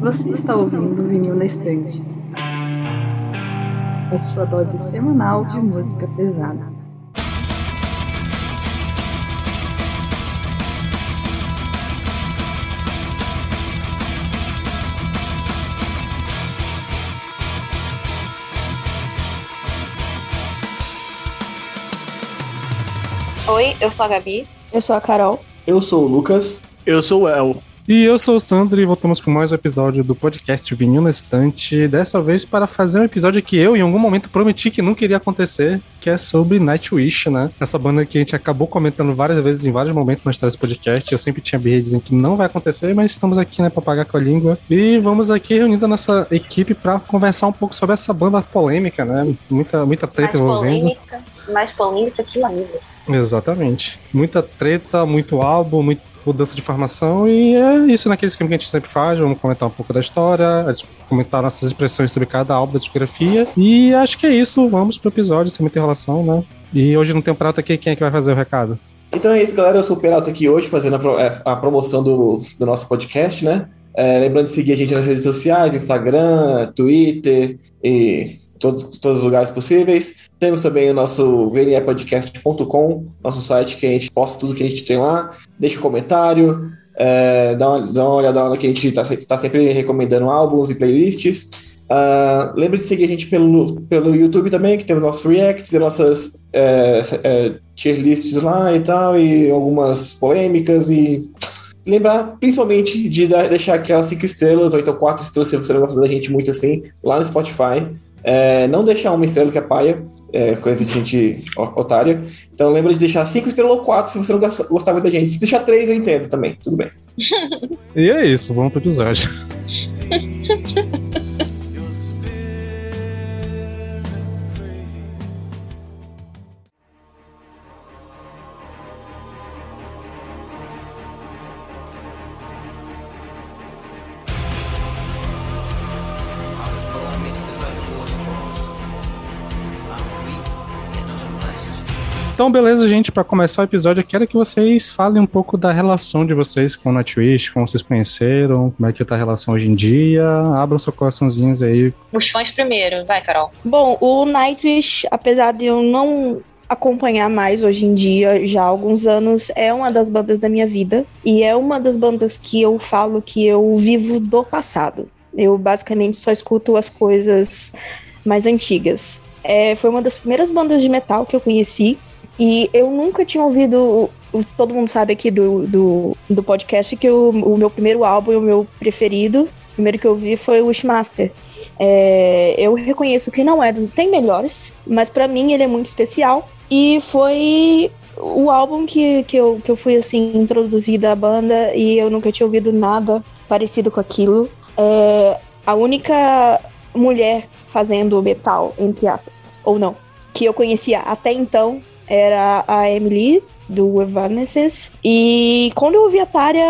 Você está ouvindo Vinil na Estante. A sua dose semanal de música pesada. Oi, eu sou a Gabi. Eu sou a Carol. Eu sou o Lucas. Eu sou o El. E eu sou o Sandro e voltamos com mais um episódio do podcast Vinil na Estante. Dessa vez para fazer um episódio que eu, em algum momento, prometi que não queria acontecer, que é sobre Nightwish, né? Essa banda que a gente acabou comentando várias vezes em vários momentos na história desse podcast. Eu sempre tinha birra dizendo que não vai acontecer, mas estamos aqui, né, para pagar com a língua. E vamos aqui reunindo a nossa equipe para conversar um pouco sobre essa banda polêmica, né? Muita, muita treta mais envolvendo. polêmica, mais polêmica que ainda. Exatamente. Muita treta, muito álbum, muita mudança de formação e é isso naquele esquema que a gente sempre faz. Vamos comentar um pouco da história, comentar nossas impressões sobre cada álbum da discografia. E acho que é isso. Vamos pro episódio, sem muita enrolação, né? E hoje não tem um prato aqui, quem é que vai fazer o recado? Então é isso, galera. Eu sou o Peralta aqui hoje fazendo a, é, promoção do, do nosso podcast, né? É, lembrando de seguir a gente nas redes sociais, Instagram, Twitter e todo- todos os lugares possíveis. Temos também o nosso vnepodcast.com, nosso site que a gente posta tudo que a gente tem lá. Deixa um comentário, é, dá, uma, dá uma olhada lá que a gente está sempre recomendando álbuns e playlists. Ah, lembre de seguir a gente pelo, pelo YouTube também, que temos nossos reacts e nossas é, é, tier lists lá e tal, e algumas polêmicas e lembrar principalmente de deixar aquelas cinco estrelas, ou então quatro estrelas, se você não gosta da gente muito assim, lá no Spotify. É, não deixar uma estrela que é paia, é coisa de gente otária. Então lembra de deixar cinco estrelas ou quatro se você não gosta- gostar muito da gente. Se deixar três, eu entendo também, tudo bem. E é isso, vamos pro episódio. Então, beleza, gente, para começar o episódio, eu quero que vocês falem um pouco da relação de vocês com o Nightwish, como vocês conheceram, como é que tá a relação hoje em dia. Abram seus coraçãozinhos aí. Os fãs primeiro, vai, Carol. Bom, o Nightwish, apesar de eu não acompanhar mais hoje em dia, já há alguns anos, é uma das bandas da minha vida. E é uma das bandas que eu falo que eu vivo do passado. Eu basicamente só escuto as coisas mais antigas. É, foi uma das primeiras bandas de metal que eu conheci. E eu nunca tinha ouvido. Todo mundo sabe aqui do, do, do podcast que o, o meu primeiro álbum e o meu preferido, o primeiro que eu vi foi o Wishmaster. É, eu reconheço que não é. Tem melhores, mas pra mim ele é muito especial. E foi o álbum que, que, eu, que eu fui assim introduzida à banda e eu nunca tinha ouvido nada parecido com aquilo. É, a única mulher fazendo metal, entre aspas, ou não, que eu conhecia até então era a Emily do Evanescence. E quando eu ouvi a Tária,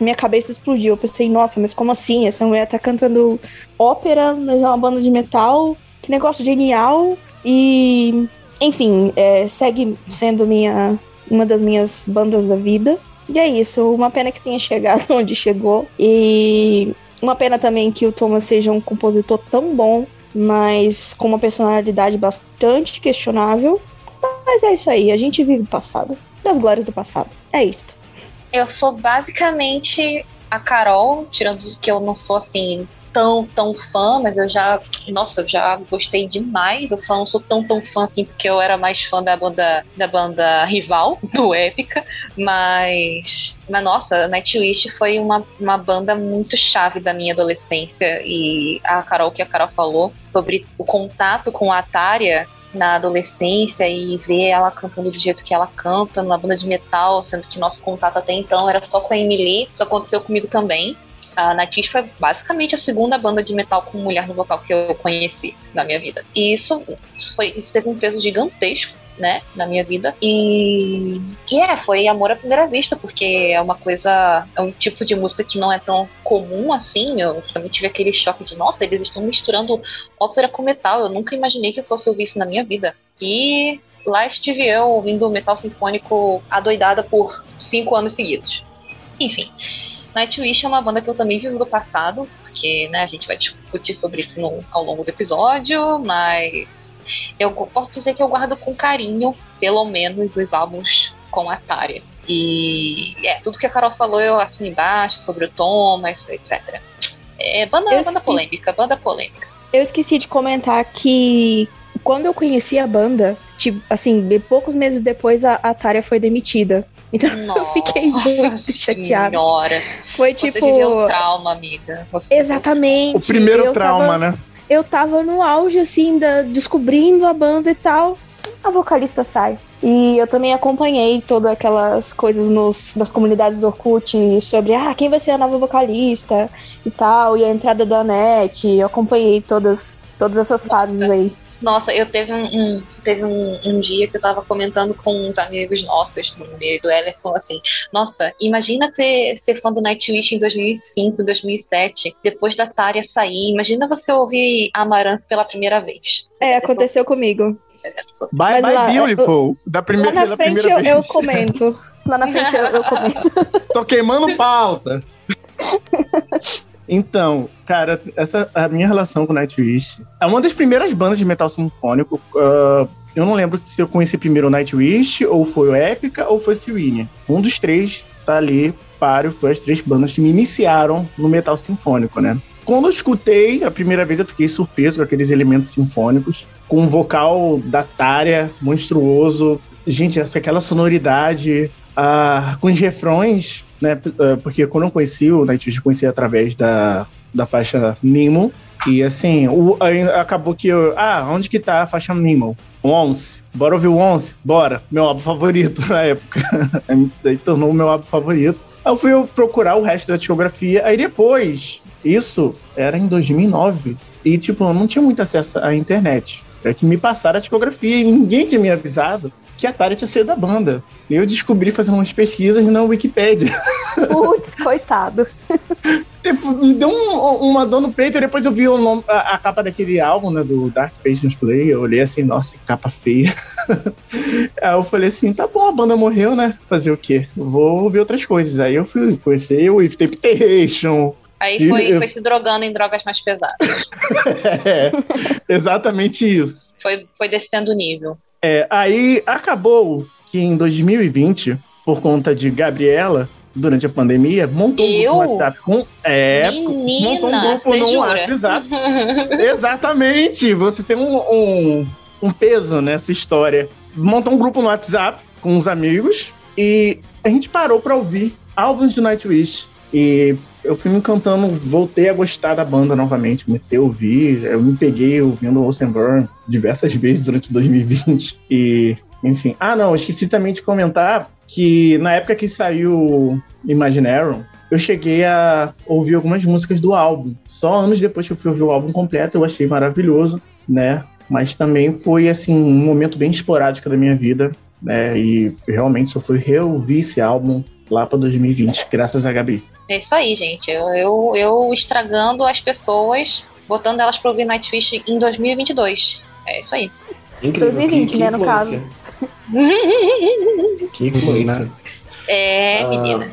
minha cabeça explodiu. Eu pensei, nossa, mas como assim? Essa mulher tá cantando ópera, mas é uma banda de metal. Que negócio genial. E, enfim, é, segue sendo minha, uma das minhas bandas da vida. E é isso. Uma pena que tenha chegado onde chegou. E uma pena também que o Thomas seja um compositor tão bom, mas com uma personalidade bastante questionável. Mas é isso aí. A gente vive do passado. Das glórias do passado. É isso. Eu sou basicamente a Carol, tirando que eu não sou assim tão, tão fã, mas eu já, nossa, eu já gostei demais. Eu só não sou tão, tão fã assim, porque eu era mais fã da banda, da banda rival, do Épica, mas, mas nossa, Nightwish foi uma, uma banda muito chave da minha adolescência e a Carol, que a Carol falou sobre o contato com a Atária na adolescência e ver ela cantando do jeito que ela canta, numa banda de metal, sendo que nosso contato até então era só com a Emily. Isso aconteceu comigo também. A Nightwish foi basicamente a segunda banda de metal com mulher no vocal que eu conheci na minha vida. E isso, isso, foi, isso teve um peso gigantesco, né, na minha vida. E, e é, foi amor à primeira vista, porque é uma coisa, é um tipo de música que não é tão comum assim. Eu também tive aquele choque de, nossa, eles estão misturando ópera com metal. Eu nunca imaginei que eu fosse ouvir isso na minha vida. E lá estive eu ouvindo metal sinfônico adoidada por cinco anos seguidos. Enfim, Nightwish é uma banda que eu também vivo do passado, porque né, a gente vai discutir sobre isso no, ao longo do episódio, mas eu posso dizer que eu guardo com carinho, pelo menos, os álbuns com a Tária. E é, tudo que a Carol falou eu assino embaixo sobre o Thomas, etc. É banda, banda polêmica, banda polêmica. Eu esqueci de comentar que quando eu conheci a banda, tipo, assim, poucos meses depois a, a Tária foi demitida. Então Nossa, eu fiquei muito chateada. Senhora. Foi tipo. Você um trauma, amiga. Você Exatamente. O primeiro trauma, tava, né? Eu tava no auge, assim, da, descobrindo a banda e tal. A vocalista sai. E eu também acompanhei todas aquelas coisas nos, nas comunidades do Orkut sobre ah, quem vai ser a nova vocalista e tal, e a entrada da NET. Eu acompanhei todas, todas essas fases aí. Nossa, eu teve um, um teve um, um, dia que eu tava comentando com uns amigos nossos no meio do Ellerson, assim, nossa, imagina ter, ser fã do Nightwish em 2005, 2007, depois da Tária sair, imagina você ouvir Amaranth pela primeira vez. É, aconteceu comigo. Bye, Mas bye, lá, beautiful. Da primeira, lá na frente eu, eu, comento. Lá na frente eu, eu comento. Tô queimando pauta. Então, cara, essa a minha relação com Nightwish é uma das primeiras bandas de metal sinfônico. Uh, eu não lembro se eu conheci primeiro o Nightwish, ou foi o Epica, ou foi o Serene. Um dos três tá ali, páreo, foi as três bandas que me iniciaram no metal sinfônico, né? Quando eu escutei a primeira vez, eu fiquei surpreso com aqueles elementos sinfônicos, com um vocal da Tária monstruoso. Gente, essa, aquela sonoridade, uh, com os refrões né? É, porque quando eu conheci o Nightwish, eu conheci através da, da faixa Nemo. E assim, o, acabou que eu. Ah, onde que tá a faixa Nemo? Once. Bora ouvir o Once? Bora. Meu álbum favorito na época. Aí tornou o meu álbum favorito. Aí eu fui procurar o resto da discografia. Aí depois, isso era em 2009. E, tipo, eu não tinha muito acesso à internet. É que me passaram a discografia e ninguém tinha me avisado que a Atari tinha sido da banda. Eu descobri fazendo umas pesquisas na Wikipedia. Putz, coitado. Tipo, me deu um, uma dor no peito e depois eu vi o nome, a, a, capa daquele álbum, né, do Dark Patience Play. Eu olhei assim, nossa, capa feia. Aí eu falei assim, tá bom, a banda morreu, né? Fazer o quê? Vou ver outras coisas. Aí eu fui conhecer o If Temptation, Aí foi, eu... foi se drogando em drogas mais pesadas. é, exatamente isso. Foi, foi descendo o nível. É, aí acabou que em 2020, por conta de Gabriela, durante a pandemia, montou um grupo WhatsApp com. É, Menina, montou um grupo no jura? WhatsApp. Exatamente! Você tem um, um, um peso nessa história. Montou um grupo no WhatsApp com uns amigos e a gente parou para ouvir álbuns de Nightwish. E eu fui me encantando, voltei a gostar da banda novamente, comecei a ouvir, eu me peguei ouvindo Ocean Burn diversas vezes durante 2020 e, enfim. Ah, não, esqueci também de comentar que na época que saiu Imaginarium, eu cheguei a ouvir algumas músicas do álbum. Só anos depois que eu fui ouvir o álbum completo, eu achei maravilhoso, né? Mas também foi, assim, um momento bem esporádico da minha vida, né? E realmente só fui reouvir esse álbum lá para 2020, graças a Gabi. É isso aí, gente. Eu, eu, eu estragando as pessoas, botando elas para ouvir Nightwish em 2022. É isso aí. Incrível. 2020, que, né, no caso. que influência. É, ah, menina.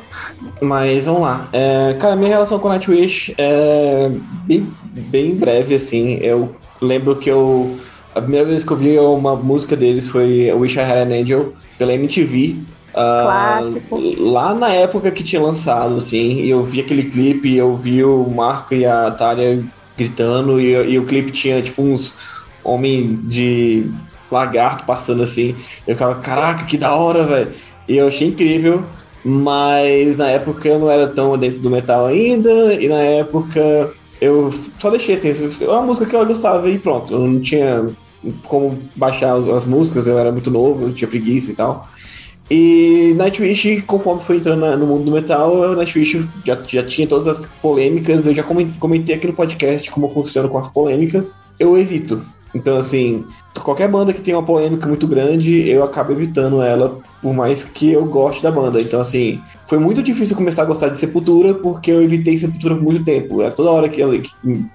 Mas vamos lá. É, cara, minha relação com Nightwish é bem, bem breve, assim. Eu lembro que eu. A primeira vez que eu vi uma música deles foi Wish I Had an Angel, pela MTV. Clássico. Uh, lá na época que tinha lançado, assim, eu vi aquele clipe, eu vi o Marco e a Thalia gritando, e, e o clipe tinha, tipo, uns homem de lagarto passando assim. Eu ficava, caraca, que da hora, velho. E eu achei incrível, mas na época eu não era tão dentro do metal ainda, e na época eu só deixei assim, uma música que eu gostava e pronto. Eu não tinha como baixar as, as músicas, eu era muito novo, eu tinha preguiça e tal. E Nightwish, conforme foi entrando no mundo do metal, Nightwish já, já tinha todas as polêmicas. Eu já comentei aqui no podcast como funciona com as polêmicas. Eu evito. Então, assim, qualquer banda que tem uma polêmica muito grande, eu acabo evitando ela, por mais que eu goste da banda. Então, assim, foi muito difícil começar a gostar de Sepultura, porque eu evitei Sepultura por muito tempo. Era toda hora que eu,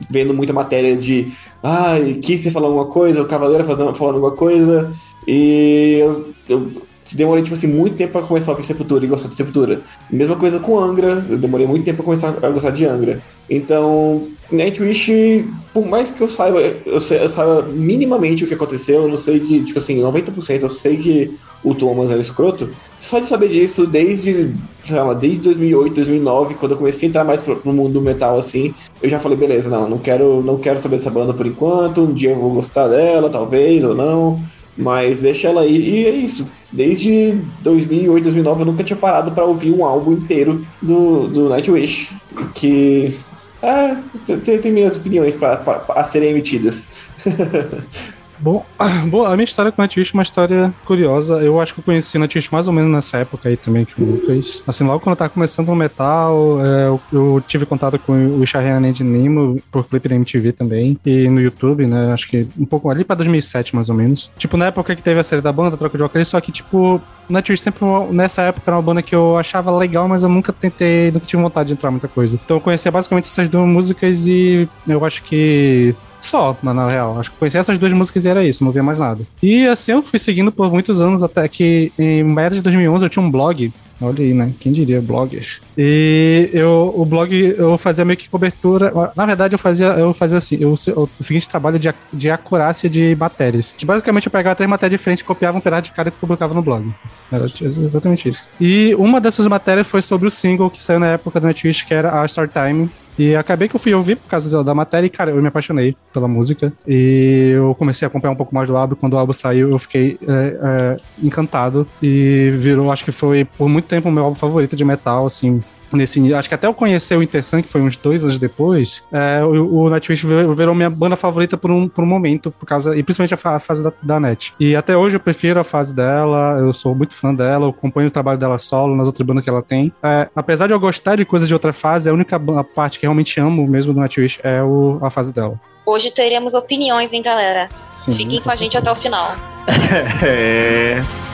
vendo muita matéria de. Ai, ah, Kiss falando alguma coisa, o Cavaleiro falando, falando alguma coisa. E eu, eu demorei, tipo assim, muito tempo pra começar a ouvir Sepultura e gostar de Sepultura. Mesma coisa com Angra, eu demorei muito tempo pra começar a gostar de Angra. Então, Nightwish, por mais que eu saiba, eu, sei, eu saiba minimamente o que aconteceu, eu não sei que, tipo assim, 90% eu sei que o Thomas era escroto. Só de saber disso, desde, sei lá, desde 2008, 2009, quando eu comecei a entrar mais pro, pro mundo do metal, assim, eu já falei, beleza, não, não quero, não quero saber dessa banda por enquanto, um dia eu vou gostar dela, talvez, ou não. Mas deixa ela aí. E é isso. Desde 2008, 2009 eu nunca tinha parado para ouvir um álbum inteiro do, do Nightwish. Que. É, tem, tem minhas opiniões pra, pra, a serem emitidas. Bom, bom, a minha história com Nightwish é uma história curiosa. Eu acho que eu conheci Nightwish mais ou menos nessa época aí também que o Lucas. Assim, logo quando eu tava começando no metal, é, eu, eu, tive contato com o Shahrian de Nemo por clipe da MTV também. E no YouTube, né? Acho que um pouco ali pra 2007 mais ou menos. Tipo, na época que teve a série da banda, troca de vocalista, só que tipo, Nightwish sempre nessa época era uma banda que eu achava legal, mas eu nunca tentei, nunca tive vontade de entrar muita coisa. Então eu conhecia basicamente essas duas músicas e eu acho que só, na real. Acho que conheci essas duas músicas e era isso, não via mais nada. E assim eu fui seguindo por muitos anos, até que em meados de 2011 eu tinha um blog Olha aí, né? Quem diria, bloggers. E eu, o blog, eu fazia meio que cobertura. Na verdade, eu fazia, eu fazia assim, eu, o seguinte trabalho de, de acurácia de matérias. Que basicamente eu pegava três matérias de frente, copiava um pedaço de cara e publicava no blog. Era exatamente isso. E uma dessas matérias foi sobre o single que saiu na época do Netflix, que era a Storytime, e acabei que eu fui ouvir por causa da matéria e, cara, eu me apaixonei pela música. E eu comecei a acompanhar um pouco mais do álbum. Quando o álbum saiu, eu fiquei é, é, encantado. E virou, acho que foi por muito tempo o meu álbum favorito de metal, assim nesse acho que até eu conhecer o Intersan, que foi uns dois anos depois, é, o, o Nightwish virou minha banda favorita por um, por um momento, por causa, e principalmente a, fase da, da Net. E até hoje eu prefiro a fase dela, eu sou muito fã dela, eu acompanho o trabalho dela solo, nas outras bandas que ela tem. É, apesar de eu gostar de coisas de outra fase, a única a parte que realmente amo mesmo do Nightwish é o, a fase dela. Hoje teremos opiniões, hein, galera? Sim, Fiquem com a gente até o final. é.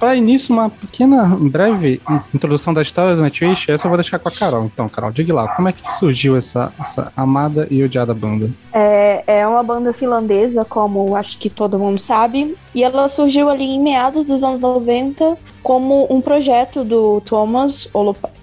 Para início, uma pequena, breve introdução da história do Nightwish, essa eu vou deixar com a Carol. Então, Carol, diga lá, como é que surgiu essa, essa amada e odiada banda? É, é uma banda finlandesa, como acho que todo mundo sabe, e ela surgiu ali em meados dos anos 90 como um projeto do Thomas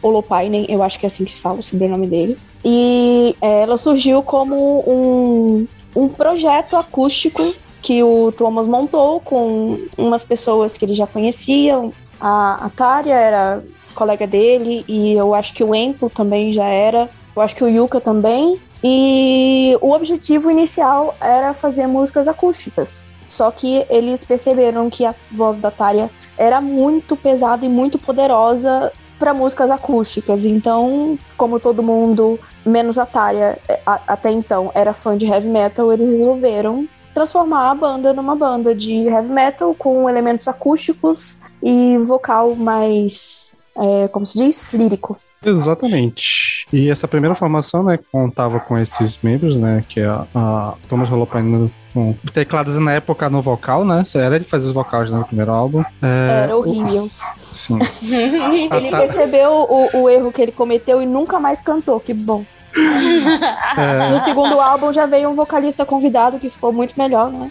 Olopainen, eu acho que é assim que se fala o sobrenome dele. E é, ela surgiu como um, um projeto acústico que o Thomas montou com umas pessoas que ele já conhecia. A, a Tária era colega dele e eu acho que o Empo também já era. Eu acho que o Yuka também. E o objetivo inicial era fazer músicas acústicas. Só que eles perceberam que a voz da Tária era muito pesada e muito poderosa para músicas acústicas. Então, como todo mundo, menos a Tária, até então, era fã de heavy metal, eles resolveram transformar a banda numa banda de heavy metal com elementos acústicos e vocal mais, é, como se diz, lírico. Exatamente. E essa primeira formação, né, contava com esses membros, né, que é a, a Thomas Holopainen com teclados na época no vocal, né? Era ele que fazia os vocais né, no primeiro álbum. É, Era horrível. O... Sim. ele percebeu o, o erro que ele cometeu e nunca mais cantou, que bom. É. No segundo álbum já veio um vocalista convidado que ficou muito melhor, né?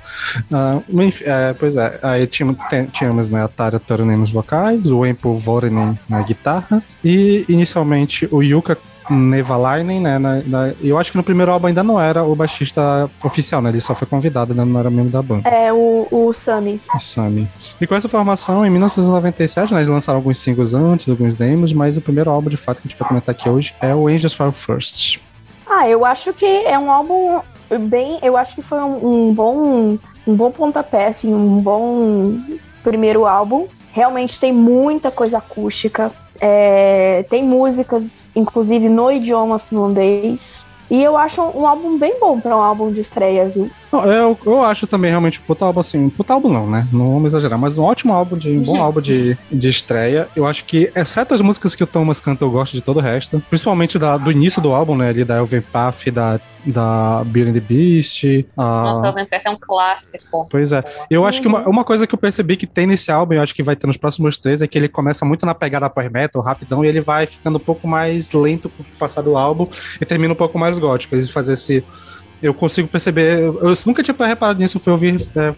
Ah, é, pois é, aí tínhamos, tínhamos né, a Tara Turunen nos vocais, o Empo Vorinen na guitarra e inicialmente o Yuka Nevalainen, né? Na, na, eu acho que no primeiro álbum ainda não era o baixista oficial, né? Ele só foi convidado, né, não era membro da banda. É, o, o Sami. O Sami. E com essa formação, em 1997, né, eles lançaram alguns singles antes, alguns demos, mas o primeiro álbum, de fato, que a gente vai comentar aqui hoje é o Angels Fire First. Ah, eu acho que é um álbum bem. Eu acho que foi um, um bom. Um bom pontapé, assim, um bom primeiro álbum. Realmente tem muita coisa acústica, é, tem músicas, inclusive no idioma finlandês. E eu acho um álbum bem bom para um álbum de estreia, viu? Eu, eu acho também realmente um puta álbum assim, um puta álbum não, né? Não vamos exagerar, mas um ótimo álbum, de, um bom álbum de, de estreia. Eu acho que, exceto as músicas que o Thomas canta, eu gosto de todo o resto. Principalmente da, do início do álbum, né? Ali da Elven Path, da da Beauty and the Beast. A... Nossa, é um clássico. Pois é. Eu acho que uma, uma coisa que eu percebi que tem nesse álbum, eu acho que vai ter nos próximos três, é que ele começa muito na pegada power metal, rapidão, e ele vai ficando um pouco mais lento com o passar do álbum e termina um pouco mais gótico. Eles fazem esse eu consigo perceber. Eu nunca tinha reparado nisso, eu fui ouvir. É,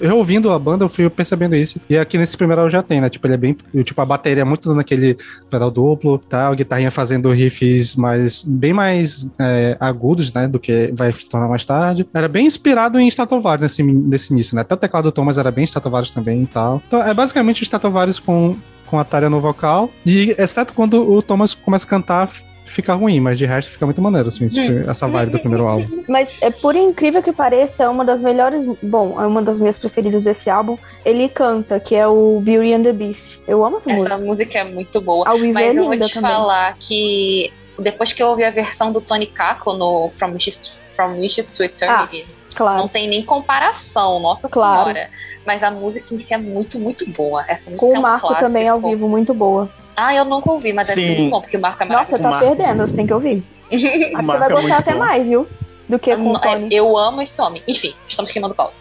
reouvindo a banda, eu fui percebendo isso. E aqui nesse primeiro já tem, né? Tipo, ele é bem. Tipo, a bateria é muito naquele pedal duplo, tá? A guitarrinha fazendo riffs mais, bem mais é, agudos, né? Do que vai se tornar mais tarde. Era bem inspirado em Stratovarius nesse, nesse início, né? Até o teclado do Thomas era bem Stratovarius também e tal. Então, é basicamente Stratovarius com com a Tária no vocal, e exceto quando o Thomas começa a cantar fica ruim, mas de resto fica muito maneiro, assim, hum. essa vibe do primeiro álbum. Mas é por incrível que pareça, é uma das melhores. Bom, é uma das minhas preferidas desse álbum. Ele canta, que é o Beauty and the Beast. Eu amo essa, essa música. Essa música é muito boa. Ao vivo mas é eu vou te também. falar que depois que eu ouvi a versão do Tony Kako no From Wishes, From Wishes to Eternity, ah, claro. não tem nem comparação, nossa claro. senhora. Mas a música em si é muito, muito boa. Essa música Com é um o Marco clássico. também ao vivo, muito boa. Ah, eu nunca ouvi, mas deve ser Sim. muito bom, porque o Marco é Nossa, tá Marco. perdendo, você tem que ouvir. Acho que você vai é gostar muito até bom. mais, viu? Do que com o É, Tony. Eu amo esse homem. Enfim, estamos queimando pau.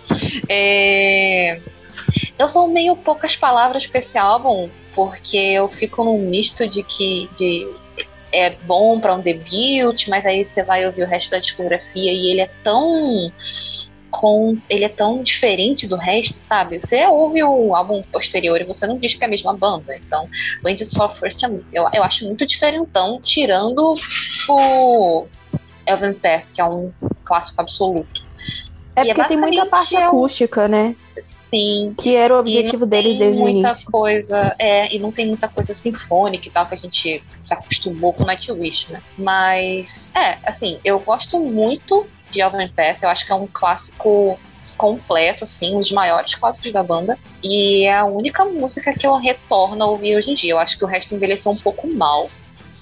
É... Eu sou meio poucas palavras com esse álbum, porque eu fico num misto de que de... é bom pra um debut, mas aí você vai ouvir o resto da discografia e ele é tão com ele é tão diferente do resto, sabe? Você ouve o álbum posterior e você não diz que é a mesma banda. Então, Legends for First eu, eu acho muito diferentão, tirando o Elven Path, que é um clássico absoluto. É é porque tem muita parte basicamente acústica, né? Sim. Que era o objetivo deles desde o muita início. coisa, é, e não tem muita coisa sinfônica e tal que a gente se acostumou com Nightwish, né? Mas, é, assim, eu gosto muito de Elven Path, eu acho que é um clássico completo, assim, um dos maiores clássicos da banda. E é a única música que eu retorno a ouvir hoje em dia. Eu acho que o resto envelheceu um pouco mal.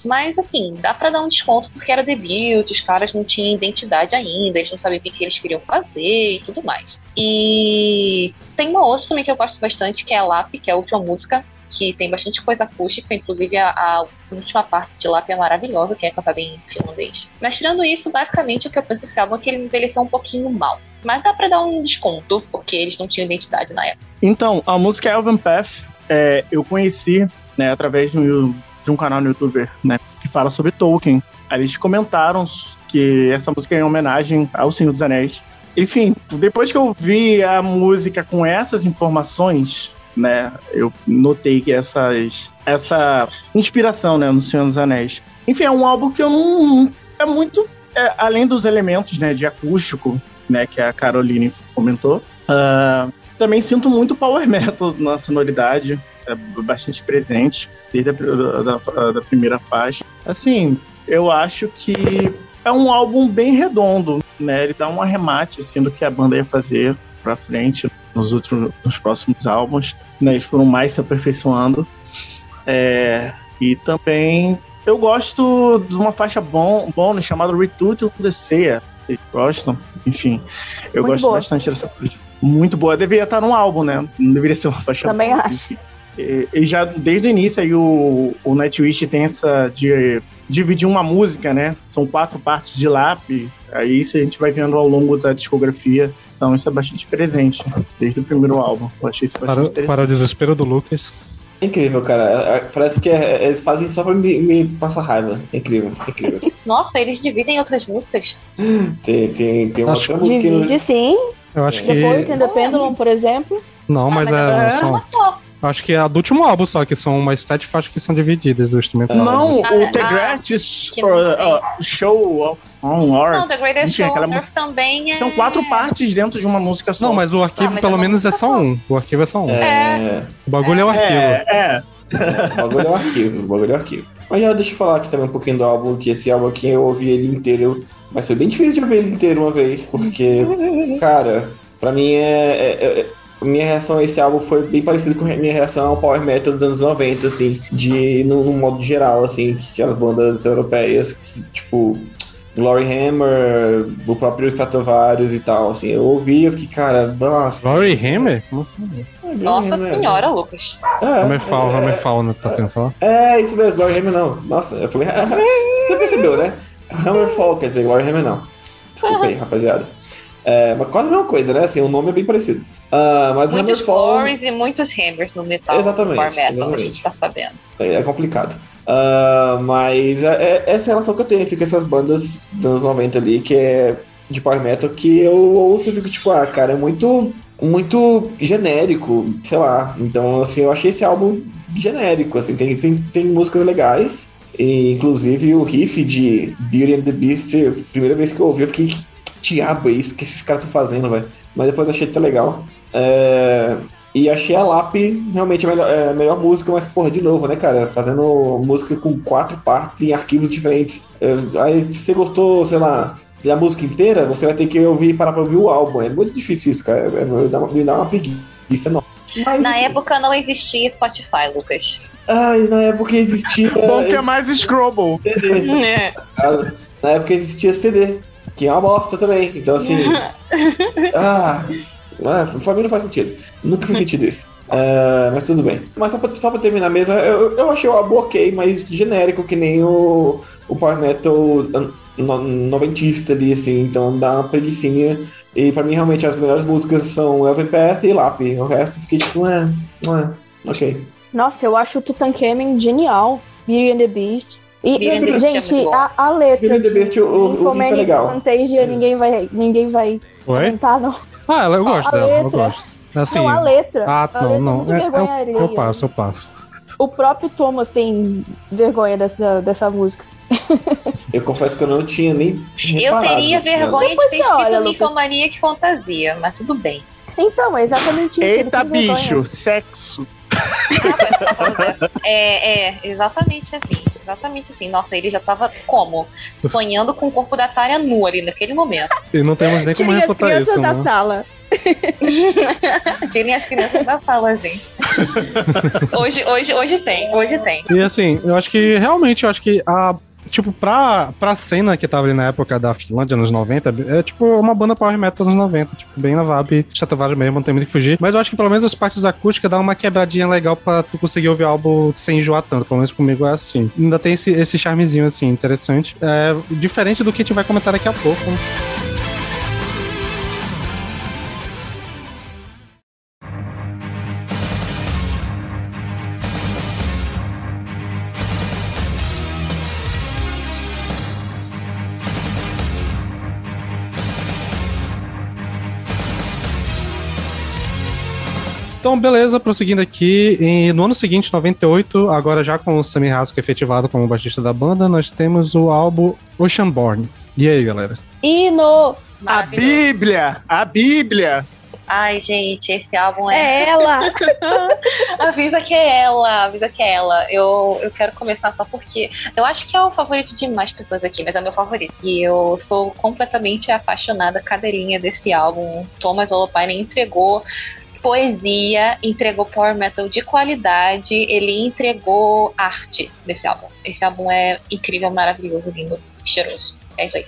Mas, assim, dá pra dar um desconto porque era debut, os caras não tinham identidade ainda, eles não sabiam o que, que eles queriam fazer e tudo mais. E tem uma outra também que eu gosto bastante, que é a Lap, que é a última música, que tem bastante coisa acústica, inclusive a, a última parte de Lap é maravilhosa, que é cantada em finlandês. Mas tirando isso, basicamente o que eu penso desse álbum é que ele envelheceu um pouquinho mal. Mas dá pra dar um desconto, porque eles não tinham identidade na época. Então, a música Elven Path, é, eu conheci né, através de um, de um canal no YouTube né, que fala sobre Tolkien. Aí eles comentaram que essa música é em homenagem ao Senhor dos Anéis. Enfim, depois que eu vi a música com essas informações, né, eu notei que essas, essa inspiração né, no Senhor dos Anéis. Enfim, é um álbum que eu não. É muito. é, além dos elementos né, de acústico, né, que a Caroline comentou, ah, também sinto muito power metal na sonoridade, é bastante presente, desde a da- da primeira faixa. Assim, eu acho que é um álbum bem redondo, né? Ele dá um arremate assim, do que a banda ia fazer pra frente nos outros, nos próximos álbuns, né? Eles foram mais se aperfeiçoando. É, e também eu gosto de uma faixa bom, bônus chamada Return to the Sea. Vocês gostam? Enfim, eu Muito gosto boa. bastante dessa faixa. Muito boa. Deveria estar no álbum, né? Não deveria ser uma faixa Também acho. E, e já desde o início aí o, o Nightwish tem essa de dividir uma música, né? São quatro partes de lap. Aí isso a gente vai vendo ao longo da discografia. Então isso é bastante presente desde o primeiro álbum. Eu achei isso bastante Para, interessante. para o desespero do Lucas. É incrível, cara. É- é- Parece que é- eles fazem só pra me, me passar raiva. É incrível, é incrível. Nossa, eles dividem outras músicas. Tem, tem, tem uma música que Divide sim. Eu acho que. Depois tem The Pendulum, por exemplo. Não, Ah, mas, mas é, é são- Uma só. Acho que é a do último álbum só, que são umas sete faixas que são divididas do instrumento. Não, Ah, o The ah, Greatest não uh, Show of On Não, Earth. The Greatest Enfim, Show aquela on Earth também é... São quatro partes dentro de uma música só. Não, mas o arquivo Ah, mas pelo é menos é só só. um. O arquivo é só um. É, O bagulho é o arquivo. É, é. o bagulho é um arquivo, o bagulho é um arquivo. Mas já deixa eu falar aqui também um pouquinho do álbum, que esse álbum aqui eu ouvi ele inteiro, mas foi bem difícil de ouvir ele inteiro uma vez, porque, cara, pra mim é. é- é- minha reação a esse álbum foi bem parecida com a minha reação ao Power Metal dos anos 90, assim, de, no, no modo geral, assim, que aquelas bandas europeias, que, tipo, Glory Hammer, o próprio Stratovarius e tal, assim, eu ouvi, eu fiquei, cara, nossa. Glory Hammer? Como assim? Nossa Hammer, senhora, Lucas. É, Hammerfall, é, Hammerfall, né? Tá tentando falar? É, isso mesmo, Glory Hammer não. Nossa, eu falei, você percebeu, né? Hammerfall quer dizer Glory Hammer não. Desculpa aí, rapaziada. É, mas quase a mesma coisa, né? Assim, o nome é bem parecido. Ah, mas Muitos Hammerfall glories e muitos hammers no metal. Exatamente, No metal, a exatamente. gente tá sabendo. é, é complicado. Ah, mas é, é- essa é relação que eu tenho assim, com essas bandas dos anos 90 ali, que é de power metal, que eu ouço e fico tipo, ah, cara, é muito, muito genérico, sei lá. Então, assim, eu achei esse álbum genérico, assim, tem, tem, tem músicas legais. E, inclusive o riff de Beauty and the Beast, primeira vez que eu ouvi, eu fiquei, que diabo é isso que esses caras estão fazendo, velho? Mas depois achei até legal. É, E achei a Lap realmente a melhor, é, a melhor música, mas, porra, de novo, né, cara? Fazendo música com quatro partes em arquivos diferentes. É, aí, se você gostou, sei lá, da música inteira, você vai ter que ouvir parar pra ouvir o álbum. É muito difícil isso, cara. É, me, dá uma, me dá uma preguiça, não. Mas, Na assim, época não existia Spotify, Lucas. Ai, na época existia. Bom que é mais Scrobble. CD. É. Na época existia CD, que é uma bosta também. Então, assim. ah, ah, pra mim não faz sentido. Nunca fez sentido isso. É, mas tudo bem. Mas só pra, só pra terminar mesmo, eu, eu achei o álbum ok, mas genérico, que nem o, o Power Metal no- noventista ali, assim. Então dá uma preguiçinha. E pra mim, realmente, as melhores músicas são Elven Path e Lap. O resto eu fiquei tipo, é, é, ok. Nossa, eu acho o Tutankhamen genial. Beauty and the Beast. E, Beast é gente, a, a letra. Beauty and the Beast, o- o- o é legal. Contagion, ninguém vai, ninguém vai Oi? comentar, não. Ah, ela- eu gosto A dela, eu letra. gosto. Assim, não, a letra. ah, a não, letra não. é muito É- eu, eu passo, eu passo. O próprio Thomas tem vergonha dessa, dessa música. Eu confesso que eu não tinha nem. Eu reparado, teria né? vergonha de ter olha, escrito Lucas. Ninfomania que fantasia, mas tudo bem. Então, é exatamente isso. Eita, tem vergonha. bicho, sexo. É, é, exatamente assim. Exatamente assim. Nossa, ele já tava como? Sonhando com o corpo da Tária nua ali naquele momento. E não temos nem como Tirem as refutar crianças isso, da né? sala. Tirem as crianças da sala, gente. Hoje, hoje, hoje tem, hoje tem. E assim, eu acho que realmente, eu acho que a. Tipo, pra, pra cena que tava ali na época da Finlândia, anos 90, é tipo uma banda power metal dos 90, tipo, bem na vibe, Stratovarius mesmo, não tem muito que fugir. Mas eu acho que pelo menos as partes acústicas dá uma quebradinha legal pra tu conseguir ouvir o álbum sem enjoar tanto, pelo menos comigo é assim. Ainda tem esse, esse charmezinho, assim, interessante. É, diferente do que a gente vai comentar daqui a pouco. Então, beleza, prosseguindo aqui. E no ano seguinte, 98, agora já com o Sammy Haskell efetivado como baixista da banda, nós temos o álbum Oceanborn. E aí, galera? E no. A. Bíblia! A Bíblia! Ai, gente, esse álbum é. É ela! avisa que é ela, avisa que é ela. Eu, eu quero começar só porque. Eu acho que é o favorito de mais pessoas aqui, mas é o meu favorito. E eu sou completamente apaixonada cadeirinha desse álbum. Thomas Holopainen entregou poesia, entregou power metal de qualidade, ele entregou arte nesse álbum. Esse álbum é incrível, maravilhoso, lindo, cheiroso. É isso aí.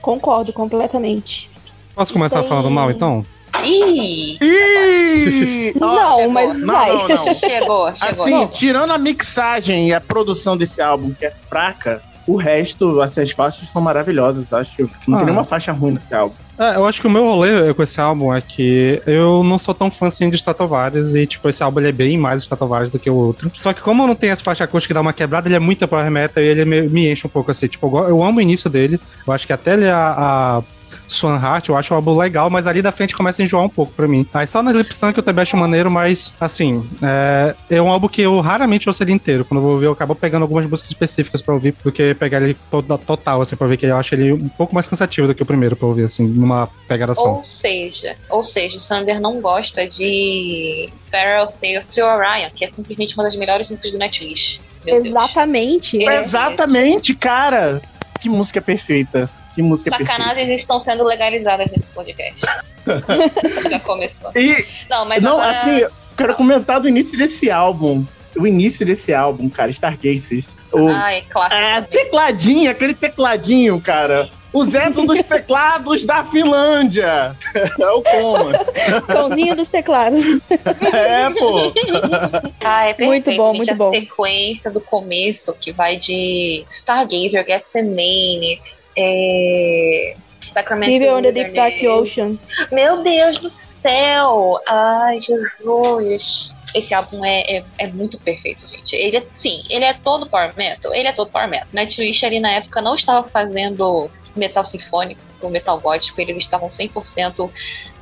Concordo completamente. Posso começar Tem- falando mal, então? Ih! Ih! Não, chegou. mas Não, vai. não, não. Chegou, chegou. Assim, tirando a mixagem e a produção desse álbum, que é fraca, o resto, assim, as faixas são maravilhosas, acho. Não Ah. tem nenhuma faixa ruim nesse álbum. É, eu acho que o meu rolê com esse álbum é que eu não sou tão fã assim de Stratovarius e, tipo, esse álbum ele é bem mais Stratovarius do que o outro. Só que como eu não tenho essa faixa acústica que dá uma quebrada, ele é muito power metal e ele me, me enche um pouco assim. Tipo, eu, eu amo o início dele. Eu acho que até ele a, a Swan Heart, eu acho o álbum legal, mas ali da frente começa a enjoar um pouco pra mim. Aí só na Lip Sync eu também acho maneiro, mas, assim, é, é um álbum que eu raramente ouço ele inteiro. Quando eu vou ouvir, eu acabo pegando algumas músicas específicas pra ouvir, do que pegar ele toda- total, assim, pra ver que eu acho ele um pouco mais cansativo do que o primeiro pra ouvir, assim, numa pegada só. Ou seja, ou seja, o Sander não gosta de Feral Sales to Orion, que é simplesmente uma das melhores músicas do Nightwish. Meu. Exatamente. É. Exatamente, cara! Que música perfeita. Que música perfeita. Sacanagens estão sendo legalizadas nesse podcast. Já começou. E, Não, mas não, agora... assim, eu quero comentar do início desse álbum. O início desse álbum, cara, Stargazers. O, Ai, clássico. é, também. tecladinho, aquele tecladinho, cara. O Zezo dos teclados da Finlândia. É o Thomas. Cãozinho dos teclados. É, pô. Ah, é perfeito, Muito bom, gente. muito a bom. sequência do começo, que vai de Stargazer, Gethsemane, é... Sacramento Vive on the Deep Dark. Ocean. Meu Deus do céu! Ai, Jesus! Esse álbum é, é, é muito perfeito, gente. Ele é, sim, ele é todo power metal. Ele é todo power metal. Nightwish ali na época não estava fazendo metal sinfônico, ou metal gótico. Eles estavam 100%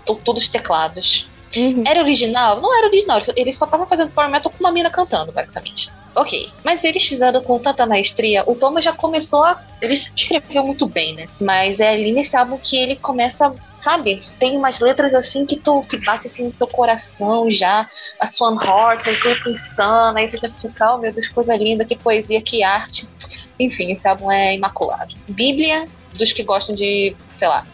to- todos teclados. Uhum. Era original? Não era original. Eles só estavam fazendo power metal com uma mina cantando, basicamente. Ok. Mas eles fizeram com tanta maestria. O Thomas já começou a. Ele escreveu muito bem, né? Mas é ali nesse álbum que ele começa. Sabe? Tem umas letras assim que tu que bate assim no seu coração já. A Swan Horse, aí tu pensando, aí você fica, oh meu Deus, coisa linda, que poesia, que arte. Enfim, esse álbum é imaculado. Bíblia dos que gostam de, sei lá,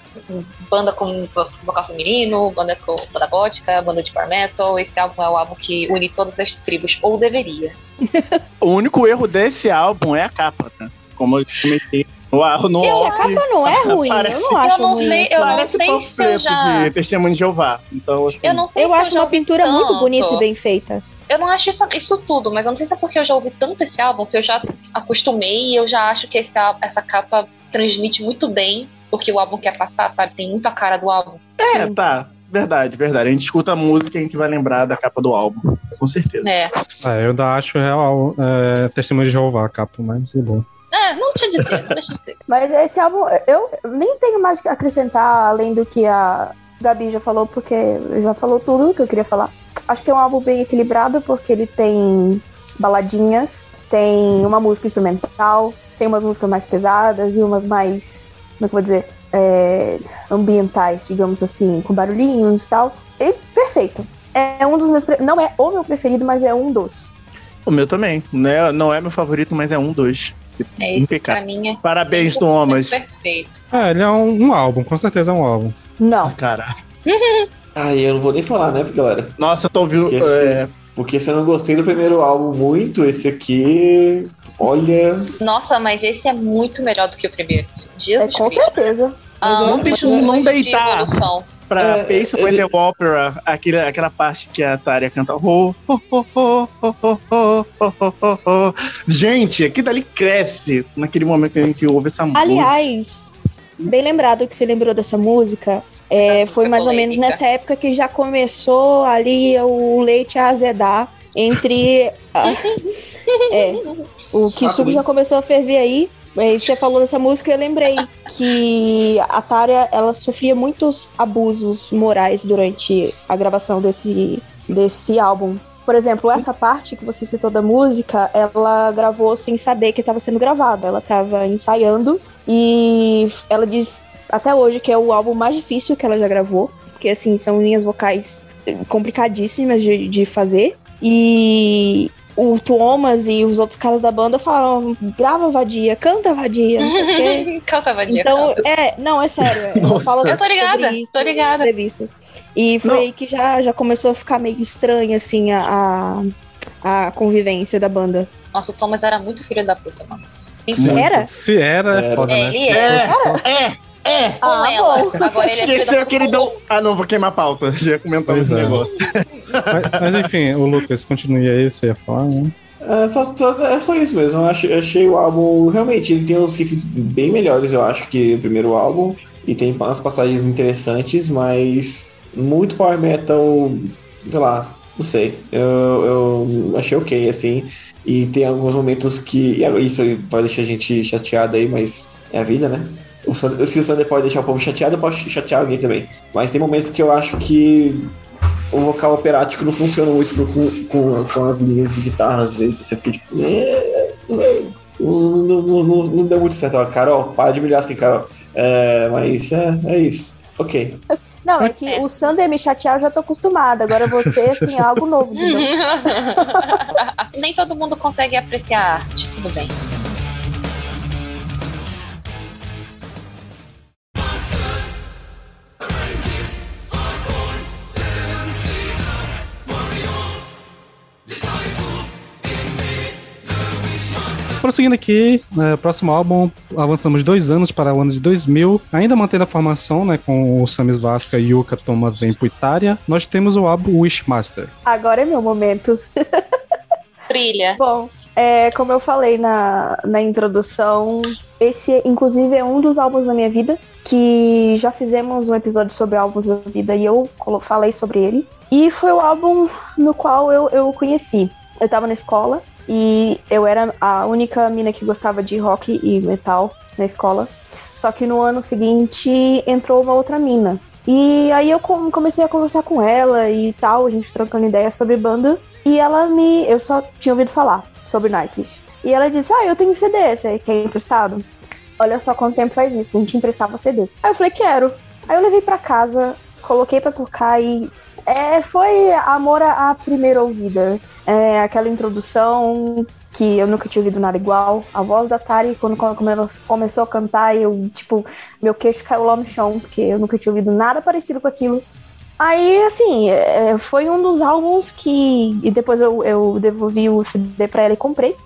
banda com vocal feminino, banda com banda gótica, banda de power metal. Esse álbum é o álbum que une todas as tribos, ou deveria. O único erro desse álbum é a capa, tá? Como eu comentei no, no Gente, a capa não é ruim. Parece- Eu não acho não ruim. sei, eu não sei se eu já- de Testemunho de Jeová. Então, assim, Eu não sei Eu se acho já uma pintura muito tanto. bonita e bem feita. Eu não acho isso, isso tudo, mas eu não sei se é porque eu já ouvi tanto esse álbum que eu já acostumei e eu já acho que esse, essa capa transmite muito bem o que o álbum quer passar, sabe? Tem muita cara do álbum. É, tá. Verdade, verdade. A gente escuta a música e a gente vai lembrar da capa do álbum. Com certeza. É. É, eu ainda acho real é, Testemunho de Jeová a capa, mas é bom. É, não deixa de ser, não deixa de ser. Mas esse álbum, eu nem tenho mais que acrescentar além do que a Gabi já falou, porque já falou tudo que eu queria falar. Acho que é um álbum bem equilibrado, porque ele tem baladinhas, tem uma música instrumental, tem umas músicas mais pesadas e umas mais, como é que eu vou dizer, é, ambientais, digamos assim, com barulhinhos e tal. E perfeito. É um dos meus. Não é o meu preferido, mas é um dos. O meu também. Não é, não é meu favorito, mas é um, dois. É Impecável. pra mim é Parabéns, 100% Thomas. Perfeito. É, ele é um, um álbum, com certeza é um álbum. Não. Cara. Ai, eu não vou nem falar, né, galera? Nossa, eu tô ouvindo. É, Porque se eu não gostei do primeiro álbum muito, esse aqui. Olha. Nossa, mas esse é muito melhor do que o primeiro. É Jesus com Cristo. certeza. Ah, não como não de deitar. evolução. pra É, Pace with the Opera, aquele, aquela parte que a Tária canta. Ho, ho, ho, ho, ho, ho, ho. Gente, aqui dali cresce naquele momento que a gente ouve essa música. Aliás, bem lembrado que você lembrou dessa música. É, foi música mais ou menos nessa época que já começou ali o leite a azedar entre. a- é, o que suco já começou a ferver aí. E você falou dessa música, eu lembrei que a Tária ela sofria muitos abusos morais durante a gravação desse, desse álbum. Por exemplo, essa parte que você citou da música, ela gravou sem saber que estava sendo gravada. Ela estava ensaiando e ela diz até hoje que é o álbum mais difícil que ela já gravou, porque assim são linhas vocais complicadíssimas de, de fazer. E o Thomas e os outros caras da banda falaram: grava vadia, canta vadia, não sei o quê. Canta, vadia, Então, canta. é, não, é sério. Ela Nossa. fala Eu tô ligada, isso tô ligada. entrevistas. E foi Não. aí que já, já começou a ficar meio estranha, assim, a, a, a convivência da banda. Nossa, o Thomas era muito filho da puta, mano. Sim. Era? Se era, é Era. foda, né? Ele Se é. É, é. Com Ah, ela. bom. Agora ele é Esqueceu puta. que ele deu. Ah, não, vou queimar a pauta. Já ia comentar Pois esse é. negócio. mas, mas enfim, o Lucas, continue aí, você ia falar, né? É só, só- é só isso mesmo. Eu achei, achei o álbum. Realmente, ele tem uns riffs bem melhores, eu acho, que o primeiro álbum. E tem umas passagens interessantes, mas muito power metal, sei lá, não sei. Eu, eu achei ok, assim. E tem alguns momentos que. e Isso vai deixar a gente chateado aí, mas é a vida, né? O Se o Sander pode deixar o povo chateado, eu posso chatear alguém também. Mas tem momentos que eu acho que o vocal operático não funciona muito com, com, com as linhas de guitarra, às vezes você fica tipo. "É, Não, não, não, não- não deu muito certo. Carol, para de brilhar assim, Carol. É, mas é, é isso. Ok. Não, é que É. o Sander me chatear eu já tô acostumada. Agora você, assim, é algo novo. Nem todo mundo consegue apreciar a arte, tudo bem. Prosseguindo aqui, né, próximo álbum, avançamos dois anos para o ano de 2000, ainda mantendo a formação, né, com o Samis Vasca, Yuka, Thomas e Tária, nós temos o álbum Wishmaster. Agora é meu momento. Brilha. Bom, é, como eu falei na, na introdução, Esse, inclusive, é um dos álbuns da minha vida, que já fizemos um episódio sobre álbuns da vida e eu falei sobre ele. E foi o álbum no qual eu, eu conheci. Eu tava na escola e eu era a única mina que gostava de rock e metal na escola. Só que no ano seguinte entrou uma outra mina. E aí eu comecei a conversar com ela e tal, a gente trocando ideias sobre banda. E ela me. Eu só tinha ouvido falar sobre Nightwish. E ela disse: Ah, eu tenho CD, você quer emprestado? Olha só quanto tempo faz isso, a gente emprestava CDs. Aí eu falei: Quero. Aí eu levei para casa, coloquei para tocar e é, foi amor à primeira ouvida. É, aquela introdução que eu nunca tinha ouvido nada igual. A voz da Tari, quando, quando ela começou a cantar, eu, tipo, meu queixo caiu lá no chão, porque eu nunca tinha ouvido nada parecido com aquilo. Aí, assim, é, foi um dos álbuns que. E depois eu, eu devolvi o CD pra ela e comprei.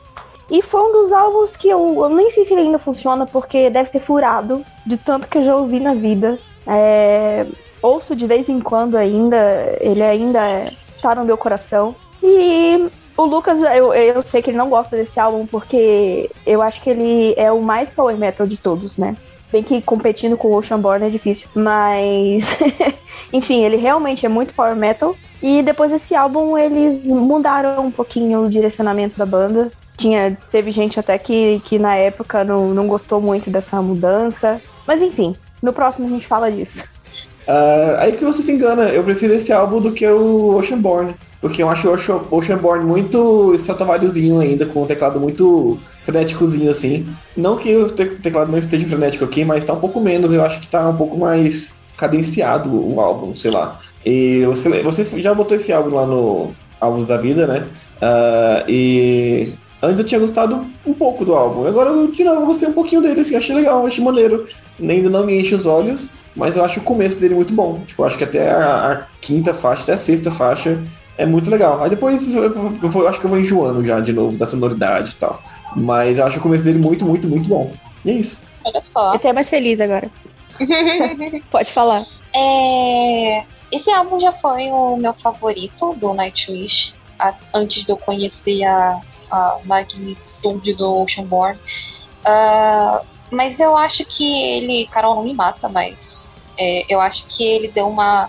E foi um dos álbuns que eu, eu nem sei se ele ainda funciona, porque deve ter furado de tanto que eu já ouvi na vida. É, ouço de vez em quando ainda, ele ainda tá no meu coração. E o Lucas, eu, eu sei que ele não gosta desse álbum porque eu acho que ele é o mais power metal de todos, né? Se bem que competindo com o Oceanborn é difícil. Mas, enfim, ele realmente é muito power metal. E depois desse álbum, eles mudaram um pouquinho o direcionamento da banda. Tinha, teve gente até que, que na época não, não gostou muito dessa mudança. Mas enfim, no próximo a gente fala disso. Uh, aí que você se engana, eu prefiro esse álbum do que o Oceanborn. Porque eu acho o Oceanborn muito Stratovariusinho ainda, com um teclado muito frenéticozinho assim. Não que o teclado não esteja frenético aqui, mas tá um pouco menos, eu acho que tá um pouco mais cadenciado o álbum, sei lá. E você, você já botou esse álbum lá no Álbuns da Vida, né? Uh, e antes eu tinha gostado um pouco do álbum. Agora, eu, de novo, eu gostei um pouquinho dele, assim, achei legal, achei maneiro. Ainda não me enche os olhos, mas eu acho o começo dele muito bom. Tipo, eu acho que até a, a quinta faixa, até a sexta faixa é muito legal. Aí depois eu, eu, eu, acho que eu vou enjoando já de novo da sonoridade e tal. Mas eu acho o começo dele muito, muito, muito bom. E é isso. Olha só. Até mais feliz agora. Pode falar. É... Esse álbum já foi o meu favorito do Nightwish. Antes de eu conhecer a, a magnitude do Oceanborn. Uh, mas eu acho que ele. Carol não me mata, mas. É, eu acho que ele deu uma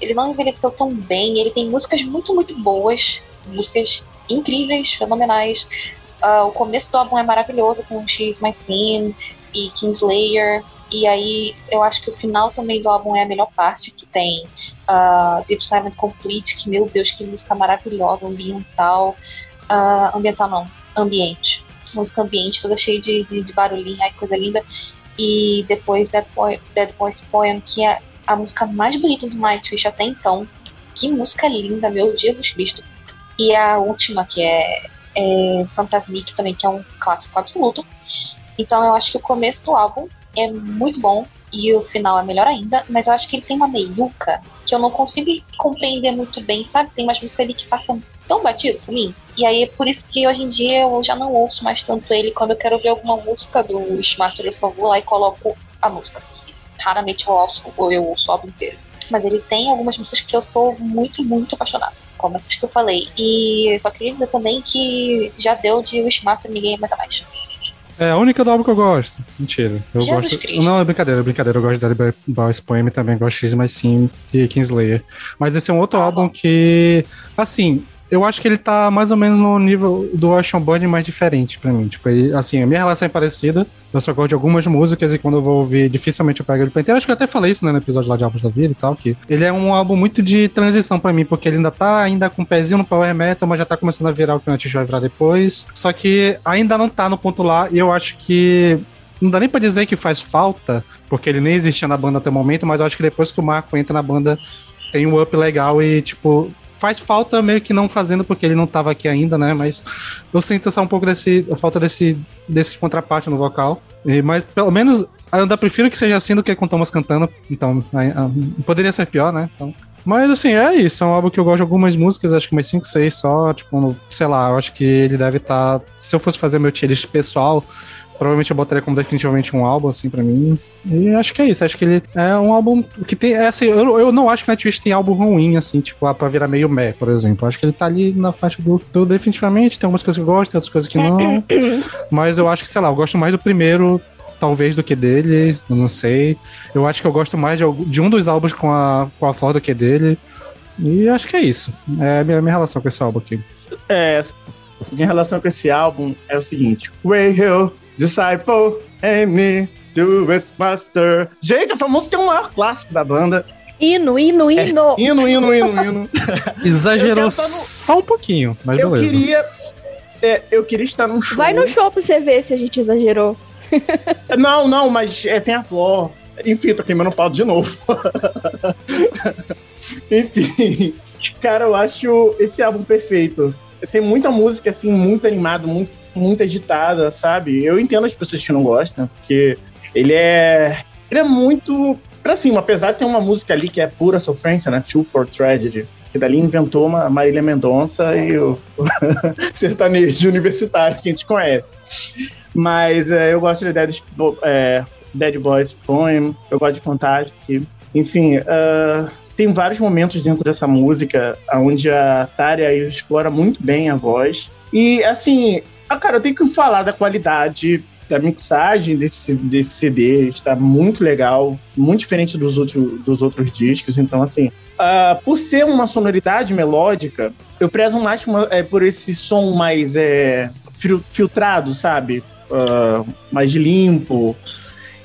ele não envelheceu tão bem. Ele tem músicas muito, muito boas, músicas incríveis, fenomenais. Uh, o começo do álbum é maravilhoso com X My Sin e Kingslayer. E aí eu acho que o final também do álbum é a melhor parte, que tem uh, Deep Silent Complete, que meu Deus, que música maravilhosa, ambiental. Uh, ambiental não, ambiente. Música ambiente, toda cheia de, de, de barulhinho, ai, coisa linda. E depois Dead, Boy, Dead Boy's Poem, que é a música mais bonita do Nightwish até então. Que música linda, meu Jesus Cristo. E a última, que é, é Fantasmic também, que é um clássico absoluto. Então eu acho que o começo do álbum é muito bom e o final é melhor ainda, mas eu acho que ele tem uma meiuca que eu não consigo compreender muito bem, sabe? Tem umas músicas ali que passam tão batido por mim. E aí por isso que hoje em dia eu já não ouço mais tanto ele. Quando eu quero ver alguma música do Wishmaster, eu só vou lá e coloco a música raramente eu ouço, ou eu ouço o álbum inteiro. Mas ele tem algumas músicas que eu sou muito, muito apaixonada. Como essas que eu falei. E só queria dizer também que já deu de Wishmaster ninguém aguenta mais. É a única do álbum que eu gosto. Mentira. Eu Jesus gosto. Cristo. Não, é brincadeira, é brincadeira. Eu gosto de Dead Boys Poem também, gosto de X, mas sim, e Kingslayer. Mas esse é um outro Ah, álbum bom. que. Assim, eu acho que ele tá mais ou menos no nível do Ocean Bond mais diferente pra mim. Tipo, ele- assim, a minha relação é parecida. Eu só gosto de algumas músicas e quando eu vou ouvir, dificilmente eu pego ele pra inteiro. Acho que eu até falei isso né, no episódio lá de Álbuns da Vida e tal, que ele é um álbum muito de transição pra mim, porque ele ainda tá ainda com o pezinho no Power Metal, mas já tá começando a virar o que Antes vai virar depois. Só que ainda não tá no ponto lá e eu acho que não dá nem pra dizer que faz falta, porque ele nem existia na banda até o momento, mas eu acho que depois que o Marco entra na banda, tem um up legal e, tipo, faz falta meio que não fazendo porque ele não tava aqui ainda, né? Mas eu sinto só um pouco desse, a falta desse, desse contraparte no vocal. E, mas pelo menos eu ainda prefiro que seja assim do que com Thomas cantando. Então, ah, poderia ser pior, né? Então, mas assim, é isso. É um álbum que eu gosto de algumas músicas, acho que umas 5, 6 só. Tipo, no- sei lá, eu acho que ele deve estar. se eu fosse fazer meu tier list pessoal, provavelmente eu botaria como definitivamente um álbum, assim, pra mim. E acho que é isso. Acho que ele é um álbum que tem. É, assim, eu, eu não acho que Nightwish tem álbum ruim, assim, tipo, ah, pra virar meio meh, por exemplo. Acho que ele tá ali na faixa do, do definitivamente. Tem algumas coisas que eu gosto, tem outras coisas que não. Mas eu acho que, sei lá, eu gosto mais do primeiro talvez, do que dele, eu não sei. Eu acho que eu gosto mais de, de um dos álbuns com a, com a Flor do que dele. E acho que é isso. É a minha, minha relação com esse álbum aqui. É, em relação com esse álbum, é o seguinte: Way Hill, Disciple, me, do it master. Gente, essa música é o maior clássico da banda. Hino, hino, hino. Hino, hino, hino, hino. Exagerou no- só um pouquinho, mas Eu beleza. queria. é, eu queria estar num show. Vai no show pra você ver se a gente exagerou. Não, não, mas é, tem a Flor. Enfim, tô queimando o pau de novo. Enfim, cara, eu acho esse álbum perfeito. Tem muita música, assim, muito animada, muito, muito agitada, sabe? Eu entendo as pessoas que não gostam, porque ele é. Ele é muito pra cima, apesar de ter uma música ali que é pura sofrência, né? Two for Tragedy. Que dali inventou uma Marília Mendonça e o sertanejo universitário que a gente conhece. Mas é, eu gosto de Dead, é, Dead Boys Poem, eu gosto de Contact. Enfim, ah, tem vários momentos dentro dessa música onde a Tária explora muito bem a voz. E, assim, ah, cara, eu tenho que falar da qualidade da mixagem desse, desse CD. Está muito legal, muito diferente dos, outros dos outros discos. Então, assim, ah, por ser uma sonoridade melódica, eu prezo mais uma- é, por esse som mais é, fil- filtrado, sabe? Ah, mais limpo.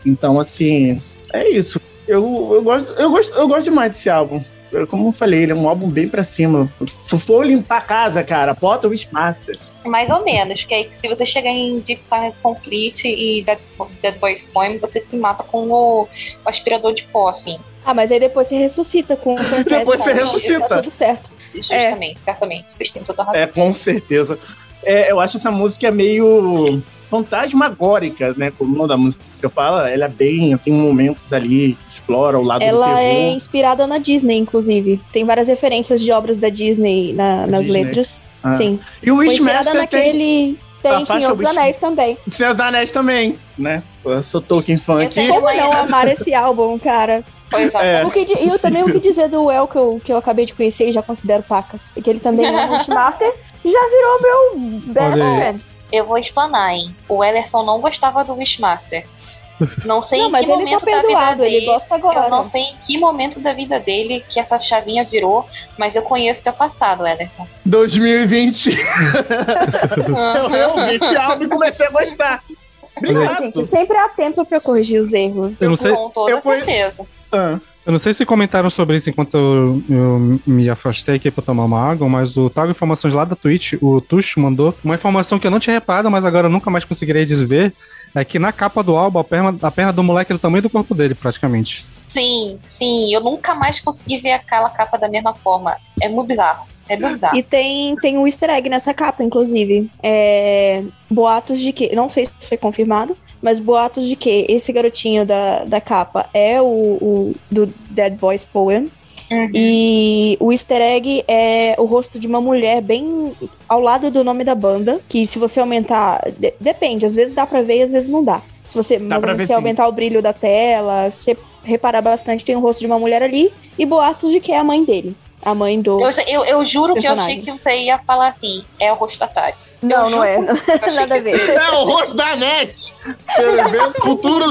Então, assim, é isso. Eu, eu, gosto, eu, gosto, eu gosto demais desse álbum. Como eu falei, ele é um álbum bem pra cima. Se for limpar a casa, cara, bota o Wishmaster. Mais ou menos, que aí se você chegar em Deep Silence Complete e Dead, Dead Boys Poem, você se mata com o, o aspirador de pó, assim. Ah, mas aí depois você ressuscita com o. Depois você Tá ressuscita. tudo certo. Justamente, certamente. Vocês têm toda a razão. É, com certeza. É, eu acho essa música meio fantasmagórica, né? Como o nome da música que eu falo, ela é bem. Tem momentos ali que explora o lado do Ela é inspirada na Disney, inclusive. Tem várias referências de obras da Disney na- nas Disney. letras. Ah. Sim. E o Wishmaster tem naquele. Tem a em faixa Senhor dos Wish- Anéis também. Seus Anéis também, né? Eu sou Tolkien fã Eu aqui. Como não amar esse álbum, cara? Pois é. É. O que e eu também o que dizer do El que eu, que eu acabei de conhecer e já considero pacas. E que ele também é um Wishmaster, já virou meu best friend. Eu vou explanar, hein? O Ederson não gostava do Wishmaster. Não sei Não, em que tá momento da vida dele. gosta agora. Eu não sei em que momento da vida dele que essa chavinha virou, mas eu conheço teu passado, Ederson. 2020. eu reouvi esse álbum e comecei a gostar. Obrigado. Gente, sempre há tempo pra corrigir os erros. Eu não sei, Com toda eu fui- certeza. Ah, eu não sei se comentaram sobre isso enquanto eu, eu me afastei aqui pra tomar uma água, mas o Trago Informações lá da Twitch, o Tuxo mandou uma informação que eu não tinha reparado, mas agora eu nunca mais conseguirei desver. É que na capa do álbum, a perna, a perna do moleque é do tamanho do corpo dele, praticamente. Sim, sim. Eu nunca mais consegui ver aquela capa da mesma forma. É muito bizarro. É muito bizarro. E tem, tem um easter egg nessa capa, inclusive. É, boatos de que. Não sei se foi confirmado, mas boatos de que esse garotinho da, da capa é o, o do Dead Boys Poem. Uhum. E o easter egg é o rosto de uma mulher bem ao lado do nome da banda. Que se você aumentar. de- depende, às vezes dá pra ver e às vezes não dá. Se você, mas se ver, você sim. aumentar o brilho da tela, se reparar bastante, tem o rosto de uma mulher ali. E boatos de que é a mãe dele. A mãe do. Eu, eu, eu juro que eu Personagem. achei que você ia falar assim: é o rosto da Tari. Não, eu não é. Nada a ver. você- É o rosto da NET! O futuro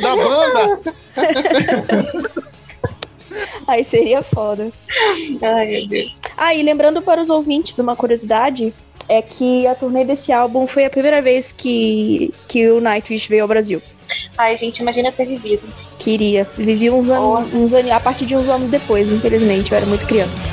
da banda! Aí seria foda. Ai, meu Deus. Ah, e lembrando para os ouvintes, uma curiosidade é que a turnê desse álbum foi a primeira vez que, que o Nightwish veio ao Brasil. Ai, gente, imagina ter vivido. Queria. Vivi uns anos, uns anos, a partir de uns anos depois, infelizmente, eu era muito criança.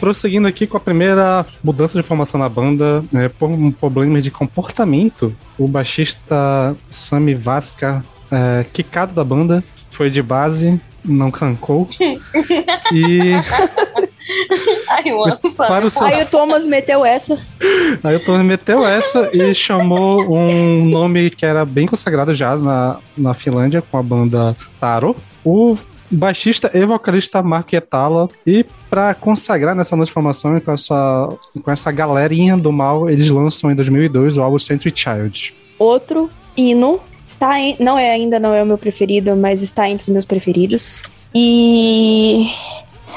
Prosseguindo aqui com a primeira mudança de formação na banda, é, por um problema de comportamento, o baixista Sami Vasca, é, quicado da banda, foi de base, não cancou. e Ai, eu amo, para o seu Aí o Thomas meteu essa. Aí o Tony meteu essa e chamou um nome que era bem consagrado já na, na Finlândia com a banda Taro. O baixista e vocalista Marco Etala. E para consagrar nessa nova formação e com essa, com essa galerinha do mal, eles lançam em 2002 o álbum Century Child. Outro hino está em, não é ainda não é o meu preferido, mas está entre os meus preferidos. E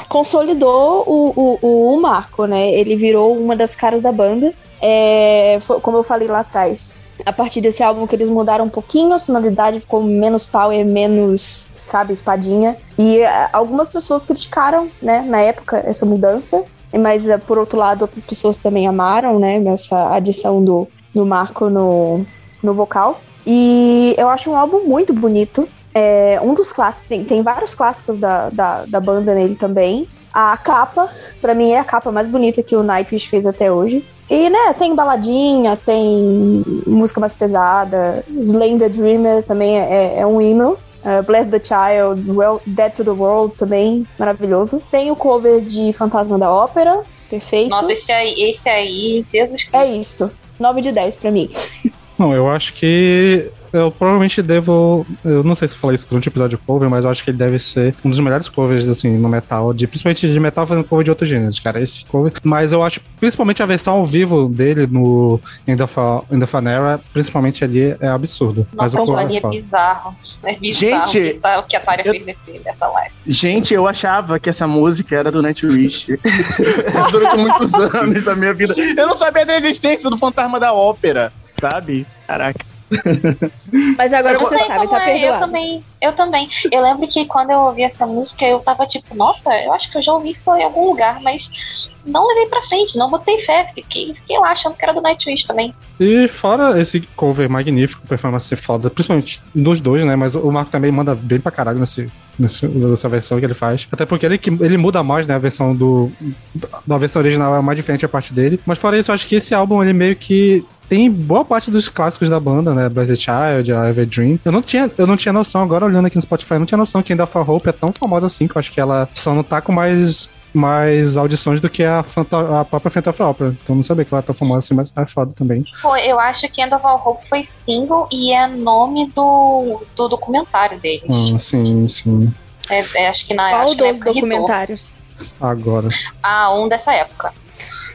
consolidou o, o, o Marco, né? Ele virou uma das caras da banda. É, foi, como eu falei lá atrás, a partir desse álbum que eles mudaram um pouquinho a sonoridade, ficou menos power, menos, sabe, espadinha. E uh, algumas pessoas criticaram, né, na época, essa mudança. Mas, uh, por outro lado, outras pessoas também amaram, né, essa adição do, do Marco no, no vocal. E eu acho um álbum muito bonito. É um dos clássicos, tem, tem vários clássicos da, da, da banda nele também. A capa, para mim, é a capa mais bonita que o Nightwish fez até hoje. E, né, tem baladinha, tem música mais pesada. Slay the Dreamer também é, é um hino. Uh, Bless the Child, well, Dead to the World também, maravilhoso. Tem o cover de Fantasma da Ópera, perfeito. Nossa, esse aí, esse aí, Jesus Cristo. É isto. 9 de 10 pra mim. Não, eu acho que eu provavelmente devo. Eu não sei se eu falei isso durante o episódio de cover, mas eu acho que ele deve ser um dos melhores covers, assim, no metal. De, principalmente de metal fazendo cover de outros gêneros, cara. Esse cover. Mas eu acho, principalmente a versão ao vivo dele no End of, a, End of an Era, principalmente ali, é absurdo. mas Nossa, o cover é bizarro. É bizarro Gente, o que tá- que a Tária eu- fez nesse, nessa live. Gente, eu achava que essa música era do Nightwish. Durante muitos anos da minha vida. Eu não sabia da existência do Fantasma da Ópera, sabe? Caraca. Mas agora Eu você sei sabe, tá é, Eu perdoado. também, eu também. Eu lembro que quando eu ouvi essa música, eu tava tipo, nossa, eu acho que eu já ouvi isso em algum lugar, mas não levei pra frente, não botei fé. Fiquei, fiquei lá achando que era do Nightwish também. E fora esse cover magnífico, performance foda, principalmente dos dois, né? Mas o Marco também manda bem pra caralho nesse, nesse, nessa versão que ele faz. Até porque ele, ele muda mais, né? A versão do. Da versão original é mais diferente a parte dele. Mas fora isso, eu acho que esse álbum, ele meio que. Tem boa parte dos clássicos da banda, né? Blessed Child, a Ever Dream. Eu não tinha, eu não tinha noção, agora olhando aqui no Spotify, eu não tinha noção que ainda For Hope é tão famosa assim, que eu acho que ela só não tá com mais mais audições do que a, Fanta- a própria Phantom Opera. Então não sabia que ela tá famosa assim, mas é foda também. Pô, eu acho que End of All Hope foi single e é nome do, do documentário deles. Ah, sim, sim. É, é, acho que na, Qual acho que na dos documentários? Agora. Ah, um dessa época.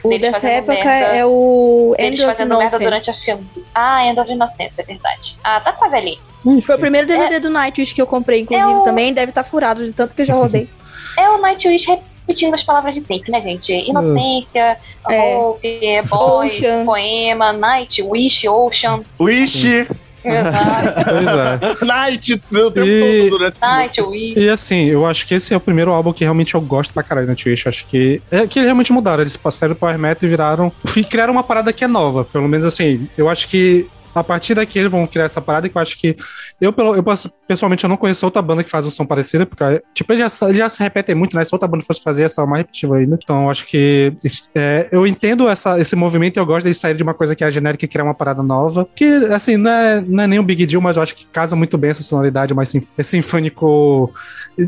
O Deles dessa época merda. é o Eles End of fazendo merda durante a filme. Ah, End of Innocence, é verdade. Ah, tá quase ali. Foi o primeiro DVD do Nightwish que eu comprei, inclusive, É o- também. Deve estar furado de tanto que eu já rodei. É o Nightwish repetindo as palavras de sempre, né, gente? Inocência, É. Hope, Boys, Ocean. Poema, Night, Wish, Ocean. Wish, Exato. Pois é. Night, o tempo E- todo durante Night, Wish. E assim, eu acho que esse é o primeiro álbum que realmente eu gosto pra caralho na Twitch. Eu acho que. É que eles realmente mudaram. Eles passaram do Power Metal e viraram. Criaram uma parada que é nova. Pelo menos assim, eu acho que. A partir daqui eles vão criar essa parada que eu acho que. Eu, pelo, eu pessoalmente, eu não conheço outra banda que faz um som parecido, porque, tipo, eles já, eles já se repetem muito, né? Se outra banda fosse fazer essa é mais repetitiva ainda. Então, eu acho que. é, eu entendo essa, esse movimento e eu gosto deles sair de uma coisa que é genérica e criar uma parada nova. Que, assim, não é, não é nem um big deal, mas eu acho que casa muito bem essa sonoridade mais sinf- é sinfônico.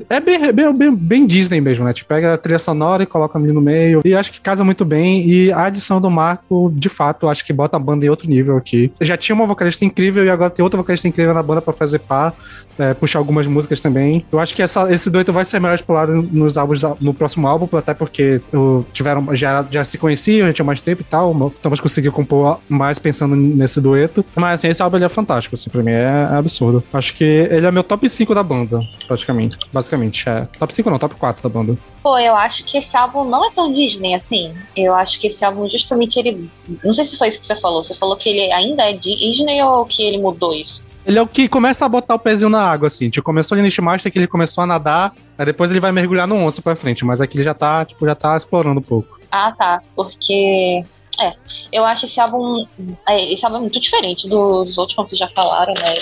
É bem, bem, bem, bem Disney mesmo, né? Tipo, pega a trilha sonora e coloca ali no meio. E acho que casa muito bem. E a adição do Marco, de fato, acho que bota a banda em outro nível aqui. Já tinha uma vocalista incrível e agora tem outra vocalista incrível na banda pra fazer par, é, puxar algumas músicas também. Eu acho que essa, esse dueto vai ser melhor explorado nos álbuns, no próximo álbum, até porque tiveram, já, já se conheciam, já tinha mais tempo e tal. O Thomas conseguiu compor mais pensando nesse dueto. Mas assim, esse álbum ele é fantástico, assim, pra mim é absurdo. Acho que ele é meu top 5 da banda, praticamente. Basicamente, é. Top 5 não, top 4 da banda. Pô, eu acho que esse álbum não é tão Disney assim. Eu acho que esse álbum, justamente, ele. Não sei se foi isso que você falou. Você falou que ele ainda é Disney ou que ele mudou isso? Ele é o que começa a botar o pezinho na água, assim. Tipo, começou no Master que ele começou a nadar, aí depois ele vai mergulhar no onça pra frente, mas aqui ele já tá, tipo, já tá explorando um pouco. Ah, tá. Porque. É, eu acho esse álbum. é, esse álbum é muito diferente dos outros, como vocês já falaram, né?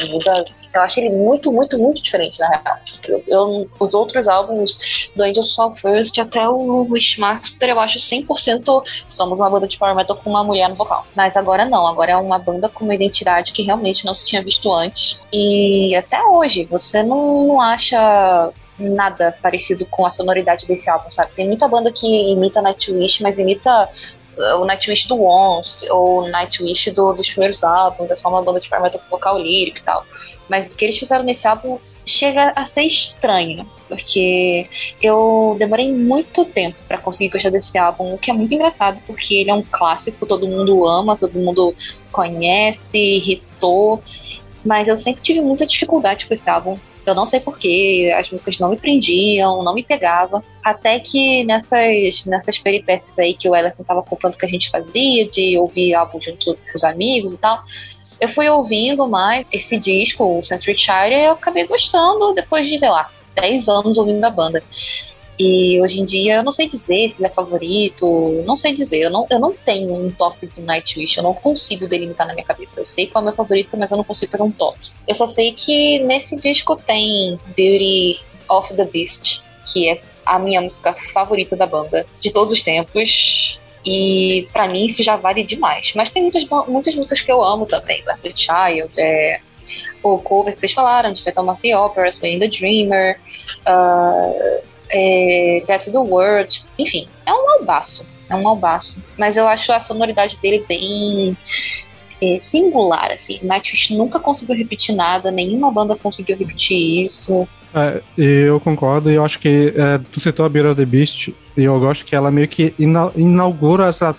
Eu acho ele muito, muito, muito diferente, na real. Eu, eu- os outros álbuns do Angels Fall First até o Wishmaster, eu acho 100% somos uma banda de power metal com uma mulher no vocal. Mas agora não, agora é uma banda com uma identidade que realmente não se tinha visto antes. E até hoje, você não, não acha nada parecido com a sonoridade desse álbum, sabe? Tem muita banda que imita Nightwish, mas imita o Nightwish do Once, ou o Nightwish do, dos primeiros álbuns, é só uma banda de metal com vocal lírico e tal. Mas o que eles fizeram nesse álbum chega a ser estranho, porque eu demorei muito tempo para conseguir gostar desse álbum, o que é muito engraçado, porque ele é um clássico, todo mundo ama, todo mundo conhece, irritou, mas eu sempre tive muita dificuldade com esse álbum. Eu não sei porquê, as músicas não me prendiam, não me pegavam. Até que nessas, nessas peripécias aí que o Ellison tava contando que a gente fazia, de ouvir álbum junto com os amigos e tal, eu fui ouvindo mais esse disco, o Century Child, e eu acabei gostando depois de, sei lá, 10 anos ouvindo a banda. E hoje em dia eu não sei dizer se ele é favorito, não sei dizer. Eu não, eu não tenho um top do Nightwish, eu não consigo delimitar na minha cabeça. Eu sei qual é o meu favorito, mas eu não consigo fazer um top. Eu só sei que nesse disco tem Beauty of the Beast, que é a minha música favorita da banda de todos os tempos. E para mim isso já vale demais. Mas tem muitas, muitas músicas que eu amo também. Blast the Child, é, o cover que vocês falaram, de of the Opera, Slay the Dreamer, uh, é, the World. Enfim, é um albaço. É um albaço. Mas eu acho a sonoridade dele bem é, singular, assim. Nightwish nunca conseguiu repetir nada, nenhuma banda conseguiu repetir isso. É, eu concordo, e eu acho que é, tu citou a Beer of the Beast, e eu gosto que ela meio que inaugura essa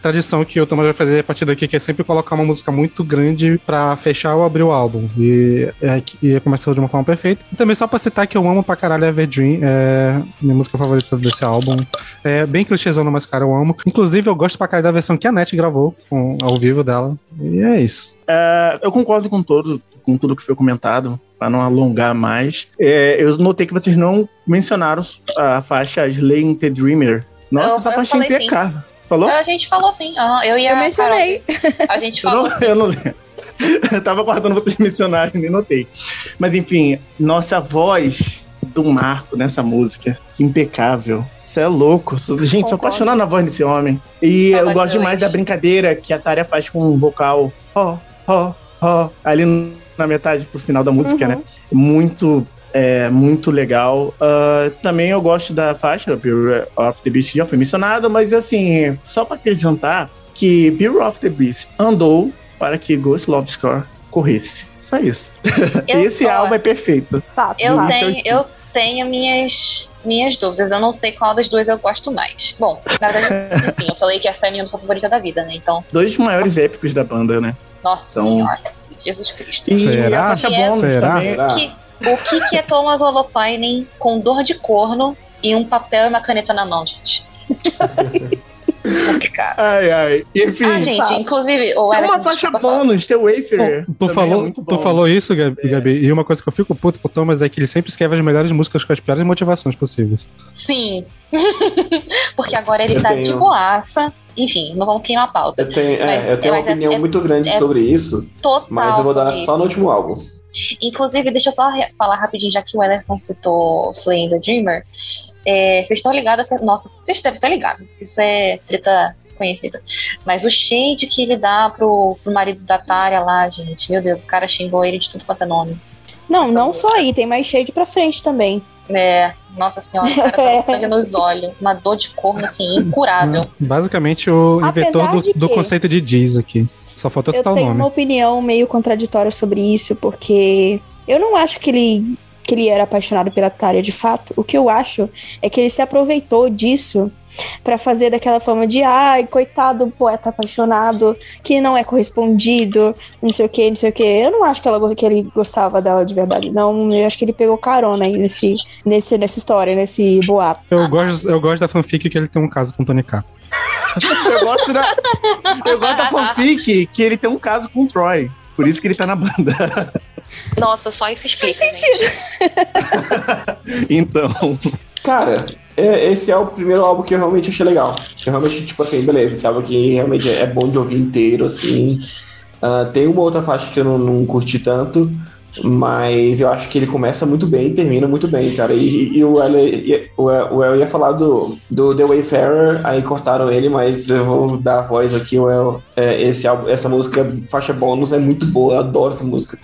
tradição que o Thomas vai fazer a partir daqui, que é sempre colocar uma música muito grande para fechar ou abrir o álbum. E, é, e começou de uma forma perfeita. E também só pra citar que eu amo pra caralho Everdream, é minha música favorita desse álbum. É bem clichêzão, mas cara, eu amo. Inclusive, eu gosto pra caralho da versão que a NET gravou com, ao vivo dela. E é isso. É, eu concordo com todo, com tudo que foi comentado para não alongar mais. É, eu notei que vocês não mencionaram a faixa Slaying the Dreamer. Nossa, eu, essa faixa é impecável. Falou? A gente falou sim. Uhum, eu ia. Eu mencionei. a gente falou. Eu não, eu não lembro. Eu tava guardando vocês mencionarem, nem notei. Mas enfim, nossa voz do Marco nessa música, impecável. Você é louco. Gente, sou apaixonado na voz desse homem. E eu gosto demais da brincadeira que a Tária faz com um vocal. Ó, ó, ó. Ali na metade pro final da música, uhum. né? Muito é muito legal. Uh, também eu gosto da faixa Beer of the Beast, já foi mencionada, mas assim, só para acrescentar que Beer of the Beast andou para que Ghost Love Score corresse. Só isso. Esse tô... álbum é perfeito. Fato, eu, tenho, eu tenho minhas, minhas dúvidas. Eu não sei qual das duas eu gosto mais. Bom, na verdade, enfim, eu falei que essa é a minha música favorita da vida, né? Então. Dois maiores épicos da banda, né? Nossa São... senhora. Jesus Cristo. E Será? a faixa bônus Será? Que, o que, que é Thomas Holopainen com dor de corno e um papel e uma caneta na mão, gente? Complicado. Ai, ai. Enfim. Ah, gente, inclusive, o Alex, uma faixa bônus, teu wafer. Tu, falou, é tu falou isso, Gabi, é. E uma coisa que eu fico puto com o Thomas é que ele sempre escreve as melhores músicas com as piores motivações possíveis. Sim. Porque agora ele eu tá tenho... de boaça. Enfim, não vamos queimar a pauta. Eu tenho, é, eu tenho uma é, opinião é, muito grande sobre isso. Total. Mas eu vou dar só no último álbum. Inclusive, deixa eu só falar rapidinho, já que o Ellison citou Slaying the Dreamer. É, vocês estão ligados? Nossa, vocês devem estar ligados. Isso é treta conhecida. Mas o shade que ele dá pro, pro marido da Tária lá, gente, meu Deus, o cara xingou ele de tudo quanto é nome. Não, Essa não música. só aí, tem mais shade pra frente também. É, nossa senhora, o cara tá com sangue nos olhos. Uma dor de corno, assim, incurável. Basicamente, o inventor do, do conceito de Diz aqui. Só faltou citar o nome. Eu tenho uma opinião meio contraditória sobre isso, porque eu não acho que ele, que ele era apaixonado pela Tária de fato. O que eu acho é que ele se aproveitou disso para fazer daquela forma de ai, coitado do poeta apaixonado que não é correspondido, não sei o que, não sei o que. Eu não acho que, ela, que ele gostava dela de verdade, não. Eu acho que ele pegou carona aí nesse, nesse, nessa história, nesse boato. Eu gosto, eu gosto da fanfic que ele tem um caso com o Tony K eu, gosto da, eu gosto da fanfic que ele tem um caso com o Troy. Por isso que ele tá na banda. Nossa, só isso explica. Faz sentido. então. Cara, é, esse é o primeiro álbum que eu realmente achei legal. Que eu realmente, tipo assim, beleza, esse álbum aqui realmente é bom de ouvir inteiro, assim. Uh, tem uma outra faixa que eu não, não curti tanto. Mas eu acho que ele começa muito bem e termina muito bem, cara. E, e o, El, o, o El ia falar do, do The Wayfarer, aí cortaram ele, mas eu vou dar a voz aqui. O El, é, esse, essa música, faixa bônus, é muito boa, eu adoro essa música.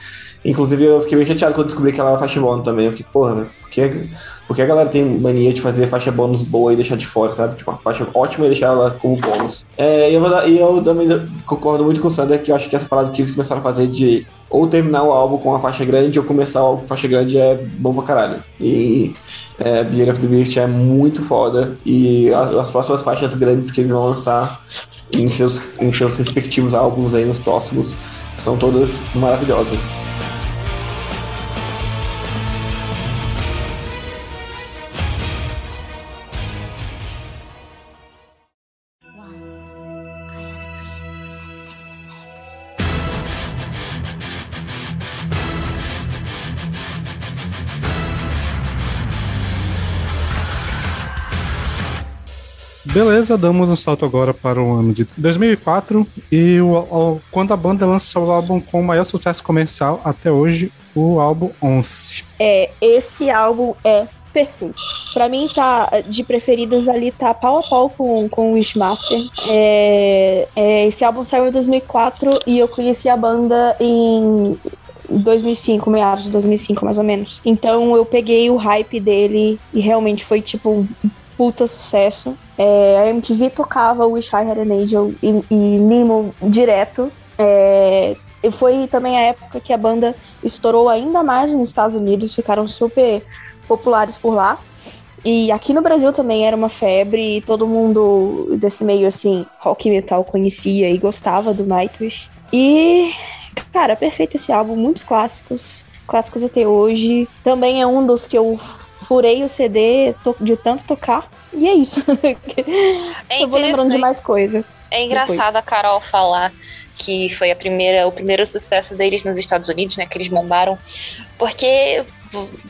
Inclusive, eu fiquei bem chateado quando descobri que ela era faixa bônus também. Eu fiquei, porra, porque Porque a galera tem mania de fazer faixa bônus boa e deixar de fora, sabe? Tipo, uma faixa ótima e deixar ela como bônus. É, eu, e eu também concordo muito com o Sander que eu acho que essa parada que eles começaram a fazer de ou terminar o álbum com uma faixa grande ou começar o álbum com faixa grande é bom pra caralho. E é, Beauty of the Beast é muito foda. E as, as próximas faixas grandes que eles vão lançar em seus, em seus respectivos álbuns aí nos próximos são todas maravilhosas. Beleza, damos um salto agora para o ano de 2004 e o, o- quando a banda lança o álbum com o maior sucesso comercial até hoje, o álbum 11. É, esse álbum é perfeito. Pra mim, tá de preferidos ali, tá pau a pau com, com o Wishmaster. É, é, esse álbum saiu em 2004 e eu conheci a banda em 2005, meados de 2005, mais ou menos. Então eu peguei o hype dele e realmente foi tipo puta sucesso. É, a MTV tocava Wish I Had an Angel e, e Nemo direto. É, e foi também a época que a banda estourou ainda mais nos Estados Unidos, ficaram super populares por lá. E aqui no Brasil também era uma febre, e todo mundo desse meio assim, rock metal conhecia e gostava do Nightwish. E, cara, perfeito esse álbum, muitos clássicos, clássicos até hoje. Também é um dos que eu furei o CD de tanto tocar. E é isso. É eu vou lembrando de mais coisa. É engraçado a Carol falar que foi a primeira, o primeiro sucesso deles nos Estados Unidos, né? Que eles bombaram. Porque,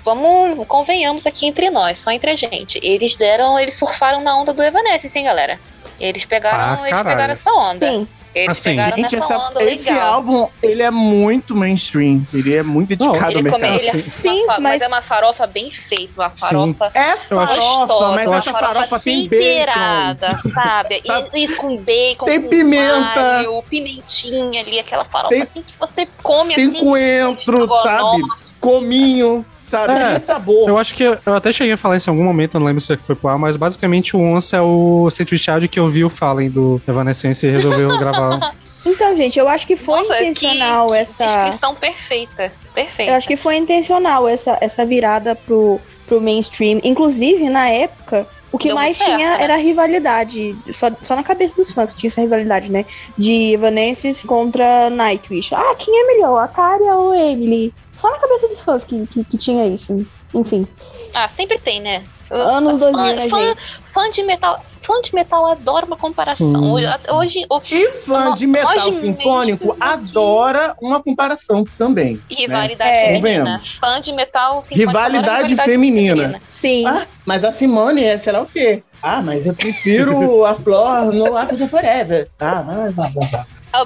vamos, convenhamos aqui entre nós, só entre a gente. Eles deram, eles surfaram na onda do Evanescence, hein, galera? Eles pegaram, Ah, eles pegaram essa onda. Sim, Eles Assim, Gente, nessa essa- onda esse legal. álbum, ele é muito mainstream. Ele é muito dedicado Ele ao come- mercado. ele é Sim. Sim, mas... mas- é uma farofa bem feita, uma Sim. farofa É Eu acho- farofa, gostosa, mas uma essa farofa tem bacon. temperada, sabe? E- Isso com bacon, Tem com pimenta. alho, pimentinha ali, aquela farofa Tem- assim que você come Tem assim. coentro, estrogonofe. sabe? Cominho, sabe? É. Tem sabor. Eu acho que eu, eu até cheguei a falar isso em algum momento, eu não lembro se foi pro ar, mas basicamente o Once é o Sandwich Child que eu vi o Fallen do Evanescence e resolveu gravar. Então, gente, eu acho que foi Nossa, intencional que, que essa. descrição perfeita. Perfeita. Eu acho que foi intencional essa, essa virada pro, pro mainstream. Inclusive, na época, o que Deu mais certo, tinha né? era a rivalidade. Só, só na cabeça dos fãs tinha essa rivalidade, né? De Evanescence contra Nightwish. Ah, quem é melhor, a Tária ou a Emily? Só na cabeça dos fãs que, que, que tinha isso. Enfim, Ah, sempre tem, né? anos 2000, né, fã, gente? fã de metal, fã de metal adora uma comparação. Sim. Hoje, hoje o- E fã de metal Hoje sinfônico mesmo. adora uma comparação também. rivalidade É. feminina. Fã de metal sinfônico adora Rivalidade feminina. Sim. Ah, mas a Simone é sei lá o quê? Ah, mas eu prefiro a Flor no Africa Forever. Ah, mas tá bom.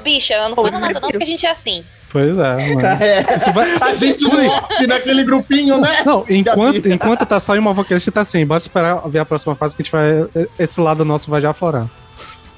Bicha, eu não falo nada não, porque a gente é assim. Pois é, mano. É. Isso vai- A gente morre naquele grupinho, né? Não, enquanto, enquanto tá só em uma vocalista, tá assim. Bora esperar ver a próxima fase que a gente vai. Esse lado nosso vai já aflorar.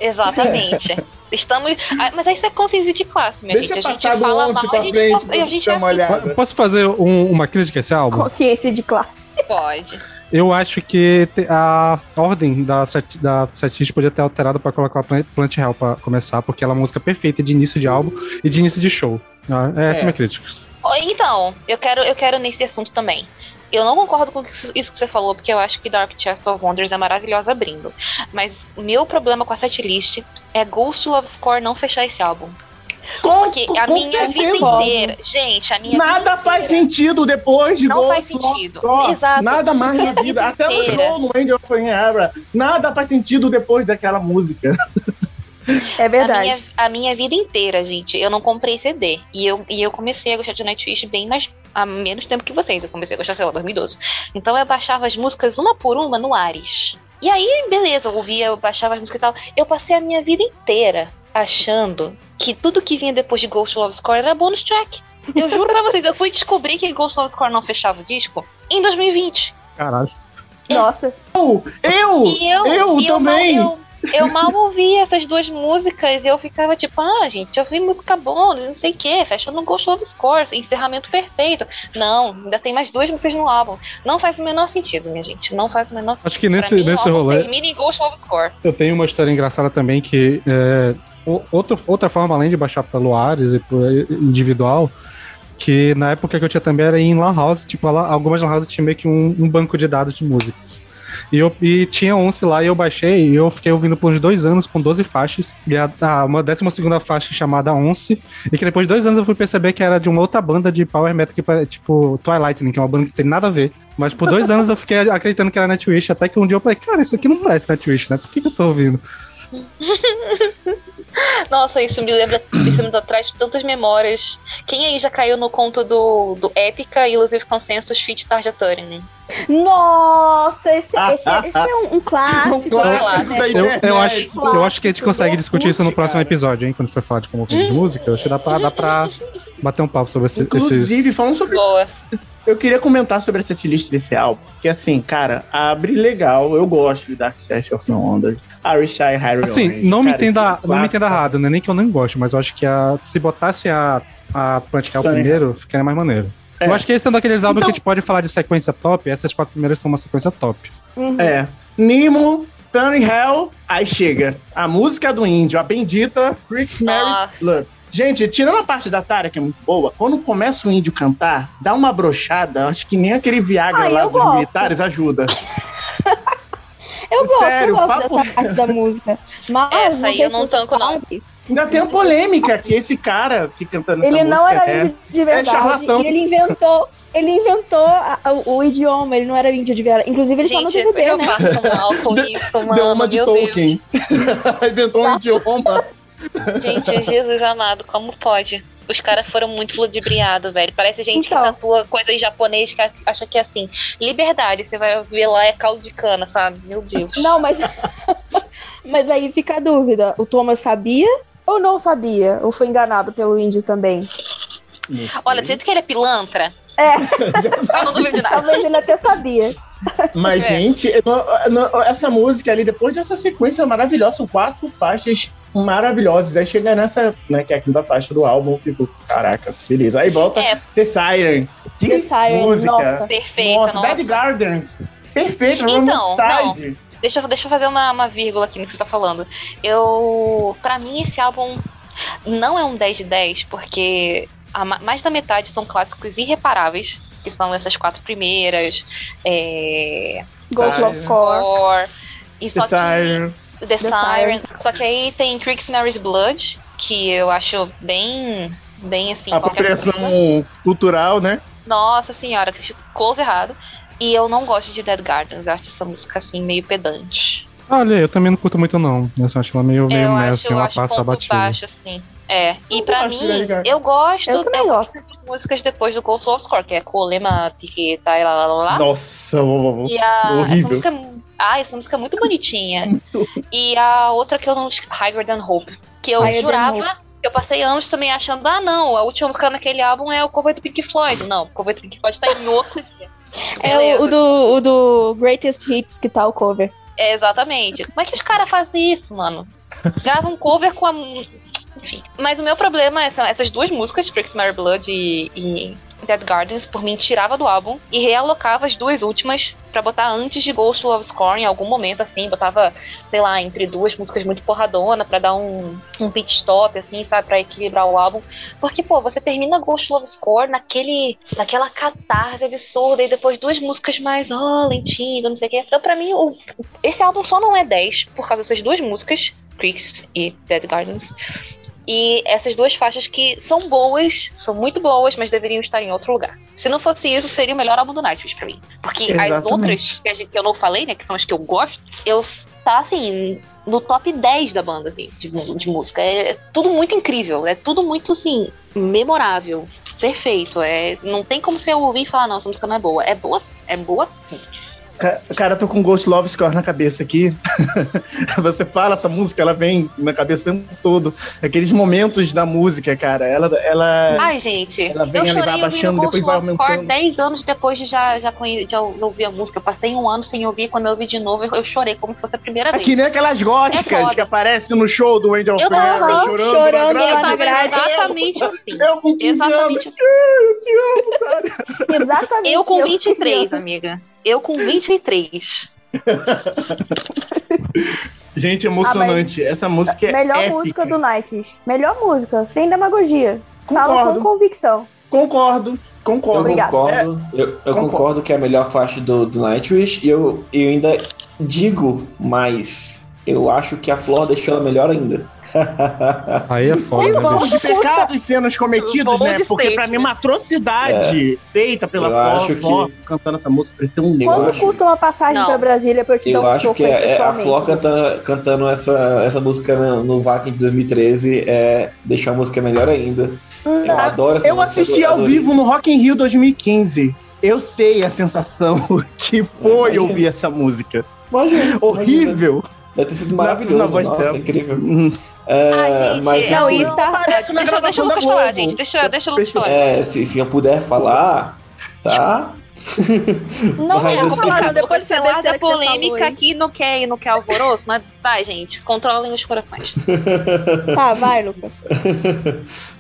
Exatamente. Estamos. Ah, mas isso é consciência de classe, minha Deixa gente. A gente fala 11 mal, a gente, frente, e a gente é assim. Posso fazer um- uma crítica a esse álbum? Consciência de classe. Pode. Eu acho que a ordem da, set, da setlist podia ter alterado pra colocar Plant, Plant Hell pra começar, porque ela é uma música perfeita de início de álbum e de início de show. Ah, Essa é, É. minha crítica. Então, eu quero, eu quero nesse assunto também. Eu não concordo com isso que você falou, porque eu acho que Dark Chest of Wonders é maravilhosa abrindo. Mas o meu problema com a setlist é Ghost Love Score não fechar esse álbum. Com, Porque a minha vida inteira. Gente, a minha Nada vida faz inteira- sentido depois de Não Ghost faz sentido. Exato. Nada mais na vida. Até o show no Angel of. Nada faz sentido depois daquela música. É A verdade. minha, a minha vida inteira, gente, eu não comprei CD. E eu, e eu comecei a gostar de Nightwish bem mais, há menos tempo que vocês. Eu comecei a gostar, sei lá, 2012. Então eu baixava as músicas uma por uma no Ares. E aí, beleza, eu ouvia, eu baixava as músicas e tal. Eu passei a minha vida inteira achando que tudo que vinha depois de Ghost Love Score era bonus track. Eu juro pra vocês, eu fui descobrir que Ghost Love Score não fechava o disco em 2020. Caralho. Nossa. Eu, eu, eu, eu e eu, também. eu, eu mal ouvia essas duas músicas e eu ficava tipo, ah, gente, eu ouvi música boa, não sei o que, fechando no Ghost of Score, encerramento perfeito. Não, ainda tem mais duas músicas no álbum. Não faz o menor sentido, minha gente. Não faz o menor sentido. Acho que nesse, mim, o nesse rolê. Termina em Ghost of Score. Eu tenho uma história engraçada também que é, o- outro, outra forma, além de baixar pelo Ares e por individual, que na época que eu tinha também era em Lan House, tipo, lá- algumas Lan House tinha meio que um, um banco de dados de músicas. E, eu, e tinha 11 lá e eu baixei e eu fiquei ouvindo por uns dois anos com 12 faixas. E a, a, uma décima segunda faixa chamada Once. E que depois de dois anos eu fui perceber que era de uma outra banda de Power Metal, que, tipo Twilight, que é uma banda que tem nada a ver. Mas por dois anos eu fiquei acreditando que era Nightwish, até que um dia eu falei, cara, isso aqui não parece Nightwish, né? Por que, que eu tô ouvindo? Nossa, isso me lembra, isso me traz tantas memórias. Quem aí já caiu no conto do, do Épica e Illusive Consensus Feat Tarja Turing? Nossa, esse, esse, esse é um, um clássico. Um né? clássico da Eu, eu, internet. acho, eu acho que a gente consegue discutir isso no próximo episódio, hein? Quando for falar de como ouvir de música. Eu acho que dá pra, dá pra bater um papo sobre esse- Inclusive, esses. falando sobre Boa. Eu queria comentar sobre essa setlist desse álbum, que assim, cara, abre legal, eu gosto de Dark Side of No Wonder, Arishai Hyrule Assim, Orange, não me cara, entenda, não me entenda errado, não é nem que eu não gosto, mas eu acho que a, se botasse a, a praticar o Tony primeiro, ficaria mais maneiro. É. Eu acho que esse é um daqueles álbuns Então- que a gente pode falar de sequência top, essas quatro primeiras são uma sequência top. Uhum. É, Nemo, Turning Hell, aí chega a música do índio, a bendita Creek Mary. Gente, tirando a parte da Tara, que é muito boa, quando começa o índio cantar, dá uma brochada, acho que nem aquele Viagra Ah, lá dos gosto. militares ajuda. Eu gosto, Sério, eu gosto papo- dessa parte da música. Mas Essa não aí sei eu se não você tanco, não. sabe, Ainda tem a polêmica que esse cara que cantando ele essa não música era é- índio de verdade. charlatão. e ele inventou. Ele inventou a- a- o, idioma, ele não era índio de verdade. Inclusive, ele tá no Gente, DVD, eu né? passo mal com isso, mano. Deu uma de meu. Tolkien. Inventou um idioma. Gente, Jesus amado, como pode? Os caras foram muito ludibriados, velho. Parece gente Então. que tatua coisa em japonês que acha que é assim. Liberdade, você vai ver lá é caldo de cana, sabe? Meu Deus. Não, mas. mas aí fica a dúvida: o Thomas sabia ou não sabia? Ou foi enganado pelo índio também? Olha, do jeito que ele é pilantra. É. Eu não duvido de nada. Talvez ele até sabia. Mas, É. gente, essa música ali, depois dessa sequência maravilhosa, são quatro faixas maravilhosas. Aí chega nessa, né, que é a quinta faixa do álbum, eu fico, caraca, beleza. Aí volta É. The Siren. Que The Siren, música. nossa. Perfeita, Nossa, nossa. Bad Gardens. Perfeito, Então, Ramoncide. Deixa, eu- deixa eu fazer uma, uma vírgula aqui no que você tá falando. Eu. Pra mim, esse álbum não é um 10 de 10, porque a ma- mais da metade são clássicos irreparáveis, que são essas quatro primeiras. É. Ghost. Love Score. Or, e The só que- Siren. The, The Siren. Só que aí tem Tricks Mary's Blood, que eu acho bem. Bem assim. Apropriação cultural, né? Nossa senhora, que close errado. E eu não gosto de Dead Gardens, eu acho essa música assim meio pedante. Olha, eu também não curto muito, não. Eu só acho ela meio, meio eu né, acho, assim, eu ela acho passa ponto batida. baixo, assim. É. E Eu pra gosto de mim, eu gosto Eu também gosto. das músicas depois do Ghost of Score, que é Colema, Tiqueta e lá lá lá lá. Nossa. E a, essa horrível. música, é ah, essa música é muito bonitinha. e a outra que eu não. Higher Than Hope. Que eu Higher jurava. Eu passei anos também achando, ah, não, a última música naquele álbum é o cover do Pink Floyd. Não, o cover do Pink Floyd tá em outro. É o, o do, o do Greatest Hits que tá o cover. É, exatamente. Como é que os caras fazem isso, mano? Gravam um cover com a. Enfim. Mas o meu problema são essas duas músicas, Tricks Mary Blood e, e Dead Gardens, por mim, tirava do álbum e realocava as duas últimas pra botar antes de Ghost Love Score em algum momento, assim. Botava, sei lá, entre duas músicas muito porradona pra dar um, um pit stop, assim, sabe? Pra equilibrar o álbum. Porque, pô, você termina Ghost Love Score naquele, naquela catarse absurda e depois duas músicas mais, ó, lentinho, não sei o quê. Então, pra mim, o, esse álbum só não é 10 por causa dessas duas músicas, Creeks e Dead Gardens. E essas duas faixas que são boas, são muito boas, mas deveriam estar em outro lugar. Se não fosse isso, seria o melhor álbum do Nightwish pra mim. Porque as Exatamente. outras que, a gente- que eu não falei, né, que são as que eu gosto, eu tá assim, no top 10 da banda, assim, de, de música. É, é tudo muito incrível, é tudo muito, assim, memorável. Perfeito. É, não tem como você ouvir e falar, não, essa música não é boa. É boa, é boa sim. Ca- Cara, eu tô com Ghost Love Score na cabeça aqui. Você fala essa música, ela vem na cabeça o tempo todo. Aqueles momentos da música, cara. Ela. ela Ai, gente, Ela eu vem, ela vai abaixando, Ghost depois vai Love Score aumentando. 10 anos depois de já, já, conhe- já ouvir a música. Eu passei um ano sem ouvir, quando eu ouvi de novo, eu, eu chorei como se fosse a primeira é vez. que nem aquelas góticas É que aparecem no show do Angel Eu também. chorando, Chorando lá grade. Exatamente assim. Eu com 15 Exatamente anos. assim. Eu te amo, cara. Exatamente. Eu com eu 23, quis- amiga. Eu com 23. Gente, emocionante. Essa música é Melhor épica. música do Nightwish. Melhor música, sem demagogia. Falo Concordo. com convicção. Concordo, Eu concordo. Obrigada. concordo, eu, eu Concordo. concordo que é a melhor faixa do, do Nightwish e eu, eu ainda digo mais. Eu acho que a Flor deixou ela melhor ainda. Aí é foda, Muito né, bom. de pecados sendo cometidos, Bold né? Porque pra mim uma atrocidade feita pela Eu Flor, acho que- cantando essa música parecia um Eu Quanto acho- custa uma passagem Não. pra Brasília pra eu te dar Eu um acho soco que é, é a? Flor cantando, cantando essa, essa música no, no VAC de 2013 é deixar a música melhor ainda. Hum, Eu adoro essa Eu música. assisti ao vivo no Rock in Rio 2015. Eu sei a sensação que foi Imagina. ouvir essa música. Imagina, imagina. Horrível. Deve ter sido Na- na maravilhoso. voz Nossa, dela. incrível. Hum. É, Ai, gente, mas Não, assim, isso tá... Na Deixa, deixa o Lucas falar, gente. Deixa, deixa o Lucas Deixa- falar. é, se, se eu puder falar, tá? Não Mas vou assim- falar, não, depois você dessa besteira que você polêmica falou aqui não quer, e não quer alvoroço, mas vai, gente, controlem os corações. Tá, vai, Lucas.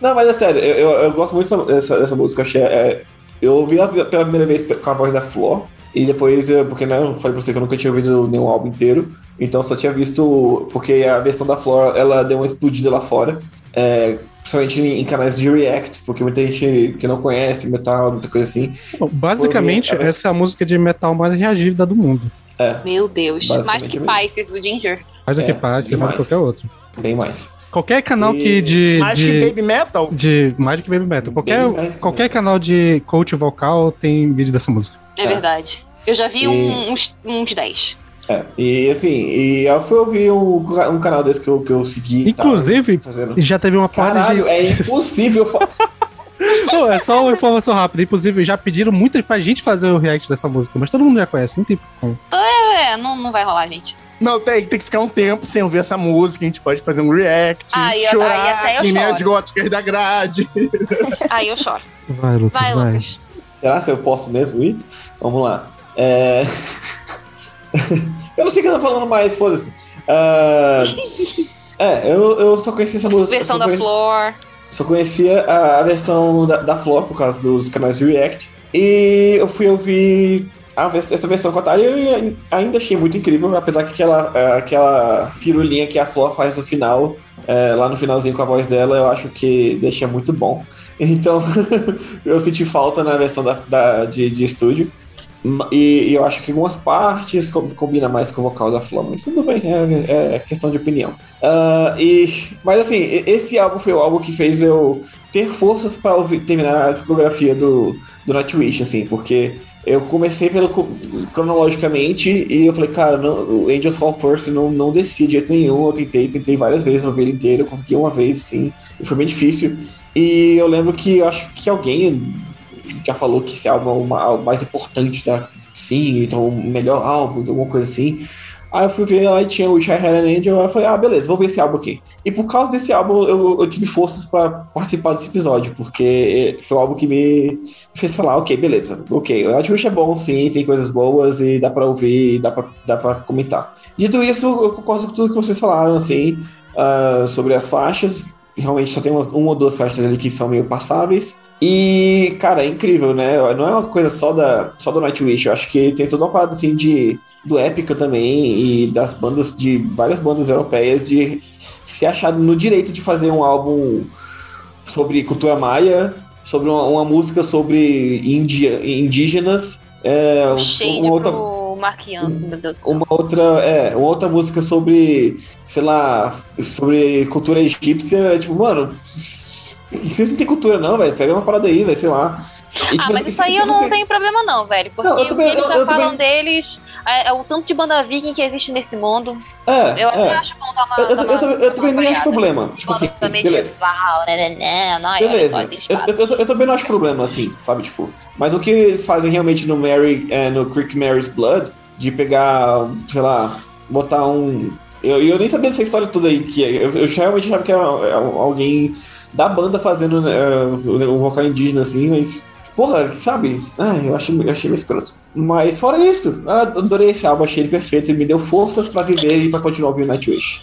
Não, mas é sério, eu, eu, eu gosto muito dessa, dessa, dessa música. Eu, achei, é, eu ouvi ela pela primeira vez com a voz da Flor, e depois, eu- porque né, eu falei pra você que eu nunca tinha ouvido nenhum álbum inteiro, então eu só tinha visto, porque a versão da Flor, ela deu uma explodida lá fora, é, principalmente em, em canais de react, porque muita gente que não conhece metal, muita coisa assim. Basicamente, Foi- essa é a música de metal mais reagida do mundo. Meu Deus. Mais Basicamente que mesmo. Pisces do Ginger. Mais do É, que passe, mais do qualquer outro. Bem mais. Qualquer canal E- que de. Mais de... que Baby Metal? de Magic Baby Metal. Qualquer, que qualquer canal de coach vocal tem vídeo dessa música. É, É. verdade. Eu já vi E- um- uns, uns 10. É, e assim, e eu fui ouvir um, um canal desse que eu, que eu segui. e tal, Inclusive, fazendo. Já teve uma parte Caralho, de. é impossível. Não, é só uma informação rápida. Inclusive, já pediram muito pra gente fazer o react dessa música, mas todo mundo já conhece, não tem como. É, não, não vai rolar, gente. Não, tem, tem que ficar um tempo sem ouvir essa música. A gente pode fazer um react, Ah, e- chorar, aí até eu que nem choro. as góticas da grade. Aí eu choro. Vai, Lucas, Vai, vai. Lucas. Será se eu posso mesmo ir? Vamos lá. É... eu não sei o que eu tô falando mais, foda-se. Ah, É, eu, eu só conheci essa música. Versão da conheci- Flor. Só conhecia a, a versão da, da Flor por causa dos canais de React. E eu fui ouvir a essa versão com a Thalia e ainda achei muito incrível, apesar que aquela, é, aquela firulinha que a Flor faz no final, é, lá no finalzinho com a voz dela, eu acho que deixa muito bom. Então, eu senti falta na versão da, da- de, de estúdio. E, e eu acho que algumas partes com- combina mais com o vocal da Flor, mas tudo bem, é, é questão de opinião. Ah, e, mas assim, esse álbum foi o álbum que fez eu ter forças para terminar a discografia do, do Nightwish, assim, porque eu comecei pelo cronologicamente e eu falei, cara, não, o Angels Fall First não, não descia de jeito nenhum. Eu tentei, tentei várias vezes ouvir ele inteiro, consegui uma vez, sim, e foi bem difícil. E eu lembro que eu acho que alguém já falou que esse álbum é o o mais importante da. Sim, então o melhor álbum, alguma coisa assim. Aí eu fui ver lá e tinha o Had an Angel. Aí eu falei, ah, beleza, vou ver esse álbum aqui. E por causa desse álbum eu, eu tive forças pra participar desse episódio, porque foi o álbum que me fez falar, ok, beleza, ok, o Nightwish é bom sim, tem coisas boas e dá pra ouvir, dá pra, dá pra comentar. Dito isso, eu concordo com tudo que vocês falaram, assim, ah, sobre as faixas. Realmente só tem umas, uma ou duas faixas ali que são meio passáveis. E, cara, é incrível, né? Não é uma coisa só, da, só do Nightwish. Eu acho que tem toda uma parada assim de do épica também e das bandas de várias bandas europeias de se achar no direito de fazer um álbum sobre cultura maia, sobre uma, uma música sobre índia, indígenas, é, um- uma outra, meu Deus uma outra, é, uma outra música sobre, sei lá, sobre cultura egípcia, tipo, mano, vocês não tem cultura não, velho, pega uma parada aí, velho, sei lá. E, Ah, tipo, mas se- isso aí eu não você- tenho problema não, velho. Porque Não, também- eles já eu falam também- deles, é, é o tanto de banda viking que existe nesse mundo. É, Eu até é. acho bom dar uma. Eu, eu, dar eu, uma- também- eu também nem acho problema. Tipo assim, beleza. medieval, né, né, né, não, Beleza. Eu, também não acho problema, assim, sabe? Tipo, mas o que eles fazem realmente no Mary, é, no Creek Mary's Blood de pegar, sei lá, botar um. Eu, eu nem sabia dessa história toda aí, que eu, eu realmente achava que era é, alguém da banda fazendo né, o vocal indígena assim, mas. Porra, sabe? Ah, eu achei, achei meio escroto. Mas fora isso, adorei esse álbum, achei ele perfeito e me deu forças pra viver e pra continuar ouvindo Nightwish.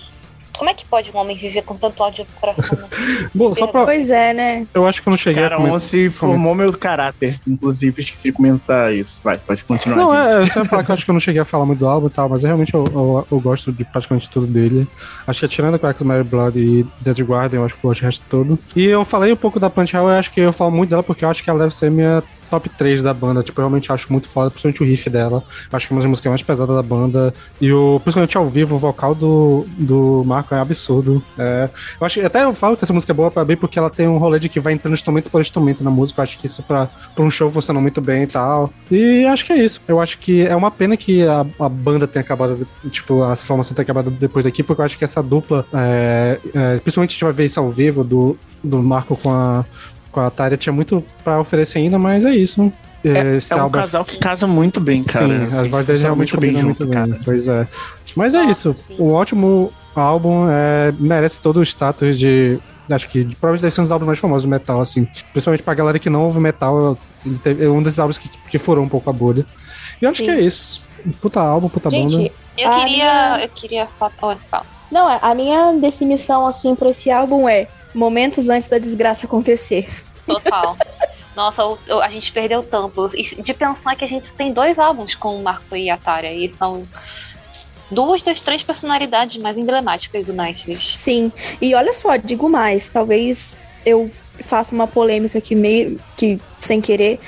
Como é que pode um homem viver com tanto ódio no coração? né? Bom, só pra. Pois é, né? Eu acho que eu não cheguei a Cara, comentar. se formou meu caráter. Inclusive, esqueci de comentar isso. Vai, pode continuar. Não, é, eu só ia falar que eu acho que eu não cheguei a falar muito do álbum e tal, mas eu, realmente eu, eu, eu gosto de praticamente tudo dele. Acho que tirando a Crack Mary Blood e Dead Guardian, eu acho que eu gosto do resto todo. E eu falei um pouco da Punch Hell, eu acho que eu falo muito dela porque eu acho que ela deve ser minha top 3 da banda. Tipo, eu realmente acho muito foda, principalmente o riff dela. Acho que é uma das músicas mais pesadas da banda. E o, principalmente ao vivo, o vocal do, do Marco é absurdo. É, eu acho até eu falo que essa música é boa pra bem porque ela tem um rolê de que vai entrando instrumento por instrumento na música. Eu acho que isso pra, pra um show funciona muito bem e tal. E acho que é isso. Eu acho que é uma pena que a, a banda tenha acabado, tipo, essa formação tenha acabado depois daqui, porque eu acho que essa dupla, é, é, principalmente a gente vai ver isso ao vivo do, do Marco com a, com a Tária, tinha muito pra oferecer ainda, mas é isso. É, Esse é um álbum casal que casa muito bem, cara. Sim, as vozes deles realmente muito bem combinam junto, muito bem. cara. Pois é. Mas é isso. sim. Um ótimo álbum, é, merece todo o status de. Acho que de- provavelmente deve ser um dos álbuns mais famosos do metal, assim. Principalmente pra galera que não ouve metal, ele teve- é um desses álbuns que, que furou um pouco a bolha. E eu acho Sim. que é isso. Puta álbum, puta banda. Gente, Eu A queria. minha- Eu queria só. Oh, fala. não, é, a minha definição, assim, pra esse álbum é momentos antes da desgraça acontecer. Total. Nossa, a gente perdeu tanto. E de pensar que a gente tem dois álbuns com o Marco e a Tária. E são duas das três personalidades mais emblemáticas do Nightwish. Sim. E olha só, digo mais, talvez eu faça uma polêmica aqui meio que sem querer,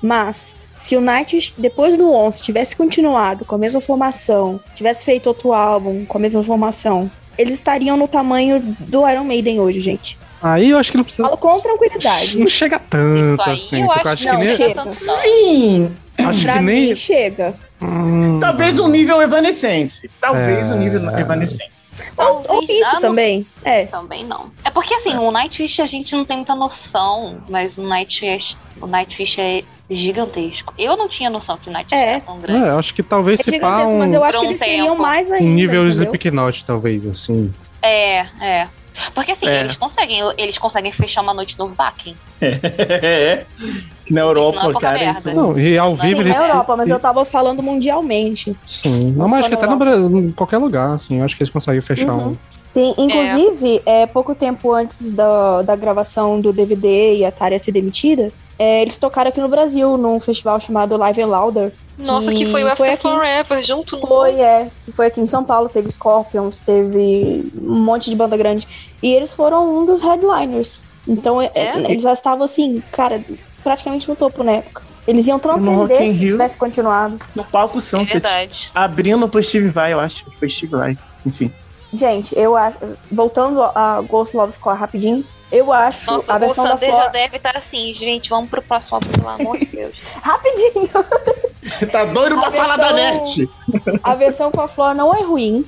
mas se o Nightwish depois do 11 tivesse continuado com a mesma formação, tivesse feito outro álbum com a mesma formação, eles estariam no tamanho do Iron Maiden hoje, gente. Aí eu acho que não precisa. Falo com tranquilidade. Não chega tanto assim. eu acho acho não, que nem. chega. Não. Sim! Acho pra que mim, nem. chega. Hum, Talvez o nível Evanescence. Talvez É. o nível Evanescence. Ou, ou isso não- também. É. Também não. É porque assim, o Nightwish a gente não tem muita noção, mas o Nightwish, o Nightwish é gigantesco. Eu não tinha noção que o Nightwish É. era tão grande. É, eu acho que talvez É se pá um, mas eu acho Por que um eles seriam mais ainda. um nível entendeu? Slipknot, talvez, assim. É, é. Porque assim, É. eles conseguem, eles conseguem fechar uma noite no Vakin. Na Senão é Europa, pouca cara. isso- Não, e ao vivo Sim, eles. na Europa, mas eu tava falando mundialmente. Sim, não, mas acho que na até no. Brasil, em qualquer lugar, assim, eu acho que eles conseguem fechar Uhum. um. Sim, inclusive, é. pouco tempo antes da, da gravação do DVD e a Tária ser demitida, é, eles tocaram aqui no Brasil, num festival chamado Live and Louder. Nossa, que foi o foi After aqui. Forever junto no. Foi, é. que Foi aqui em São Paulo, teve Scorpions, teve um monte de banda grande. E eles foram um dos headliners. Então, é, É? eles já estavam assim, cara, praticamente no topo na época. Eles iam No Rock transcender in se Rio. tivesse continuado. No palco É Sunset. verdade. abrindo pro Steve Vai, eu acho. Foi Steve Vai. Enfim. Gente, eu acho. Voltando a Ghost Love Score rapidinho, eu acho Nossa, a o versão da Sander Flor. já deve estar assim, gente, vamos pro próximo álbum, pelo amor de Deus. Rapidinho! tá doido pra A falar da versão- net? A versão com a Flor não é ruim.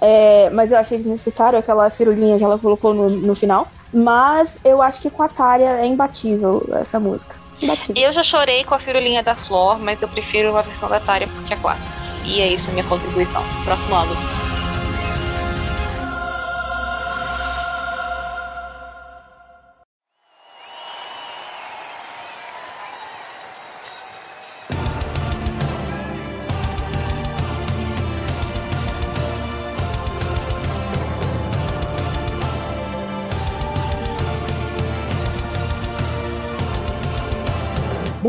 é, mas eu achei desnecessário aquela firulinha que ela colocou no, no final. Mas eu acho que com a Tária é imbatível essa música. Imbatível. Eu já chorei com a firulinha da Flor, mas eu prefiro a versão da Tária porque é clássica. E é isso a minha contribuição. Próximo álbum.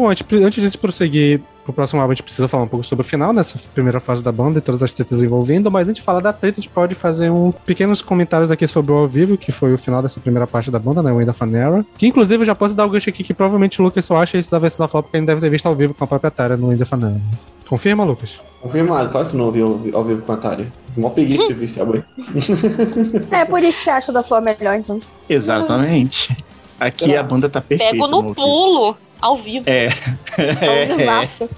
Bom, antes, antes de prosseguir pro próximo álbum, a gente precisa falar um pouco sobre o final, nessa primeira fase da banda e todas as tretas envolvendo, mas antes de falar da treta, a gente pode fazer um pequenos comentários aqui sobre o ao vivo, que foi o final dessa primeira parte da banda, né, o End of an Era, que inclusive eu já posso dar o gancho aqui que provavelmente o Lucas só acha esse da versão da Flop, porque ele deve ter visto ao vivo com a própria Tara no End of an Era. Confirma, Lucas? Confirmado, claro que não ouvi ao, ao vivo com a Tária. Mó preguiça de ver esse álbum. É por isso que você acha da Flor melhor, então. Exatamente. Aqui a banda tá perfeita. Pego no pulo, ao vivo. É. É um vivaço.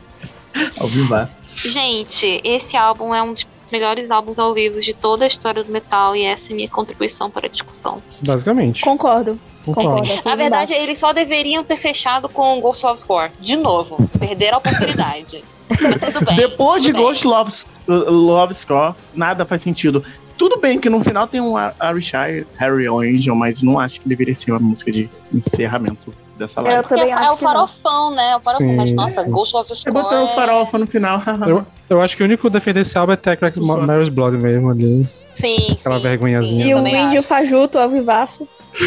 Ao vivaço. Gente, esse álbum é um dos melhores álbuns ao vivo de toda a história do metal e essa é a minha contribuição para a discussão. Basicamente. Concordo. Concordo. Concordo. assim Na verdade, eles só deveriam ter fechado com Ghost of Score. De novo. Perderam a oportunidade. Bem. Depois de bem. Ghost Love, Love Score, nada faz sentido. Tudo bem que no final tem um Arishai, Harry ou Angel, mas não acho que deveria ser uma música de encerramento dessa Eu live. Porque também é acho o que não. farofão, né? O farofão. Sim, mas nossa, sim. Ghost of Você Score. botou o é- farofa no final. Eu, eu acho que o único defender desse álbum é Funciona. Mary's Blood mesmo ali. Sim. Aquela sim. vergonhazinha. E Eu o índio fajuto, ao vivaço, Sim.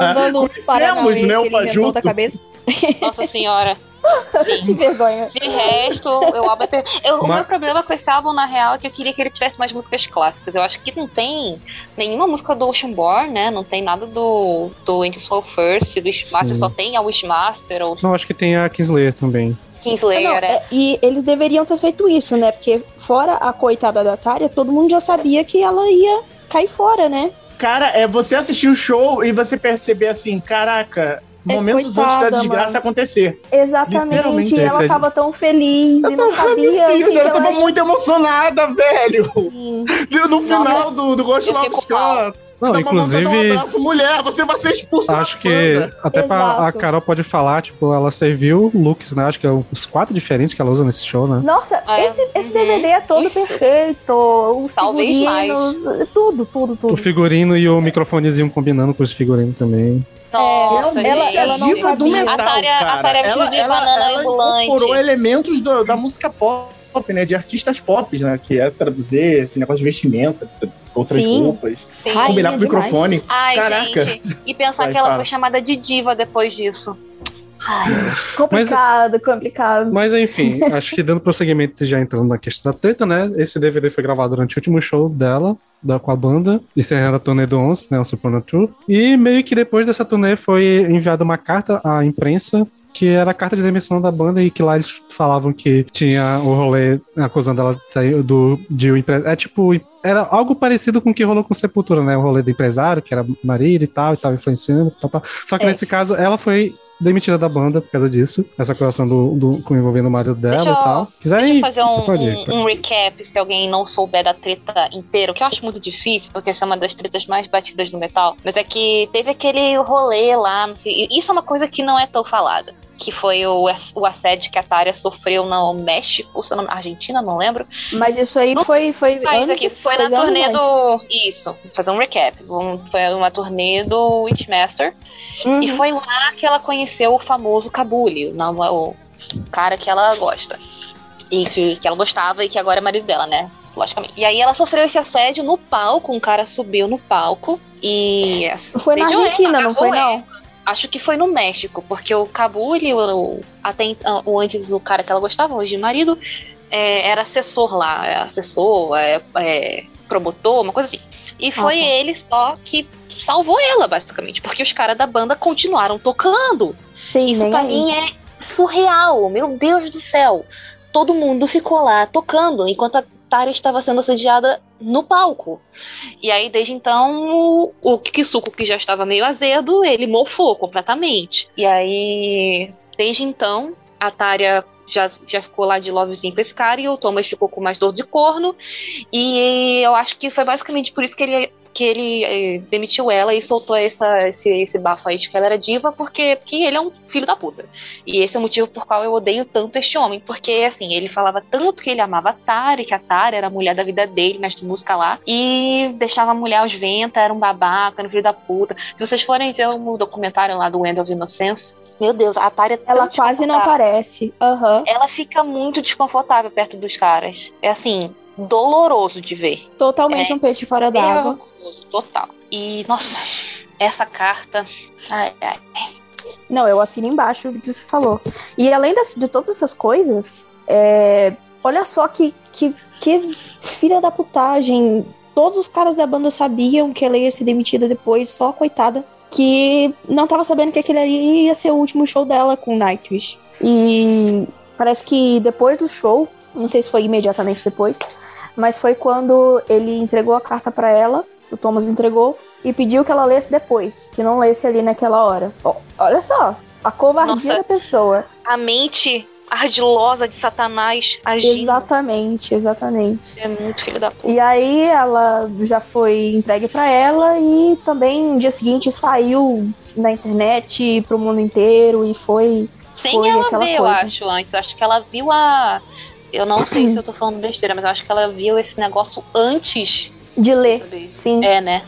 andando uns paranauê né, o que ele inventou fajuto. da cabeça. Nossa senhora. Que vergonha. De resto, o é per... eu, O Mas- meu problema com esse álbum, na real, é que eu queria que ele tivesse mais músicas clássicas. Eu acho que não tem nenhuma música do Oceanborn, né? Não tem nada do, do Angels Fall First, do Wishmaster, só tem a Wishmaster ou Não, acho que tem a Kingslayer também. Kingslayer, Não, é. é, e eles deveriam ter feito isso, né? Porque fora a coitada da Tária, todo mundo já sabia que ela ia cair fora, né? Cara, é você assistir o show e você perceber assim, caraca, É, momentos antes da coitada, desgraça mano. acontecer. Exatamente. E ela tava tão feliz e não sabia o que, Deus, que ela ela tava muito emocionada, velho. ia. No final Nossa, do, do Ghost fico Score. Não, tava inclusive, Um abraço, mulher, você vai ser expulsa da acho que banda. até pra, a. Carol pode falar, tipo, ela serviu looks, né? Acho que é os quatro diferentes que ela usa nesse show, né? Nossa, É. esse, esse Uhum. DVD é todo Isso. perfeito. Os Talvez figurinos, tudo, tudo, O tudo. figurino e o microfonezinho combinando com os figurinos também. Nossa, ela- gente. ela não diva do sabia. metal, A Tária- a. Tária é ela, de ela, banana ela ambulante. incorporou elementos do- da música pop, né? De artistas pop, né? Que é traduzir esse negócio de vestimenta, outras Sim. roupas. Sim. Combinar com o demais. microfone. Ai, Caraca. gente. E pensar Vai, que ela fala. foi chamada de diva depois disso. Ai, Complicado, complicado. Mas enfim, acho que dando prosseguimento já entrando na questão da treta, né? Esse DVD foi gravado durante o último show dela, da, com a banda, encerrando a turnê do 11, né? O Tour. E meio que depois dessa turnê foi enviada uma carta à imprensa que era a carta de demissão da banda e que lá eles falavam que tinha o rolê acusando ela do de o empre... é tipo era algo parecido com o que rolou com Sepultura, né? O rolê do empresário, que era marido e tal, e tava influenciando. Só que É. nesse caso, ela foi demitida da banda por causa disso. Essa acusação do, do, com envolvendo o marido dela Deixa e tal. Deixa Quiserem. fazer um, um- um recap se alguém não souber da treta inteira, o que eu acho muito difícil, porque essa é uma das tretas mais batidas no metal. Mas é que teve aquele rolê lá, não sei, e isso é uma coisa que não é tão falada. Que foi o, o assédio que a Tária sofreu no México, se não, Argentina, não lembro. Mas isso aí Não foi. foi Mas anos aqui, foi na turnê antes. do. Isso, vou fazer um recap. Um- Foi uma turnê do Witchmaster. Uhum. E foi lá que ela conheceu o famoso Kabuli, o, cara que ela gosta. E que, que ela gostava e que agora é marido dela, né? Logicamente. E aí ela sofreu esse assédio no palco, um cara subiu no palco e. Foi na assediou ela, Argentina, não foi, ela. Acho que foi no México, porque o Kabuli, o, o- até então, o antes o cara que ela gostava, hoje o marido, é, era assessor lá, é assessor, é, é, promotor, uma coisa assim. E foi tá. ele só que salvou ela, basicamente, porque os caras da banda continuaram tocando. Sim, Isso pra aí. mim é surreal, meu Deus do céu. Todo mundo ficou lá tocando enquanto a Tara estava sendo assediada no palco. E aí, desde então, o, o que já estava meio azedo, ele mofou completamente. E aí, desde então, a Tária já, já ficou lá de lovezinho com esse cara e o Thomas ficou com mais dor de corno. E eu acho que foi basicamente por isso que ele, que ele eh, demitiu ela e soltou essa, esse, esse bafo aí de que ela era diva, porque, porque ele é um filho da puta. E esse é o motivo por qual eu odeio tanto este homem. Porque, assim, ele falava tanto que ele amava a Tari, que a Tari era a mulher da vida dele, nesta música lá, e deixava a mulher aos ventos, era um babaca, era um filho da puta. Se vocês forem ver o documentário lá do End of Innocence, meu Deus, a Tari é tão Ela quase não aparece. Aham. Ela fica muito desconfortável perto dos caras. É assim, doloroso de ver. Totalmente É. um peixe fora d'água. Total. E, nossa, essa carta. Ai, ai. Não, eu assino embaixo do que você falou. E além de todas essas coisas, é, olha só que, que, que filha da putagem. Todos os caras da banda sabiam que ela ia ser demitida depois, só a coitada, que não tava sabendo que aquele ali ia ser o último show dela com Nightwish. E parece que depois do show, não sei se foi imediatamente depois, mas foi quando ele entregou a carta pra ela, o Thomas entregou, e pediu que ela lesse depois, que não lesse ali naquela hora. Ó, olha só, a covardia Nossa. da pessoa. A mente ardilosa de Satanás agindo. Exatamente, exatamente. É muito filho da puta. E aí ela já foi entregue pra ela e também no dia seguinte saiu na internet pro mundo inteiro e foi Sem Foi ela aquela ver, eu coisa. acho, antes. Acho que ela viu a. Eu não sei se eu tô falando besteira, mas eu acho que ela viu esse negócio antes De ler, sim. É, né?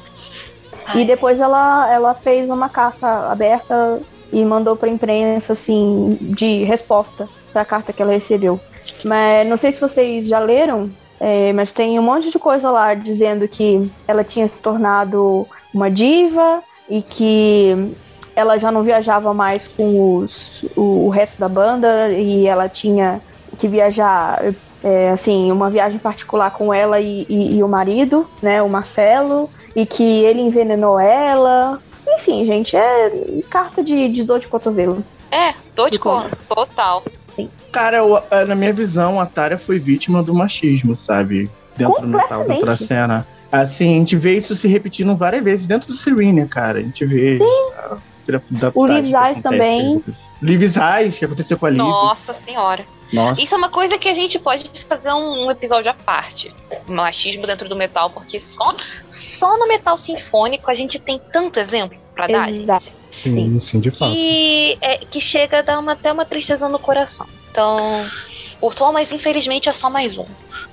E depois ela, ela fez uma carta aberta e mandou pra imprensa, assim, de resposta pra carta que ela recebeu. Mas não sei se vocês já leram, é, mas tem um monte de coisa lá dizendo que ela tinha se tornado uma diva e que ela já não viajava mais com os, o, o resto da banda e ela tinha que viajar, é, assim, uma viagem particular com ela e, e- e o marido, né, o Marcelo, e que ele envenenou ela. Enfim, gente, é carta de, de dor de cotovelo. É, dor de Thomas. total. Cara, eu- é, na minha visão, a Tária foi vítima do machismo, sabe? Dentro do dentro da Completamente. cena. Assim, a gente vê isso se repetindo várias vezes dentro do Serena, cara. A gente vê. a- da- O da- Liv Zayas também. Liv Zayas, que aconteceu com a Liv. Nossa senhora. Nossa. Isso é uma coisa que a gente pode fazer um, um episódio à parte. Machismo dentro do metal, porque só, só no metal sinfônico a gente tem tanto exemplo pra dar. Exato. Sim, sim, de fato. E é, que chega a dar uma, até uma tristeza no coração. Então, o Thomas, infelizmente, é só mais um.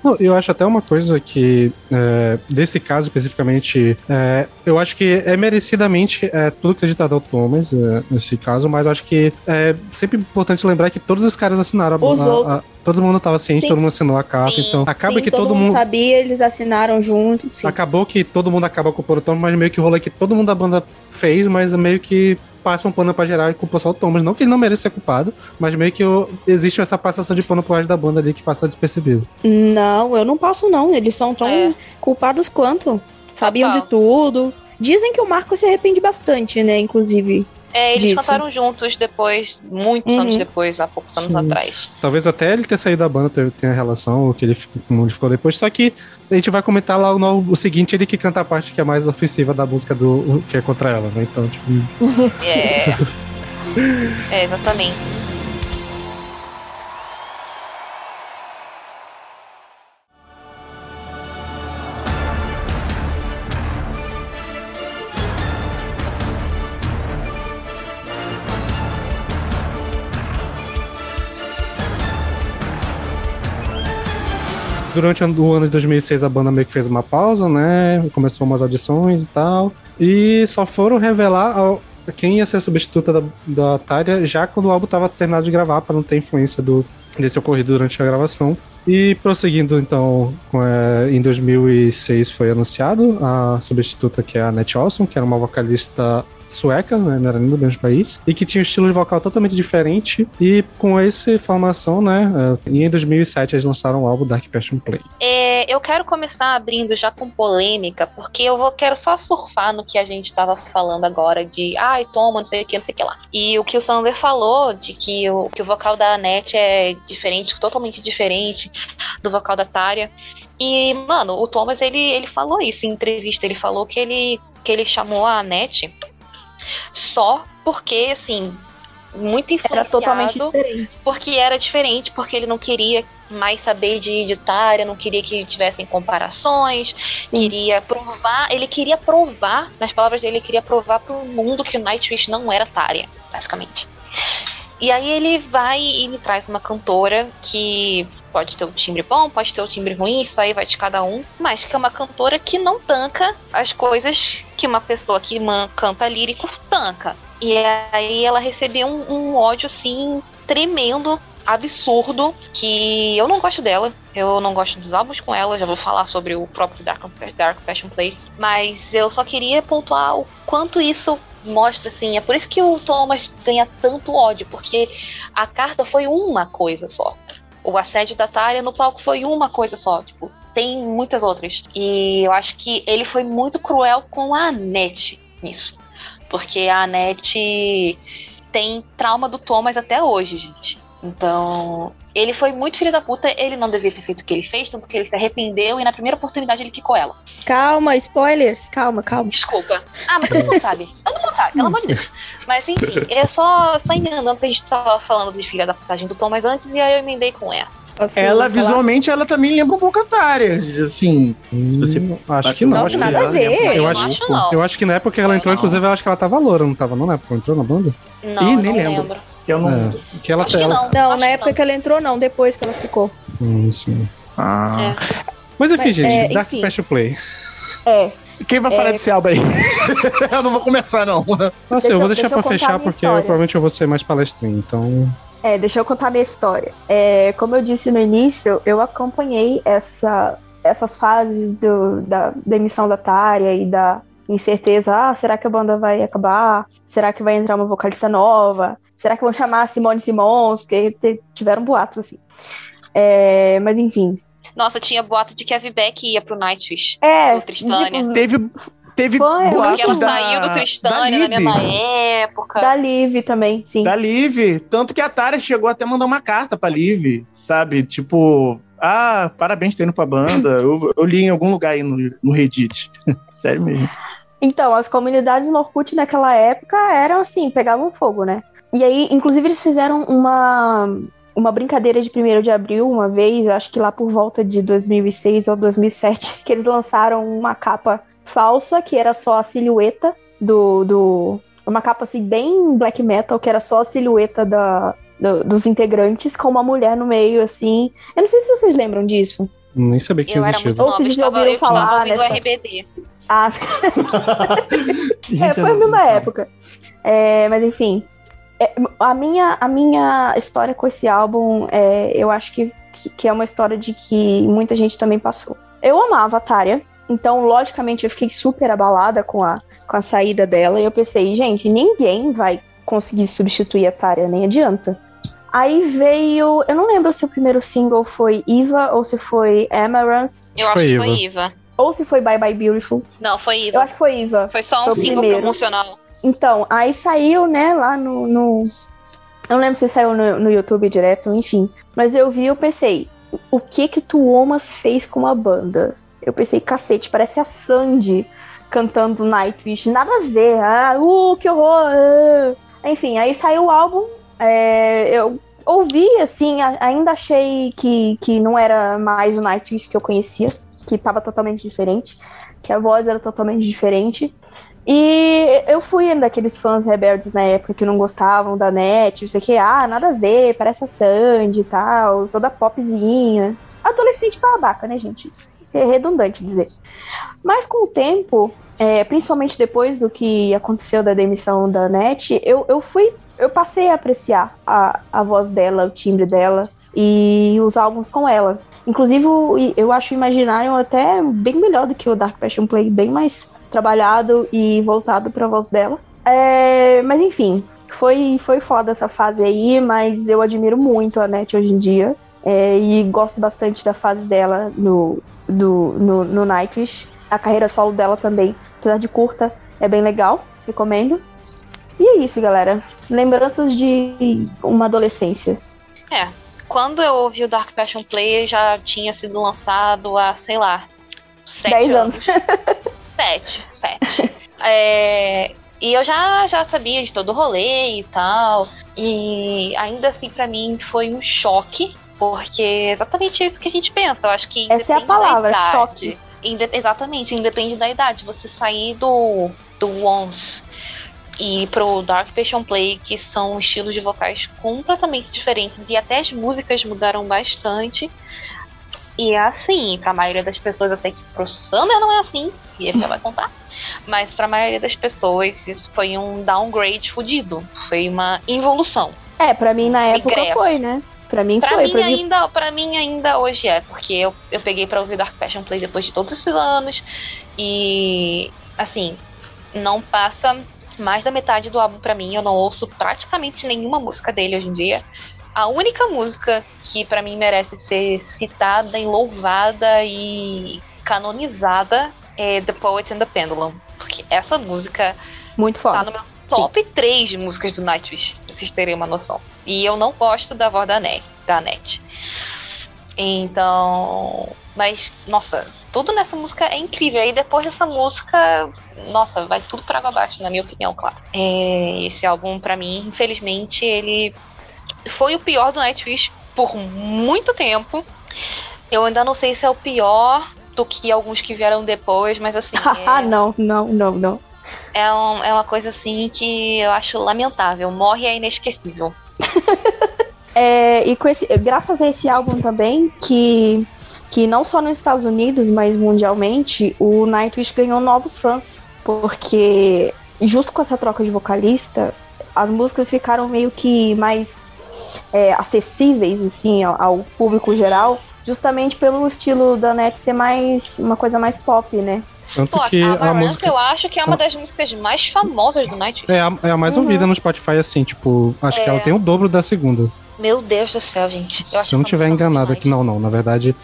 Não, eu acho até uma coisa que, é, desse caso especificamente, é, eu acho que é merecidamente é, tudo acreditado ao Thomas, é, nesse caso, mas eu acho que é sempre importante lembrar que todos os caras assinaram a, Os a- a- Todo mundo estava ciente, Sim. todo mundo assinou a carta, Sim. então acaba Sim, que todo, mundo. sabia, eles assinaram junto. Sim. Acabou que todo mundo acaba culpando o Thomas, mas meio que o rolê que todo mundo da banda fez, mas meio que passa um pano pra geral e culpa só o Thomas. Não que ele não mereça ser culpado, mas meio que o- existe essa passação de pano pro resto da banda ali que passa despercebido. Não, eu não passo, não. Eles são tão É. culpados quanto. Sabiam Total. de tudo. Dizem que o Marco se arrepende bastante, né? Inclusive. É, eles Disso. cantaram juntos depois, muitos Uhum. anos depois, há poucos anos Sim. atrás. Talvez até ele ter saído da banda tenha- relação, o que ele ficou, como ele ficou depois. Só que a gente vai comentar lá no, o seguinte, ele que canta a parte que é mais ofensiva da música do que é contra ela, né? Então, tipo, É. é, exatamente. Durante o ano de 2006 a banda meio que fez uma pausa, né? Começou umas audições e tal. E só foram revelar ao- quem ia ser a substituta da, da Tária já quando o álbum tava terminado de gravar, para não ter influência do, desse ocorrido durante a gravação. E prosseguindo, então, com, é, em 2006 foi anunciado a substituta que é a Nete Olson, que era uma vocalista sueca, né, não era nem do mesmo país, e que tinha um estilo de vocal totalmente diferente. E com essa formação, né, é, e em 2007 eles lançaram o álbum Dark Passion Play. É, eu quero começar abrindo já com polêmica, porque eu vou, quero só surfar no que a gente estava falando agora de ai, toma, não sei o que, não sei o que lá. E o que o Sander falou de que o, que o vocal da Anete é diferente, totalmente diferente do vocal da Tária. E, mano, o Thomas, ele, ele falou isso em entrevista. Ele falou que ele, que ele chamou a Anete só porque, assim, muito Era totalmente influenciado diferente. porque era diferente, porque ele não queria mais saber de editária, não queria que tivessem comparações, queria provar, ele queria provar, nas palavras dele, ele queria provar pro mundo que o Nightwish não era Tária, basicamente. E aí ele vai e me traz uma cantora que pode ter um timbre bom, pode ter um timbre ruim, isso aí vai de cada um, mas que é uma cantora que não tanca as coisas que uma pessoa que canta lírico tanca. E aí ela recebeu um, um ódio assim tremendo, absurdo, que eu não gosto dela. Eu não gosto dos álbuns com ela, já vou falar sobre o próprio Dark, Dark Passion Play. Mas eu só queria pontuar o quanto isso mostra, assim. É por isso que o Thomas ganha tanto ódio, porque a carta foi uma coisa só. O assédio da Tária no palco foi uma coisa só. Tipo, tem muitas outras. E eu acho que ele foi muito cruel com a Anete nisso. Porque a Anete tem trauma do Thomas até hoje, gente. Então, ele foi muito filho da puta, ele não devia ter feito o que ele fez, tanto que ele se arrependeu e na primeira oportunidade ele quicou ela. Calma, spoilers. Calma, calma. Desculpa. Ah, mas todo mundo sabe. Todo mundo sabe, pelo amor de Deus. Mas enfim, é só, só emendando que a gente tava falando de filha da putagem do Thomas antes e aí eu emendei com essa. Posso Ela, falar? visualmente, ela também lembra um pouco a Tária. Assim, Hum, você- acho que não. Nossa, acho que nada a ela- ver. eu acho, acho não. eu acho que na época que ela entrou, não. inclusive, eu acho que ela tava loura, não tava não na época que ela entrou na banda? Não, Ih, nem não lembro. lembro. Que eu não. É, que ela, Acho que ela... não. Não, na que época que ela entrou, não, depois que ela ficou. Hum, sim. Ah. Mas enfim, Mas, gente, é, Dark enfim. Passion Play. É. Quem vai falar É. desse álbum aí? eu não vou começar, não. Nossa, Deixa eu vou deixar deixa pra fechar porque eu, provavelmente eu vou ser mais palestrinho, então. É, deixa eu contar minha história. É, como eu disse no início, eu acompanhei essa, essas fases do, da demissão da Tária e da incerteza. Ah, será que a banda vai acabar? Será que vai entrar uma vocalista nova? Será que vão chamar Simone Simons? Porque tiveram boatos assim. É, mas enfim. Nossa, tinha boato de que a Vibeck ia pro Nightwish. É, tipo, Teve, teve Foi, Porque boatos ela da, saiu do Tristânia na mesma época. da Liv também, sim. Da Liv. Tanto que a Tara chegou até a mandar uma carta pra Liv, sabe? Tipo, ah, parabéns por ter indo pra banda. Eu, eu li em algum lugar aí no, no Reddit. Sério mesmo. Então, as comunidades no Orkut naquela época eram assim, pegavam fogo, né? E aí, inclusive, eles fizeram uma, uma brincadeira de 1 de abril uma vez, acho que lá por volta de 2006 ou 2007, que eles lançaram uma capa falsa, que era só a silhueta do. do uma capa assim, bem black metal, que era só a silhueta da, do- dos integrantes, com uma mulher no meio, assim. Eu não sei se vocês lembram disso. Nem sabia que Eu era existia. Ou nova, vocês eu ouviram eu falar ouvindo nessa- RBD. Ah, É, foi a mesma época. É, mas enfim, é, a, minha, a minha história com esse álbum, é, eu acho que, que, é uma história de que muita gente também passou. Eu amava a Tária, então, logicamente, eu fiquei super abalada com a, com a saída dela, e eu pensei, gente, ninguém vai conseguir substituir a Tária, nem adianta. Aí veio, eu não lembro se o primeiro single foi Eva ou se foi Amaranth, Eu acho que foi Iva. Iva. ou se foi Bye Bye Beautiful. Não, foi Eu Iva. acho que foi Eva. Foi só um foi single primeiro. promocional. Então, aí saiu, né, lá no, no- Eu não lembro se saiu no, no YouTube direto, enfim. Mas eu vi e eu pensei, o que que Tuomas fez com a banda? Eu pensei, cacete, parece a Sandy cantando Nightwish. Nada a ver. Ah, uh, que horror. ah. Enfim, aí saiu o álbum. é, eu ouvi, assim, ainda achei que, que não era mais o Nightwish que eu conhecia. Que tava totalmente diferente. Que a voz era totalmente diferente. E eu fui daqueles fãs rebeldes na época que não gostavam da net, não sei o que, ah, nada a ver, parece a Sandy e tal, toda popzinha. Adolescente babaca, né, gente? É redundante dizer. Mas com o tempo, é, principalmente depois do que aconteceu da demissão da net, eu, eu fui. Eu passei a apreciar a, a voz dela, o timbre dela e os álbuns com ela. Inclusive, eu acho o Imaginarium até bem melhor do que o Dark Passion Play, bem mais trabalhado e voltado para a voz dela. É, mas enfim, foi, foi foda essa fase aí, mas eu admiro muito a Net hoje em dia. é, e gosto bastante da fase dela no, do, no, no Nightwish. A carreira solo dela também, apesar de curta, é bem legal. Recomendo. E é isso, galera. Lembranças de uma adolescência. É. Quando eu ouvi o Dark Passion Play, já tinha sido lançado há, sei lá, sete 10 anos. Sete, sete. É, e eu já, já sabia de todo o rolê e tal. E ainda assim, pra mim, foi um choque. Porque é exatamente isso que a gente pensa. Eu acho que. Essa é a palavra, idade. choque. Inde- exatamente, independe da idade. Você sair do, do Once e pro Dark Passion Play, que são estilos de vocais completamente diferentes. E até as músicas mudaram bastante. E é assim, pra maioria das pessoas, eu sei que pro Sander não é assim, e ele já vai contar. Mas pra maioria das pessoas, isso foi um downgrade fudido. Foi uma involução. É, pra mim na época Regresso. foi, né? Pra mim Pra foi. mim, pra mim ainda, pra mim ainda hoje é, porque eu, eu peguei pra ouvir Dark Passion Play depois de todos esses anos. E assim, não passa mais da metade do álbum pra mim. Eu não ouço praticamente nenhuma música dele hoje em dia. A única música que pra mim merece ser citada e louvada e canonizada é The Poet and the Pendulum. Porque essa música muito tá foda. no meu top 3 de músicas do Nightwish, pra vocês terem uma noção. E eu não gosto da voz da Net. Da Net. Então. Mas, nossa, tudo nessa música é incrível. E depois dessa música, nossa, vai tudo para água abaixo, na minha opinião, claro. É, esse álbum, pra mim, infelizmente, ele foi o pior do Nightwish por muito tempo. Eu ainda não sei se é o pior do que alguns que vieram depois, mas assim. Ah, é- não, não, não, não. é, um- é uma coisa assim que eu acho lamentável. Morre é inesquecível. É, e com esse, graças a esse álbum também, que, que não só nos Estados Unidos, mas mundialmente, o Nightwish ganhou novos fãs. Porque, justo com essa troca de vocalista, as músicas ficaram meio que mais é, acessíveis, assim, ao, ao público geral, justamente pelo estilo da Net ser mais uma coisa mais pop, né? Tanto Pô, que a a música eu acho que é uma das músicas mais famosas do Nightwish. é a, é a mais Uhum. ouvida no Spotify, assim, tipo, acho que É. ela tem o dobro da segunda. Meu Deus do céu, gente. Eu Se acho eu não tiver enganado aqui, não, não. Na verdade,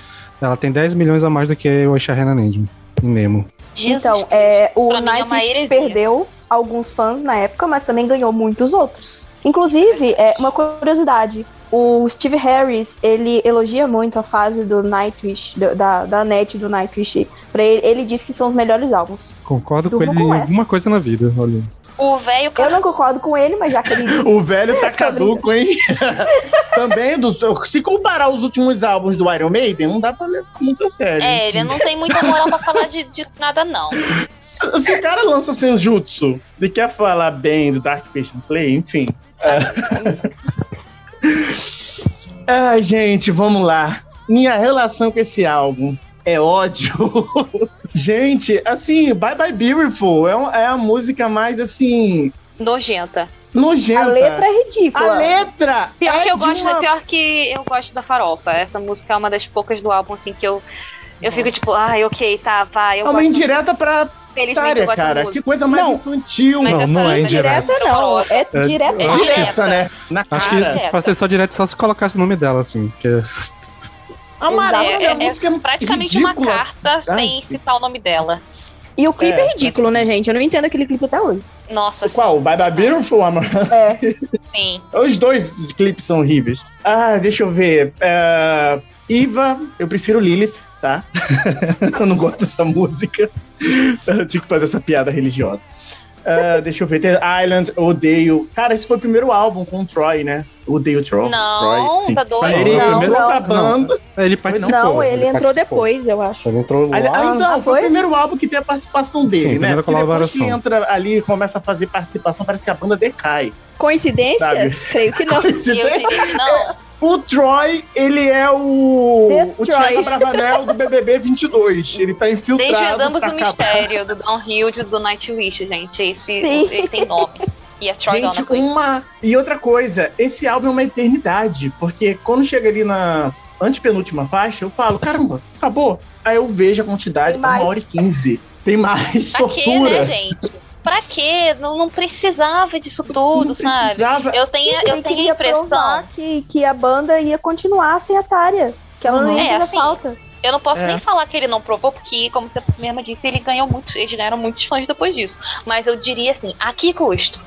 ela tem 10 milhões a mais do que o Shahana Nandem em Nemo. Jesus então, é, o mim é perdeu alguns fãs na época, mas também ganhou muitos outros. Inclusive, é uma curiosidade. O Steve Harris, ele elogia muito a fase do Nightwish, do- da, da net do Nightwish. Pra ele, ele diz que são os melhores álbuns. Concordo com ele em com essa. alguma coisa na vida, olha. O velho Eu não concordo com ele, mas já que ele O velho tá caduco, hein? Também, dos- se comparar os últimos álbuns do Iron Maiden, não dá pra levar muito a sério. É, ele não tem muita moral pra falar de, de nada, não. Se se o cara lança Senjutsu e quer falar bem do Dark Patient Play, enfim. É... Ai, gente, vamos lá. Minha relação com esse álbum é ódio. gente, assim, Bye Bye Beautiful é, um- é a música mais, assim, Nojenta. nojenta. A letra é ridícula. A letra Pior é que eu gosto, uma- pior que eu gosto da farofa. Essa música é uma das poucas do álbum, assim, que eu. Eu fico tipo, ai, ok, tá, vai. Eu É uma indireta pra felizmente cara. Que coisa mais Não. infantil. Mas Não, não é essa indireta. Direta não, é É- direta. É Direta, direta. né? Na Acho cara. que direta. pra ser só direto só se colocasse o nome dela, assim. Porque Amarela É, é- é música é praticamente ridícula. uma carta sem Ai. citar o nome dela. E o clipe é, É. ridículo, né, gente? Eu não entendo aquele clipe até hoje. Nossa, Qual? Bye Bye Beautiful, Amor? É. sim. Os dois clipes são horríveis. Ah, deixa eu ver. É, Iva, eu prefiro Lilith, tá? eu não gosto dessa música. Eu tinha que fazer essa piada religiosa. Ah, deixa eu ver. The Island, odeio. Cara, esse foi o primeiro álbum com o Troy, né? Odeio o Troy. Não, Troy, tá doido. Ele Não, entrou não. pra banda. ele participou. não, ele, entrou participou. depois, eu acho. Ele entrou lá. Ah, então, Ah, foi foi? o primeiro álbum que tem a participação dele, Sim, né? Porque depois colaboração. que entra ali e começa a fazer participação, parece que a banda decai. Coincidência? Sabe? Creio que não. Eu diria que não. O Troy, ele é o. Destroy. O Thiago Bravanel do BBB 22. Ele tá infiltrado. Desvendamos o acabar. mistério do Downhill e do Nightwish, gente. Esse, Sim. ele tem nome. E é Troy Gente, Donovan. uma. E outra coisa, esse álbum é uma eternidade. Porque quando chega ali na antepenúltima faixa, eu falo, caramba, acabou. Aí eu vejo a quantidade, tá uma hora e quinze. Tem mais Pra quê, tortura. né, gente? Pra quê? Não, não precisava disso tudo, Não sabe? precisava. Eu tenho, eu tenho a queria impressão. que, que a banda ia continuar sem a Tária. Que ela não ia É, fazer assim, falta. Eu não posso É. nem falar que ele não provou, porque, como você mesma disse, ele ganhou muito, eles ganharam muitos fãs depois disso. Mas eu diria assim, a que custo?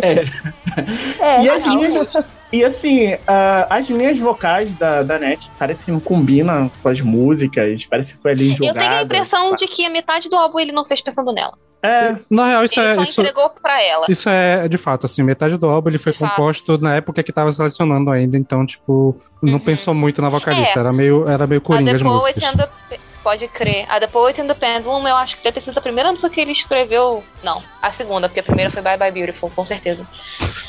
É, E as não. linhas, e assim, ah, as linhas vocais da, da NET parece que não combinam com as músicas, parece que foi ali jogada. Eu tenho a impressão de que a metade do álbum ele não fez pensando nela. É, Na real, isso ele é. só Isso, entregou pra ela. isso é de fato, assim, metade do álbum ele foi De fato. composto na época que tava selecionando ainda, então, tipo, não Uhum. pensou muito na vocalista, É. era meio, era meio A coringa The as Poet músicas. and the... Pode crer. A The Poet and the Pendulum, eu acho que deve ter sido a primeira música que ele escreveu. Não, a segunda, porque a primeira foi Bye Bye Beautiful, com certeza.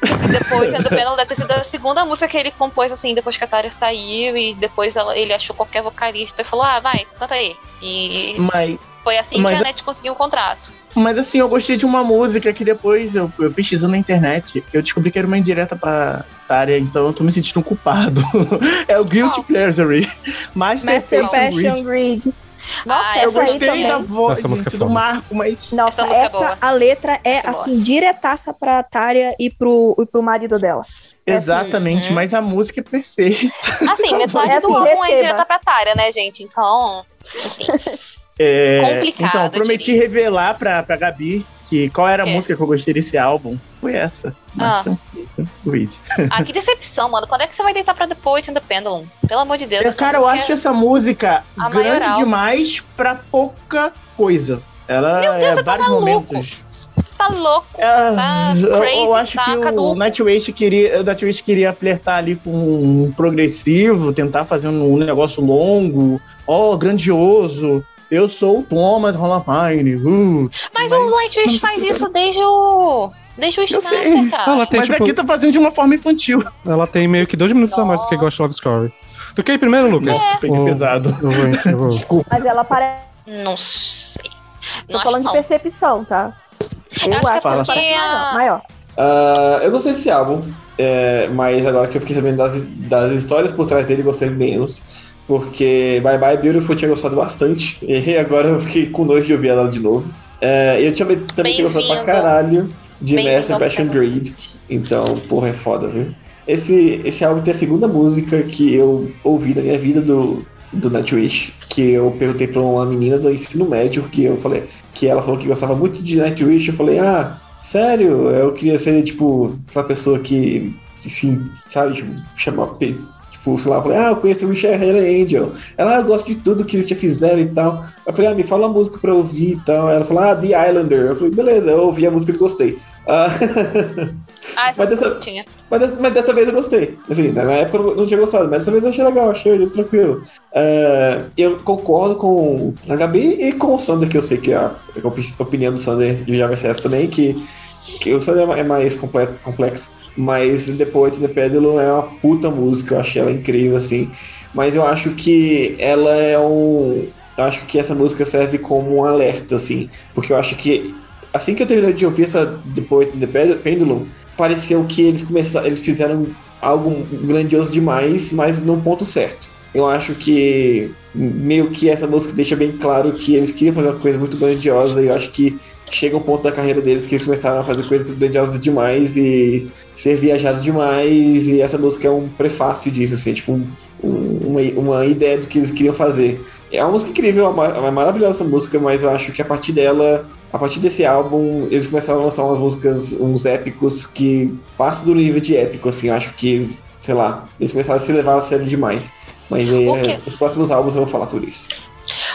And the Pendulum deve ter sido a segunda música que ele compôs, assim, depois que a Tária saiu e depois ela- ele achou qualquer vocalista e falou: ah, vai, canta aí. E mas, foi assim Mas- que a NET conseguiu o contrato. mas assim, eu gostei de uma música que depois eu, eu pesquisando na internet, eu descobri que era uma indireta pra área, então eu tô me sentindo culpado. é o Guilty Qual? Pleasure. Master, Master Passion Greed. Passion Greed. Nossa, Ah, Eu essa aí também. da voz Essa música é do foda. Marco, mas Nossa, Essa música é essa, boa. a letra é, Essa é boa. assim, diretaça pra Tária e pro, e pro marido dela. É assim, exatamente, uhum. mas a música é perfeita. Assim, metade É do assim, álbum é direta pra Tária, né, gente? Então, enfim. É, Complicado, Então, eu prometi diria. revelar pra, pra Gabi que qual era a O quê? música que eu gostei desse álbum. Foi essa. Ah. Greed. Ah, que decepção, mano. Quando é que você vai deitar pra The Poet and the Pendulum? Pelo amor de Deus. É, cara, eu acho essa música grande maioral. demais pra pouca coisa. Ela Meu Deus, é tá vários maluco. momentos. tá louco. É, Tá eu, eu crazy, acho tá que o caduco. Nightwish queria, o Nightwish queria flertar ali com um progressivo, tentar fazer um negócio longo, ó, grandioso. Eu sou o Thomas Rolapine. Uh. Mas o Nightwish faz isso desde o. Deixa o Eu sei. cara. Ela tem, Mas tipo, aqui tá fazendo de uma forma infantil. ela tem meio que dois minutos a mais do que Ghost Love Story. Tu quer ir primeiro, Lucas? Nossa, peguei Ou- pesado. Eu vou, eu vou. Desculpa. Mas ela parece. Não sei. Tô falando acho de percepção, tá? Eu Acho que é acho que parece maior. a- maior. Ah, eu gostei desse álbum, é, mas agora que eu fiquei sabendo das, das histórias por trás dele, gostei menos. Porque Bye Bye Beautiful eu tinha gostado bastante. E agora eu fiquei com nojo de ouvir ela de novo. É, eu tinha, também tinha gostado pra caralho de Master Passion. Greed. Então, porra, é foda, viu? Esse, esse álbum tem a segunda música que eu ouvi na minha vida do, do Nightwish, que eu perguntei pra uma menina do ensino médio, que eu falei, que ela falou que gostava muito de Nightwish, eu falei, ah, sério? Eu queria ser, tipo, aquela pessoa que, assim, sabe, tipo, chamar, tipo, sei lá, eu falei, ah, eu conheci o Michelle Angel. Ela, ah, eu gosto de tudo que eles já fizeram e tal. Eu falei, ah, me fala a música pra ouvir e tal. Ela falou, ah, The Islander. Eu falei, beleza, eu ouvi a música e gostei. Ah, Ah, Mas dessa- mas, dessa, mas dessa vez eu gostei. Assim, na época eu não, tinha gostado, mas dessa vez eu achei legal, achei tranquilo. É, eu concordo com a Gabi e com o Sander, que eu sei que a, a opinião do Sander já vai ser essa também, que, que o Sander é mais comple- complexo, mas depois The Pedalo é uma puta música, eu achei ela incrível, assim. Mas eu acho que ela é um. Eu acho que essa música serve como um alerta, assim, porque eu acho que assim que eu terminei de ouvir essa The Poet and the Pendulum, pareceu que eles começaram, eles fizeram algo grandioso demais, mas no ponto certo. Eu acho que meio que essa música deixa bem claro que eles queriam fazer uma coisa muito grandiosa e eu acho que chega um ponto da carreira deles que eles começaram a fazer coisas grandiosas demais e ser viajados demais e essa música é um prefácio disso, assim, tipo um- um- uma, uma ideia do que eles queriam fazer. É uma música incrível, é é maravilhosa essa música, mas eu acho que a partir dela a partir desse álbum, eles começaram a lançar umas músicas, uns épicos que passam do nível de épico, assim, eu acho que, sei lá, eles começaram a se levar a sério demais. Mas aí, é, os próximos álbuns eu vou falar sobre isso.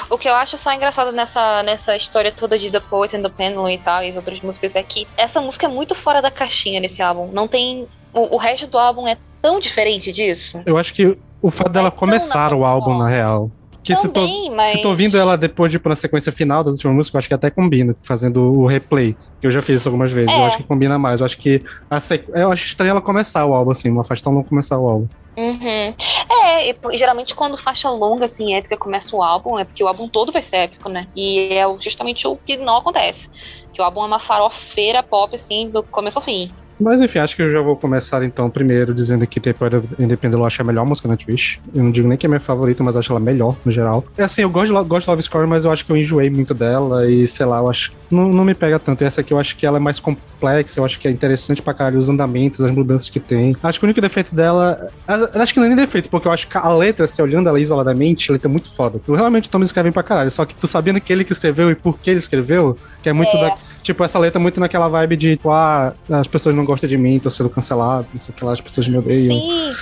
O que eu acho só engraçado nessa, nessa história toda de The Poet and the Pendulum e tal, e as outras músicas, é que essa música é muito fora da caixinha nesse álbum. Não tem. O, o resto do álbum é tão diferente disso. Eu acho que o fato dela Mas começar o álbum, na real. Porque se tô, mas. se tô ouvindo ela depois, tipo, na sequência final das últimas músicas, eu acho que até combina, fazendo o replay. Que eu já fiz isso algumas vezes. É. Eu acho que combina mais. Eu acho que a sequ... Eu acho estranho ela começar o álbum, assim, uma faixa tão não começar o álbum. Uhum. É, e, geralmente quando faixa longa, assim, épica começa o álbum, é porque o álbum todo vai ser épico, né? E é justamente o que não acontece. Que o álbum é uma farofeira pop, assim, do começo ao fim. Mas enfim, acho que eu já vou começar então primeiro dizendo que The Power Independent eu acho a melhor música na Twitch. Eu não digo nem que é minha favorita, mas acho ela melhor no geral. É assim, eu gosto de, gosto de Love Score, mas eu acho que eu enjoei muito dela e sei lá, eu acho. Não, não me pega tanto. E essa aqui eu acho que ela é mais complexa, eu acho que é interessante pra caralho os andamentos, as mudanças que tem. Acho que o único defeito dela. Acho que não é nem defeito, porque eu acho que a letra, se olhando ela isoladamente, ela é muito foda. Eu realmente o Thomas escreve pra caralho, só que tu sabendo que ele que escreveu e por que ele escreveu, que é muito É. da. Tipo, essa letra é muito naquela vibe de, tipo, ah, as pessoas não gostam de mim, tô sendo cancelado, não sei o que lá, as pessoas me odeiam Sim.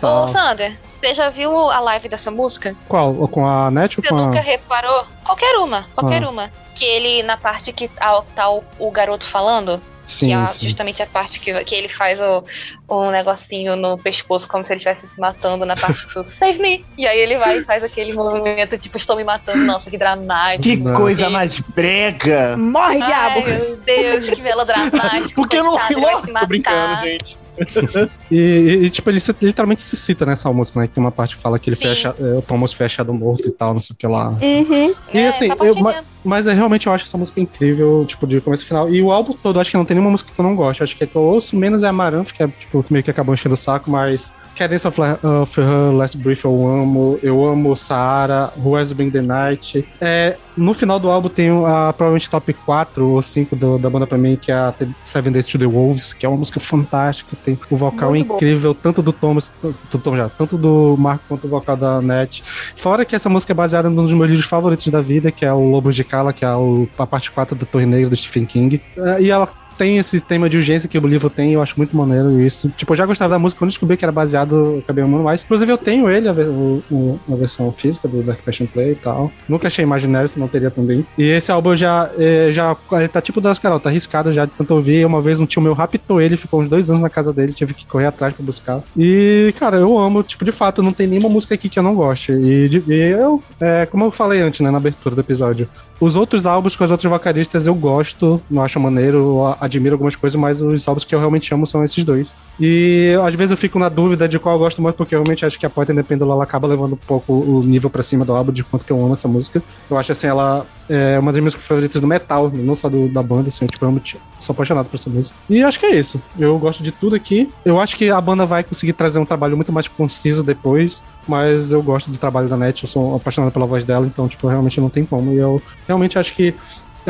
Ô. Sander, você já viu a live dessa música? Qual? Com a Net ou Você com nunca a. reparou? Qualquer uma, qualquer Ah. uma. Que ele, na parte que tá, tá o, o garoto falando, que Sim, é sim. justamente a parte que, que ele faz o, um negocinho no pescoço, como se ele estivesse se matando na parte do Save Me. E aí ele vai e faz aquele movimento, tipo, estou me matando. Nossa, que dramático. Que Não. coisa mais brega! Morre, diabo! Ai, meu Deus, que melodramático. Por que não vai se Tô brincando, gente. E, e- e, tipo, ele literalmente se cita nessa música, né? Que tem uma parte que fala que ele Sim. fecha, é, o Thomas fecha do morto e tal, não sei o que lá. Uhum. E É, assim, essa eu- parte ma- mesmo. mas é, realmente eu acho essa música incrível, tipo, de começo a final. E o álbum todo, acho que não tem nenhuma música que eu não gosto. Acho que a que eu ouço menos é Amaranth, que é, tipo, meio que acabou enchendo o saco, mas Cadence of, of Her, Last Brief eu amo. Eu amo Sahara, Who Has Been the Night. É, no final do álbum tem a, provavelmente top 4 ou 5 do- da banda pra mim, que é a Seven Days to the Wolves, que é uma música fantástica. Tem o vocal Muito bom. incrível, tanto do Thomas, do Tom já, tanto do Marco quanto o vocal da Net. Fora que essa música é baseada num dos meus livros favoritos da vida, que é o Lobo de Cala, que é o- a parte 4 da Torre Negra do Stephen King. É, E ela tem esse tema de urgência que o livro tem, eu acho muito maneiro isso. Tipo, eu já gostava da música, quando descobri que era baseado, acabei amando mais. Inclusive, eu tenho ele, a, o- o- a versão física do Dark Passion Play e tal. Nunca achei imaginário, senão teria também. E esse álbum já, é, já ele tá tipo das Carol, tá arriscado já de tanto ouvir. Uma vez um tio meu raptou ele, ficou uns dois anos na casa dele, tive que correr atrás pra buscar. E, cara, eu amo, tipo, de fato, não tem nenhuma música aqui que eu não goste. E, e eu, é, como eu falei antes, né, na abertura do episódio, Os outros álbuns com as outras vocalistas eu gosto, não acho maneiro, admiro algumas coisas, mas os álbuns que eu realmente amo são esses dois. E às vezes eu fico na dúvida de qual eu gosto mais, porque eu realmente acho que a Porta Independente ela acaba levando um pouco o nível pra cima do álbum, de quanto que eu amo essa música. Eu acho assim, ela é uma das minhas favoritas do metal, não só do, da banda, assim, eu, tipo, eu amo, sou apaixonado por essa música. E acho que é isso. Eu gosto de tudo aqui. Eu acho que a banda vai conseguir trazer um trabalho muito mais conciso depois, mas eu gosto do trabalho da Net, eu sou apaixonado pela voz dela, então, tipo, realmente não tem como. E eu realmente acho que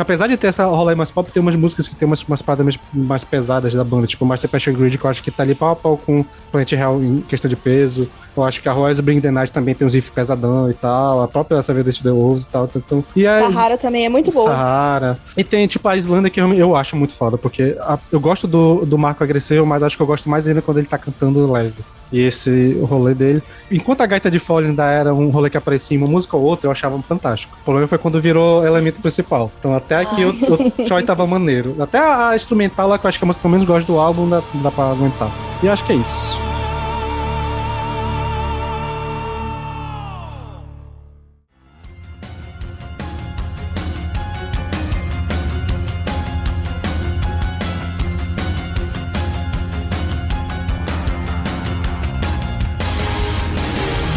apesar de ter essa rolê mais pop, tem umas músicas que tem umas, umas paradas mais, mais pesadas da banda, tipo Master Passion Grid, que eu acho que tá ali pau a pau com Planet Hell em questão de peso. Eu acho que a Royce Bring the Night também tem uns riffs pesadão e tal. A própria Essa Vida The Wolves e tal. Então, e a Sahara também é muito boa. Sahara. E tem, tipo, a Islândia que eu, eu acho muito foda, porque a- eu gosto do, do Marco agressivo, mas acho que eu gosto mais ainda quando ele tá cantando leve. E esse rolê dele. Enquanto a gaita de fole ainda era um rolê que aparecia em uma música ou outra, eu achava fantástico. O problema foi quando virou elemento principal. Então até aqui o, o Troy tava maneiro. Até a, a instrumental lá, que eu acho que é a música que eu menos gosto do álbum, dá, dá pra aguentar. E acho que é isso.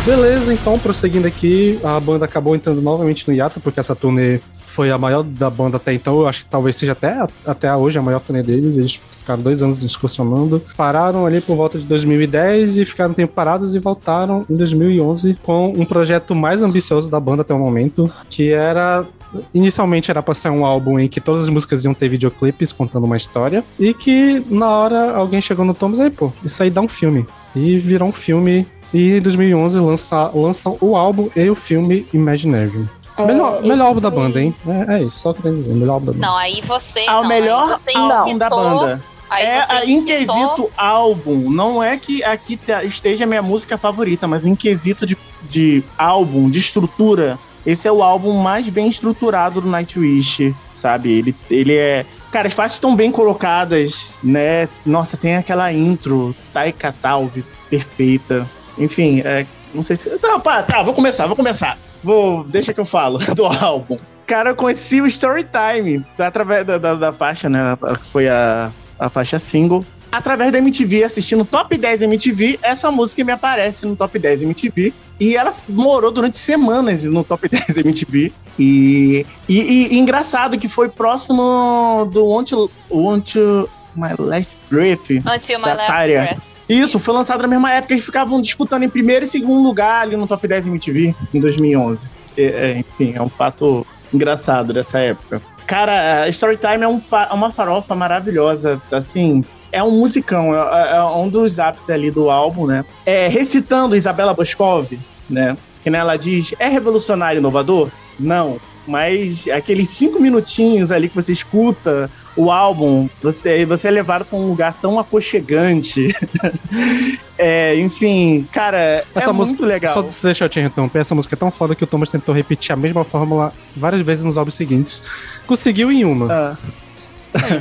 Beleza, então, prosseguindo aqui, a banda acabou entrando novamente no hiato, porque essa turnê foi a maior da banda até então. Eu acho que talvez seja até, até hoje a maior turnê deles. Eles ficaram dois anos excursionando. Pararam ali por volta de 2010 e ficaram um tempo parados e voltaram em 2011 com um projeto mais ambicioso da banda até o momento, que era Inicialmente era pra ser um álbum em que todas as músicas iam ter videoclipes contando uma história. E que na hora alguém chegou no Thomas aí, pô, isso aí dá um filme. E virou um filme. E em 2011 lança, lançam o álbum e o filme Imaginary. É, melhor melhor álbum da filme- banda, hein? É, é isso, só querendo dizer, melhor álbum da banda. Não, aí você. Ah, o não, melhor você álbum da banda. Aí É, você a- em incitou- quesito álbum, não é que aqui te- esteja a minha música favorita, mas em quesito de, de álbum, de estrutura, esse é o álbum mais bem estruturado do Nightwish, sabe? Ele, ele é. Cara, as faixas estão bem colocadas, né? Nossa, tem aquela intro, Taika Talvi, perfeita. Enfim, é, não sei se. Tá, pá, tá, vou começar, vou começar. Vou, deixa que eu falo do álbum. Cara, eu conheci o Storytime através da, da, da faixa, né? Foi a, a faixa single. Através da MTV, assistindo Top 10 MTV, essa música me aparece no Top 10 MTV. E ela morou durante semanas no Top 10 MTV. E, e, e- e engraçado que foi próximo do Want to, Want to My Last Breath. Until My Last. Breath. Isso, foi lançado na mesma época, eles ficavam disputando em primeiro e segundo lugar ali no Top 10 MTV em 2011. É, é, enfim, é um fato engraçado dessa época. Cara, Storytime é um fa- é uma farofa maravilhosa, assim, é um musicão, é, é um dos ápices ali do álbum, né? É, recitando Isabela Boscov, né? Que né, ela diz, é revolucionário e inovador? Não, mas aqueles cinco minutinhos ali que você escuta o álbum, você, você é levado para um lugar tão aconchegante. É, enfim, cara, Essa é música, muito legal. Só se deixar eu te interromper, essa música é tão foda que o Thomas tentou repetir a mesma fórmula várias vezes nos álbuns seguintes. Conseguiu em uma. Ah,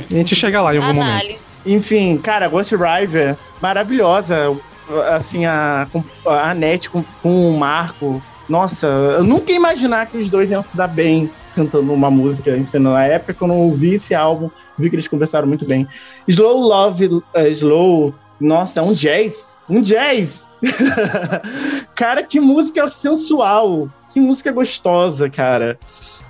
E a gente chega lá em algum momento. Análise. enfim, cara, Ghost Rider, maravilhosa. Assim, a, a Net com, com o Marco. Nossa, eu nunca ia imaginar que os dois iam se dar bem cantando uma música. Ensinando. Na época que eu não ouvi esse álbum, vi que eles conversaram muito bem. Slow Love, eh, Slow, nossa, é um jazz. Um jazz! cara, que música sensual. Que música gostosa, cara.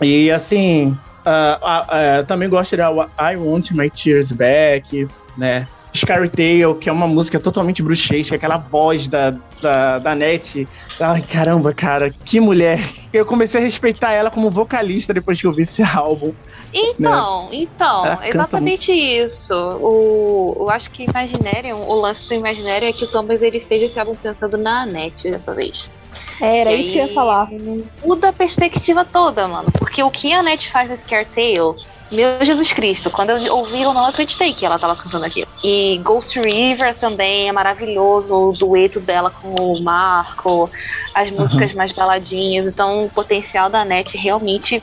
E assim, ah, ah, também gosto de I Want My Tears Back, né? Scary Tale, que é uma música totalmente bruxesca, aquela voz da, da, da Net. Ai, caramba, cara, que mulher. Eu comecei a respeitar ela como vocalista depois que eu vi esse álbum. Então, então, Ela canta exatamente isso. O, eu acho que Imaginarium, o lance do Imaginarium é que o Thomas ele fez esse álbum pensando na Anette dessa vez. Era E isso que eu ia falar. Muda a perspectiva toda, mano. Porque o que a Anette faz nesse Scare Tale, meu Jesus Cristo, quando eu ouvi eu não acreditei que ela tava cantando aquilo. E Ghost River também é maravilhoso, o dueto dela com o Marco, as músicas mais baladinhas. Então o potencial da Anette realmente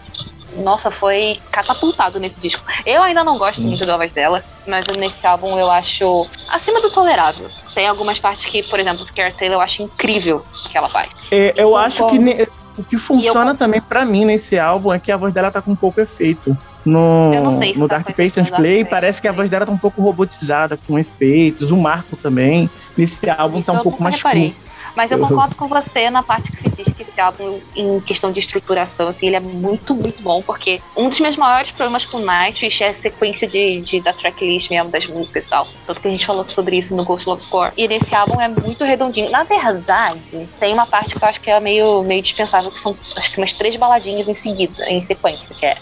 nossa, foi catapultado nesse disco. Eu ainda não gosto muito da voz dela, mas nesse álbum eu acho acima do tolerável. Tem algumas partes que, por exemplo, Scare Taylor eu acho incrível que ela faz. É, eu acho que ne- O que funciona também pra mim nesse álbum é que a voz dela tá com pouco efeito. No, Eu não sei se no tá Dark Patience Dark Play, parece que a voz dela tá um pouco robotizada, com efeitos. O Marco também. Nesse álbum Isso tá um eu pouco mais reparei. cru. Mas eu concordo com você na parte que você diz que esse álbum, em questão de estruturação, assim, ele é muito, muito bom, porque um dos meus maiores problemas com Nightwish é a sequência de, de- da tracklist mesmo, das músicas e tal. Tanto que a gente falou sobre isso no Ghost Love Score. E nesse álbum é muito redondinho. Na verdade, tem uma parte que eu acho que é meio, meio dispensável, que são acho que umas três baladinhas em seguida, em sequência, que é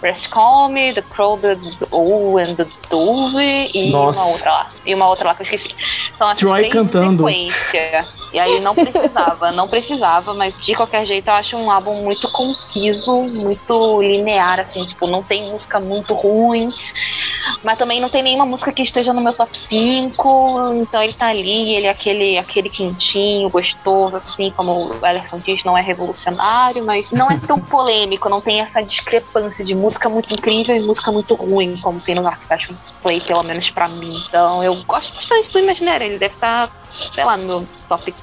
Rest Calm, The Crow, The O and The Dove e Nossa. uma outra lá. E uma outra lá que eu esqueci. São as Troy três cantando. em sequência. E aí não precisava, não precisava, mas de qualquer jeito eu acho um álbum muito conciso, muito linear, assim, tipo, não tem música muito ruim, mas também não tem nenhuma música que esteja no meu top 5, então ele tá ali, ele é aquele, aquele quentinho, gostoso, assim, como o Ellison diz, não é revolucionário, mas não é tão polêmico, não tem essa discrepância de música muito incrível e música muito ruim, como tem no Dark Passion Play, pelo menos pra mim. Então eu gosto bastante do Imaginary, ele deve estar, sei lá, no meu top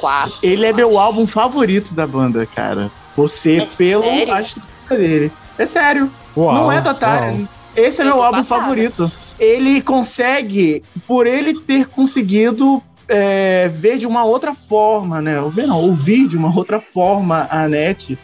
4. Ele é meu álbum favorito da banda, cara. Você, É pelo sério? a estrutura dele. É sério. Uau, não é. Tatarian. Esse é Eu meu álbum passada. favorito. Ele consegue, por ele ter conseguido é, ver de uma outra forma, né? Ver não, ouvir de uma outra forma a Net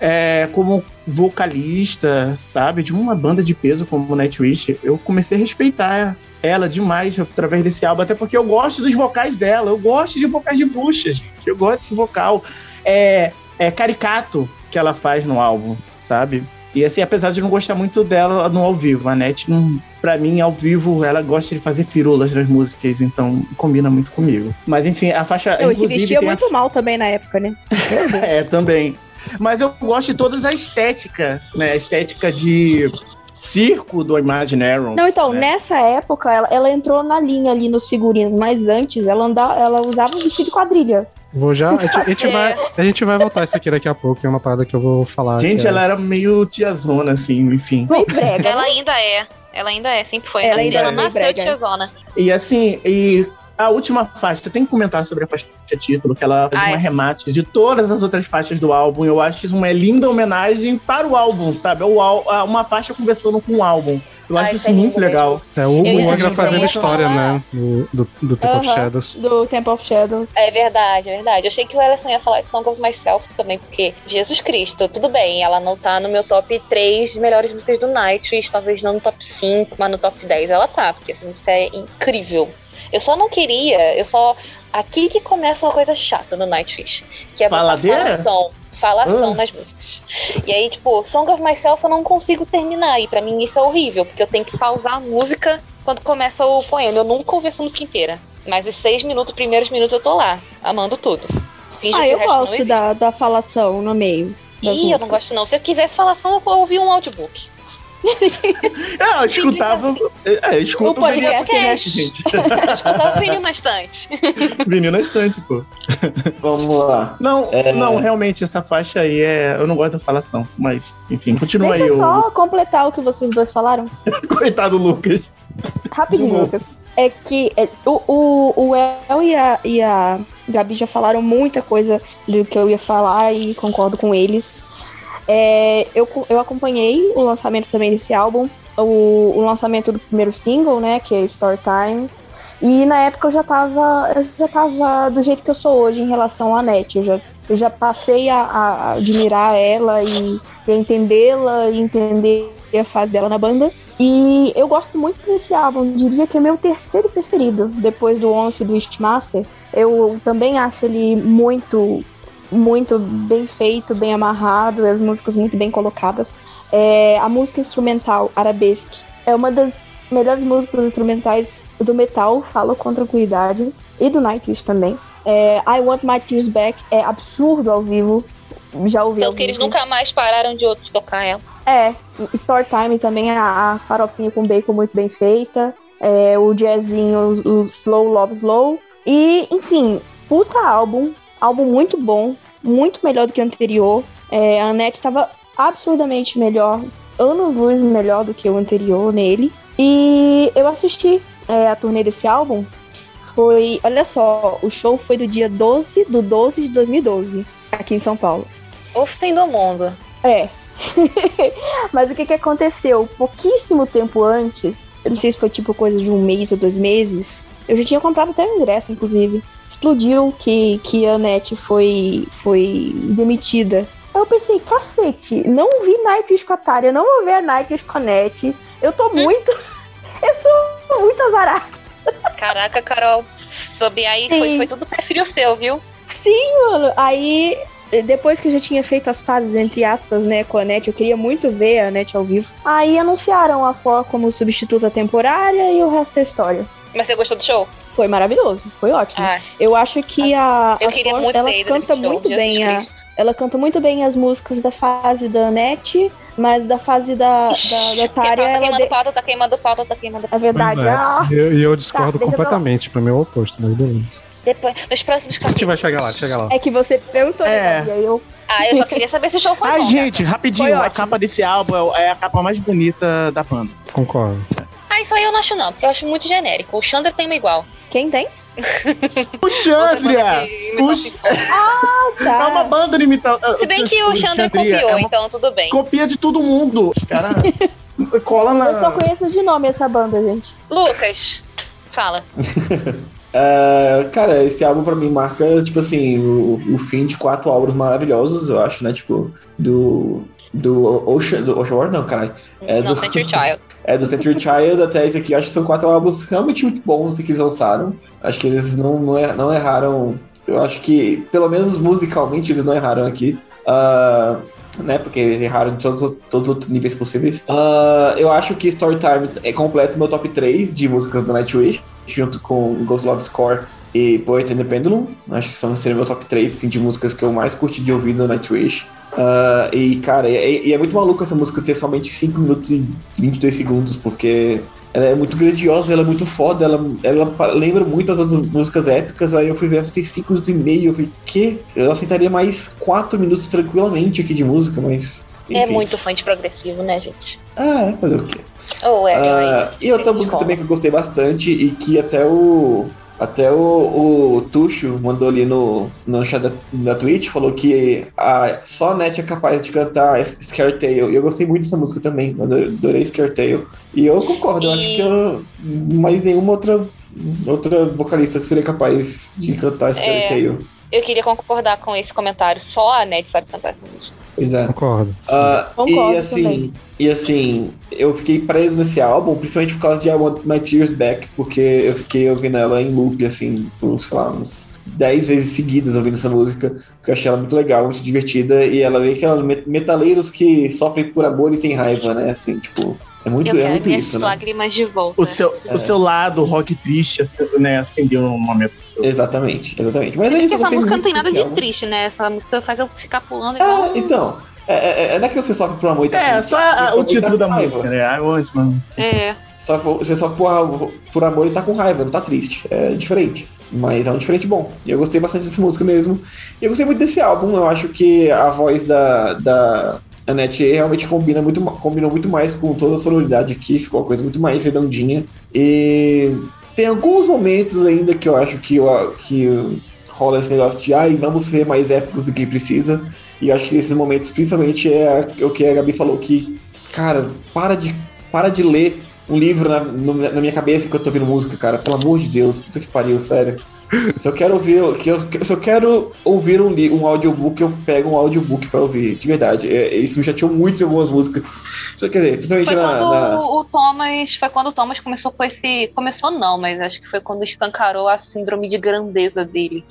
é, como vocalista, sabe? De uma banda de peso como o Nightwish. Eu comecei a respeitar ela demais através desse álbum, até porque eu gosto dos vocais dela. Eu gosto de vocais de bruxa, gente. Eu gosto desse vocal. É, é caricato que ela faz no álbum, sabe? E assim, apesar de não gostar muito dela no ao vivo, a Net, não, pra mim, ao vivo, ela gosta de fazer firulas nas músicas, então combina muito comigo. Mas enfim, a faixa. Eu, se vestia tem a- muito mal também na época, né? é, também. Mas eu gosto de toda a estética, né? A estética de circo do Imaginarium. Não, então, né? nessa época, ela, ela entrou na linha ali nos figurinos, mas antes ela, andava, ela usava um vestido de quadrilha. Vou já. A gente, a gente É. vai, a gente vai voltar isso aqui daqui a pouco, é uma parada que eu vou falar. Gente, é- ela era meio tiazona, assim, enfim. Meio brega. Ela ainda é. Ela ainda é, sempre foi. Ela Ela, ainda ela é nasceu tiazona. E assim, e a última faixa, tenho que comentar sobre a faixa título, que ela faz Ah, um é. arremate de todas as outras faixas do álbum. Eu acho isso uma linda homenagem para o álbum, sabe? A- uma faixa conversando com o álbum. Eu Ah, acho isso isso é muito legal. É o, dizer fazendo história, falar. né? Do, do, do Temple of Aham, Shadows. Do Temple of Shadows. É verdade, é verdade. Eu achei que o Ellison ia falar de Song of Myself também, porque Jesus Cristo, tudo bem, ela não tá no meu top 3 de melhores músicas do Nightwish, talvez não no top 5, mas no top 10 ela tá, porque essa música é incrível. Eu só não queria, eu só. Aqui que começa uma coisa chata no Nightwish, que é Faladeira? falação, falação Ah. nas músicas. E aí, tipo, Song of Myself eu não consigo terminar, e pra mim isso é horrível, porque eu tenho que pausar a música quando começa o poema. Eu nunca ouvi essa música inteira. Mas os seis minutos, primeiros minutos, eu tô lá, amando tudo. Finge Ah, eu gosto da, da falação no meio. das Ih, eu não gosto não. Se eu quisesse falação, eu ouvi um audiobook. É, eu escutava. É, eu escuto O podcast. Podcast, gente. Eu escutava o vinil na estante. Menina estante, pô. Vamos lá. Não, É. não, realmente, essa faixa aí é. Eu não gosto da falação, mas, enfim, continua Deixa aí, eu o só completar o que vocês dois falaram. coitado Lucas. Rapidinho. Lucas. É que é, o, o, o El e a, e a Gabi já falaram muita coisa do que eu ia falar e concordo com eles. É, eu, eu acompanhei o lançamento também desse álbum, o, o lançamento do primeiro single, né, que é Story Time. E na época eu já tava, eu já tava do jeito que eu sou hoje em relação à NET. Eu já, eu já passei a, a admirar ela e, e a entendê-la e entender a fase dela na banda. E eu gosto muito desse álbum, diria que é meu terceiro preferido, depois do Once do Wishmaster. Eu também acho ele muito, muito bem feito, bem amarrado, as músicas muito bem colocadas. É, a música instrumental Arabesque é uma das melhores músicas instrumentais do metal, falo com tranquilidade, e do Nightwish também. É, I Want My Tears Back é absurdo ao vivo, já ouvi Pelo que eles nunca mais pararam de outros tocar ela. É, Story Time também, a, a farofinha com bacon muito bem feita. É, o jazzinho, o, o Slow Love Slow. E, enfim, puta álbum. Álbum muito bom, muito melhor do que o anterior. É, a Annette estava absurdamente melhor, anos luz melhor do que o anterior nele. E eu assisti é, a turnê desse álbum. Foi, olha só, o show foi do dia 12 do 12 de 2012, aqui em São Paulo. O fim do mundo. É. Mas o que que aconteceu? Pouquíssimo tempo antes, eu não sei se foi tipo coisa de um mês ou dois meses, eu já tinha comprado até o ingresso, inclusive. Explodiu que, que a NET foi, foi demitida. Aí eu pensei, cacete, não vi Nightwish com a Atari, eu não vou ver a Nightwish com a NET. Eu tô muito. eu sou muito azarada. Caraca, Carol. Soube aí, foi, Sim. foi tudo perfil seu, viu? Sim, mano. Aí, depois que eu já tinha feito as pazes, entre aspas, né, com a NET, eu queria muito ver a NET ao vivo. Aí anunciaram a For como substituta temporária e o resto é história. Mas você gostou do show? Foi maravilhoso, foi ótimo. Ah, Eu acho que a, eu a queria For, muito ela canta show, muito bem a, ela canta muito bem as músicas da fase da NET, mas da fase da, da, da Tária, tá ela queimando de... pauta, tá queimando pauta, tá queimando pauta. É verdade. É. Ah, E eu, e eu discordo Tá, eu completamente, pra mim é o oposto, mas beleza. Depois, nos próximos A gente capítulos. vai chegar lá, chega lá. é que você perguntou, É. né, e aí eu Ah, eu só queria saber se o show foi Ai, bom. gente, Foi rapidinho, a ótimo. capa desse álbum é é a capa mais bonita da banda. Concordo. Ah, isso aí eu não acho não, porque eu acho muito genérico. O Chandra tem uma igual. Quem tem? O Xandria! O X- Tá. É uma banda de imitar. Se bem que o Chandra Xandria copiou, é uma então tudo bem. Copia de todo mundo. Cara, cola na. Eu só conheço de nome essa banda, gente. Lucas, fala. É, cara, esse álbum pra mim marca, tipo assim, o, o fim de quatro álbuns maravilhosos, eu acho, né? Tipo, do. Do Ocean, do Ocean World, não, caralho. É não, do, Century Child. é do Century Child até esse aqui. Acho que são quatro álbuns realmente muito bons que eles lançaram. Acho que eles não, não, er- não erraram. Eu acho que, pelo menos musicalmente, eles não erraram aqui. Ah, né? Porque erraram em todos, os- todos os outros níveis possíveis. Ah, eu acho que Storytime é completo meu top 3 de músicas do Nightwish, junto com Ghost Love Score e Poet and the Pendulum. Acho que são seriam meu top 3 assim, de músicas que eu mais curti de ouvir do Nightwish. Ah, e, cara, e, e é muito maluco essa música ter somente 5 minutos e 22 segundos, porque ela é muito grandiosa, ela é muito foda, ela, ela lembra muito as outras músicas épicas. Aí eu fui ver, ela tem 5 minutos e meio. Eu falei, que? Eu aceitaria mais 4 minutos tranquilamente aqui de música, mas. É enfim. muito fã de progressivo, né, gente? Ah, é, fazer o quê? Ou é, Ah, e outra Tem música também que eu gostei bastante e que até o. Até o, o Tuxo mandou ali no, no chat da, da Twitch, falou que a, só a Net é capaz de cantar Scare Tale. E eu gostei muito dessa música também, eu adorei, Scare Tale. E eu concordo, eu acho que eu, mais nenhuma outra, outra vocalista que seria capaz de cantar Scare É. Tale. Eu queria concordar com esse comentário. Só a Ned sabe cantar essa música. Pois é. Concordo. Ah, Concordo e assim, também. e assim, eu fiquei preso nesse álbum, principalmente por causa de I Want My Tears Back, porque eu fiquei ouvindo ela em loop, assim, por, sei lá, uns 10 vezes seguidas ouvindo essa música, porque eu achei ela muito legal, muito divertida, e ela vem aquela met- metaleiros que sofrem por amor e tem raiva, né? Assim, tipo, é muito, eu é muito minhas isso, né? lágrimas de volta. O seu, É. o seu lado rock triste né, acendeu no momento. Exatamente, exatamente. Mas é isso, essa música não tem nada de triste, né? Essa música faz eu ficar pulando igual. Ah, então, é, é, é, não é que você sofre por amor e tá É, triste, só a- sofre o por título da raiva. música, né? I want, mano. É. Só você só por, por amor e tá com raiva, não tá triste. É diferente. Mas é um diferente bom. E eu gostei bastante dessa música mesmo. E eu gostei muito desse álbum. Eu acho que a voz da, da Annette realmente combina muito, combinou muito mais com toda a sonoridade aqui. Ficou uma coisa muito mais redondinha. E tem alguns momentos ainda que eu acho que, eu, que rola esse negócio de ai, vamos ser mais épicos do que precisa. E eu acho que nesses momentos, principalmente, é o que a Gabi falou que, cara, para de, para de ler um livro na, na minha cabeça que eu tô ouvindo música, cara. Pelo amor de Deus, puta que pariu, sério. Se eu quero ouvir, que eu, se eu quero ouvir um, um audiobook, eu pego um audiobook pra ouvir, de verdade. É, isso me chateou muito em algumas músicas. Só quer dizer, principalmente Foi na, quando na- o Thomas. Foi quando o Thomas começou com esse. Começou não, mas acho que foi quando escancarou a síndrome de grandeza dele.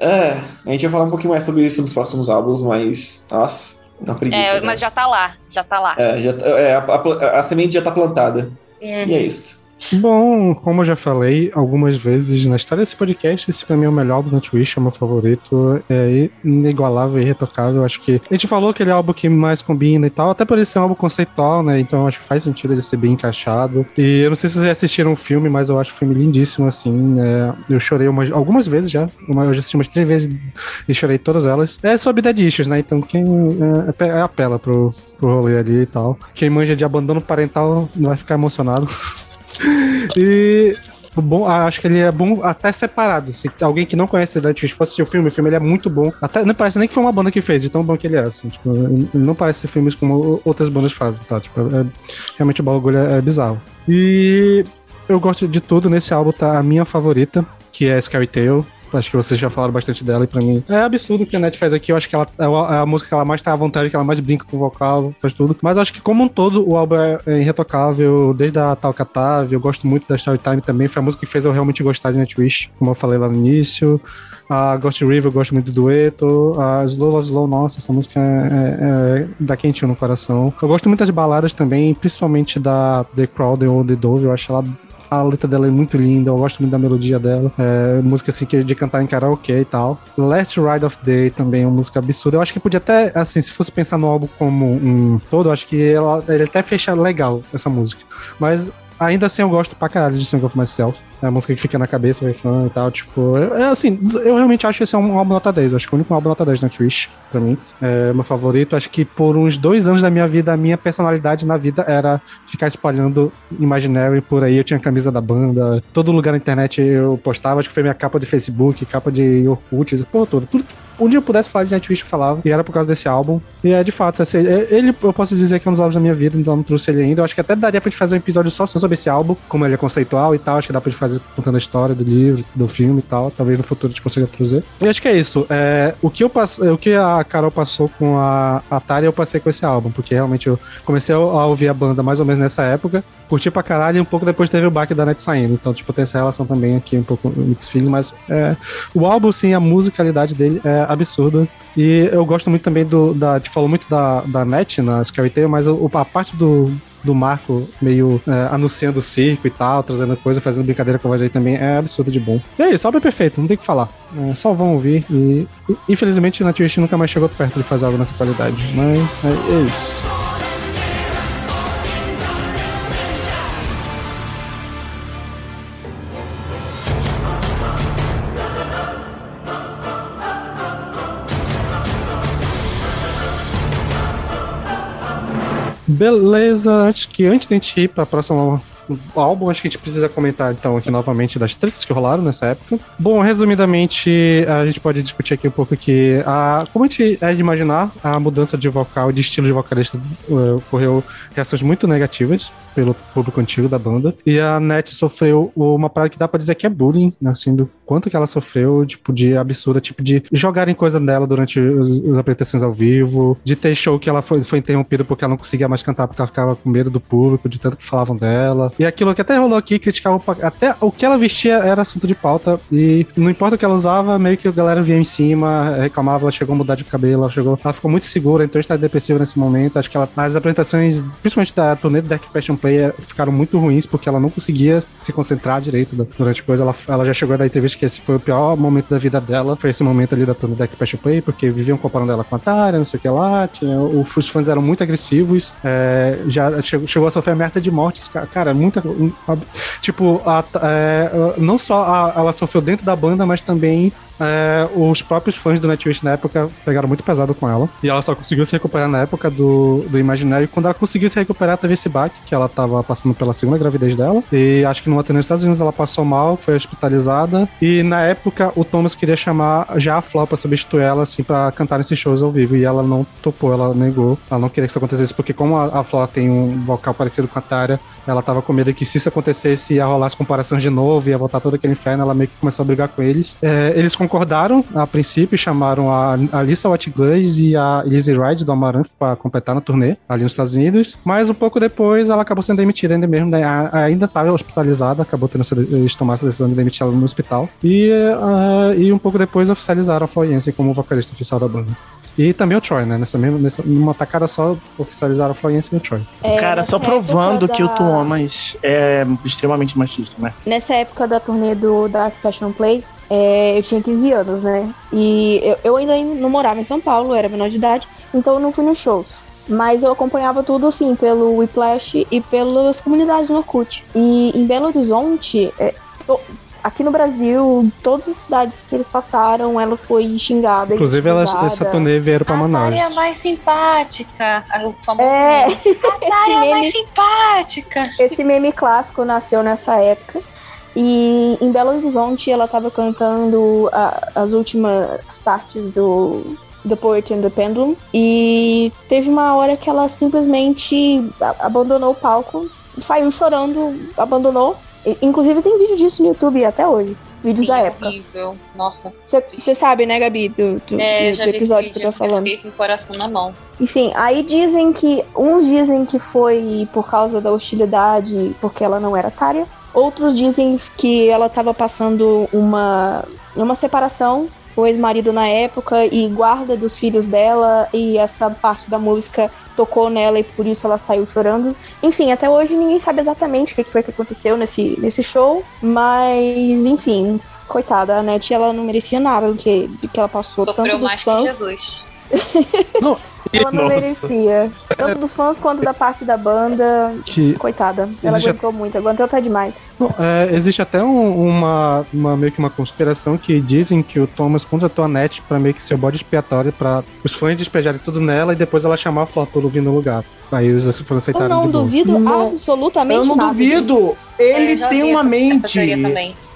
É, a gente vai falar um pouquinho mais sobre isso nos próximos álbuns, mas. Nossa, uma preguiça. É, né? mas já tá lá, já tá lá. É, já tá- é, a, a- a semente já tá plantada. E é isso. Bom, como eu já falei algumas vezes na história desse podcast, esse pra mim é o melhor do Nightwish, é o meu favorito, é inigualável e irretocável. Acho que a gente falou que ele é o álbum que mais combina e tal, até por ele ser um álbum conceitual, né? Então acho que faz sentido ele ser bem encaixado. E eu não sei se vocês já assistiram o filme, mas eu acho o filme lindíssimo, assim. né? Eu chorei umas, algumas vezes já, uma- eu já assisti umas três vezes e chorei todas elas. É sobre Dead Issues, né? Então quem é, é, apela pro, pro rolê ali e tal. Quem manja de abandono parental vai ficar emocionado. E bom, acho que ele é bom até separado. Se alguém que não conhece Nightwish fosse assistir o filme, o filme ele é muito bom. Até não parece nem que foi uma banda que fez, de tão bom que ele é. Assim, tipo, não parece filmes como outras bandas fazem, tá? Tipo, é- realmente o bagulho é, é bizarro. E eu gosto de tudo. Nesse álbum tá a minha favorita, que é Scary Tale. Acho que vocês já falaram bastante dela e pra mim é absurdo o que a Net faz aqui. Eu acho que ela é a, é a música que ela mais tá à vontade, que ela mais brinca com o vocal, faz tudo. Mas eu acho que, como um todo, o álbum é, é irretocável, desde a Tal Catave. Eu gosto muito da Storytime também. Foi a música que fez eu realmente gostar de Nightwish, como eu falei lá no início. A Ghost River eu gosto muito do dueto. A Slow Love Slow, nossa, essa música é, é, é dá quentinho no coração. Eu gosto muito das baladas também, principalmente da The Crowd ou The Dove. Eu acho ela a letra dela é muito linda, eu gosto muito da melodia dela. É, música assim que de cantar em karaokê e tal. Last Ride of Day também é uma música absurda. Eu acho que podia até, assim, se fosse pensar no álbum como um todo, eu acho que ela, ele até fecha legal essa música. Mas ainda assim eu gosto pra caralho de Song of Myself. É a música que fica na cabeça, o refrão e tal. Tipo, eu- é assim, eu realmente acho que esse é um álbum nota 10. Eu acho que é o único álbum nota 10 na Twitch, pra mim. É meu favorito. Acho que por uns dois anos da minha vida, a minha personalidade na vida era ficar espalhando Imaginary por aí. Eu tinha camisa da banda, todo lugar na internet eu postava. Acho que foi minha capa de Facebook, capa de Orkut, porra toda. Tudo dia eu pudesse falar de Nightwish eu falava. E era por causa desse álbum. E é de fato, assim, é- ele eu posso dizer que é um dos álbuns da minha vida, então não trouxe ele ainda. Eu acho que até daria pra gente fazer um episódio só sobre esse álbum, como ele é conceitual e tal. Acho que dá pra gente fazer contando a história do livro, do filme e tal. Talvez no futuro a gente consiga trazer. E acho que é isso. É, o, que eu pass... o que a Carol passou com a Atari, eu passei com esse álbum, porque realmente eu comecei a ouvir a banda mais ou menos nessa época. Curti pra caralho e um pouco depois teve o baque da net saindo. Então, tipo, tem essa relação também aqui, um pouco mix feeling, mas é, o álbum, sim, a musicalidade dele é absurda. E eu gosto muito também do. Da, te falou muito da, da net na Scary Tale, mas a parte do, do Marco meio é, anunciando o circo e tal, trazendo coisa, fazendo brincadeira com a voz aí também é absurdo de bom. E é isso, perfeito, não tem o que falar. É, só vão ouvir. E infelizmente o Nightwish nunca mais chegou perto de fazer algo nessa qualidade. Mas é, é isso. Beleza, antes que antes de a gente ir pra próxima álbum, acho que a gente precisa comentar então aqui novamente das tretas que rolaram nessa época. Bom, resumidamente, a gente pode discutir aqui um pouco que a, como a gente é de imaginar, a mudança de vocal, de estilo de vocalista eh, ocorreu reações muito negativas pelo público antigo da banda. E a Net sofreu uma parada que dá pra dizer que é bullying, assim, do quanto que ela sofreu, tipo, de absurda, tipo, de jogarem coisa dela durante as apresentações ao vivo, de ter show que ela foi, foi interrompida porque ela não conseguia mais cantar porque ela ficava com medo do público, de tanto que falavam dela. E aquilo que até rolou aqui, criticavam até o que ela vestia era assunto de pauta e não importa o que ela usava, meio que a galera vinha em cima, reclamava, ela chegou a mudar de cabelo, ela chegou, ela ficou muito segura, então está depressiva nesse momento. Acho que ela, as apresentações, principalmente da turnê do Dark Passion Play, ficaram muito ruins porque ela não conseguia se concentrar direito da- durante coisa. Ela, ela já chegou a dar entrevista que esse foi o pior momento da vida dela, foi esse momento ali da do Dark Passion Play, porque viviam comparando ela com a Tara, não sei o que lá, tinha, os fãs eram muito agressivos, eh, já chegou, chegou a sofrer ameaça de morte, ca- cara, muita. Tipo, a- é, não só a- ela sofreu dentro da banda, mas também é, os próprios fãs do Nightwish na época pegaram muito pesado com ela. E ela só conseguiu se recuperar na época do, do Imaginário. E quando ela conseguiu se recuperar, teve esse baque, que ela tava passando pela segunda gravidez dela. E acho que numa turnê nos Estados Unidos ela passou mal, foi hospitalizada. E na época o Thomas queria chamar já a Flo pra substituir ela, assim, pra cantar nesses shows ao vivo. E ela não topou, ela negou. Ela não queria que isso acontecesse, porque como a, a tem um vocal parecido com a Tária, ela tava com medo que se isso acontecesse, ia rolar as comparações de novo, ia voltar todo aquele inferno, ela meio que começou a brigar com eles. É, eles concordaram, a princípio, chamaram a Alissa Watglaze e a Lizzie Ride do Amaranth pra completar na turnê, ali nos Estados Unidos, mas um pouco depois ela acabou sendo demitida ainda mesmo, né? Ainda estava hospitalizada, acabou tendo essa, eles tomaram essa decisão de demitir ela no hospital, e, ah, e um pouco depois oficializaram a Florence como vocalista oficial da banda. E também o Troy, né? Nessa mesma, nessa, numa tacada só oficializaram a Florence e o Troy. É, Cara, só provando época que o da- Thomas é extremamente machista, né? Nessa época da turnê do Dark Passion Play, é, eu tinha 15 anos, né? E eu, eu ainda não morava em São Paulo, era menor de idade, então eu não fui nos shows. Mas eu acompanhava tudo, assim, pelo Whiplash e pelas comunidades no Orkut. E em Belo Horizonte, é, to- aqui no Brasil, todas as cidades que eles passaram, ela foi xingada. Inclusive, ridicularizada. essa turnê vieram pra A Manaus. É mais simpática. A- O famoso É. meme. A é meme- mais simpática. Esse meme clássico nasceu nessa época. E em Belo Horizonte ela tava cantando a- as últimas partes do The Poet and the Pendulum. E teve uma hora que ela simplesmente abandonou o palco, saiu chorando, abandonou. E- Inclusive tem vídeo disso no YouTube até hoje. Vídeos Sim, da época. horrível. Nossa. Você sabe, né, Gabi, do, do- É, do esse episódio que eu tô falando. fiquei com o coração na mão. Enfim, aí dizem que. Uns dizem que foi por causa da hostilidade, porque ela não era tária. Outros dizem que ela estava passando uma, uma separação com o ex-marido na época e guarda dos filhos dela, e essa parte da música tocou nela e por isso ela saiu chorando. Enfim, até hoje ninguém sabe exatamente o que que foi que aconteceu nesse, nesse show, mas enfim, coitada, a Net ela não merecia nada do que, do que ela passou, Sofreu tanto dos mais que fãs. Jesus. Ela não Nossa. merecia. Tanto dos fãs quanto da parte da banda. Que Coitada. Ela Existe- aguentou muito, aguentou até demais. Não, é, existe até um- uma, uma meio que uma conspiração que dizem que o Thomas contratou a Net pra meio que ser o bode expiatório pra os fãs despejarem tudo nela e depois ela chamar a pelo vir no lugar. Aí os fãs Eu aceitaram não de boa. duvido Não. absolutamente Eu não nada. disso. duvido. Eu Ele já tem uma mente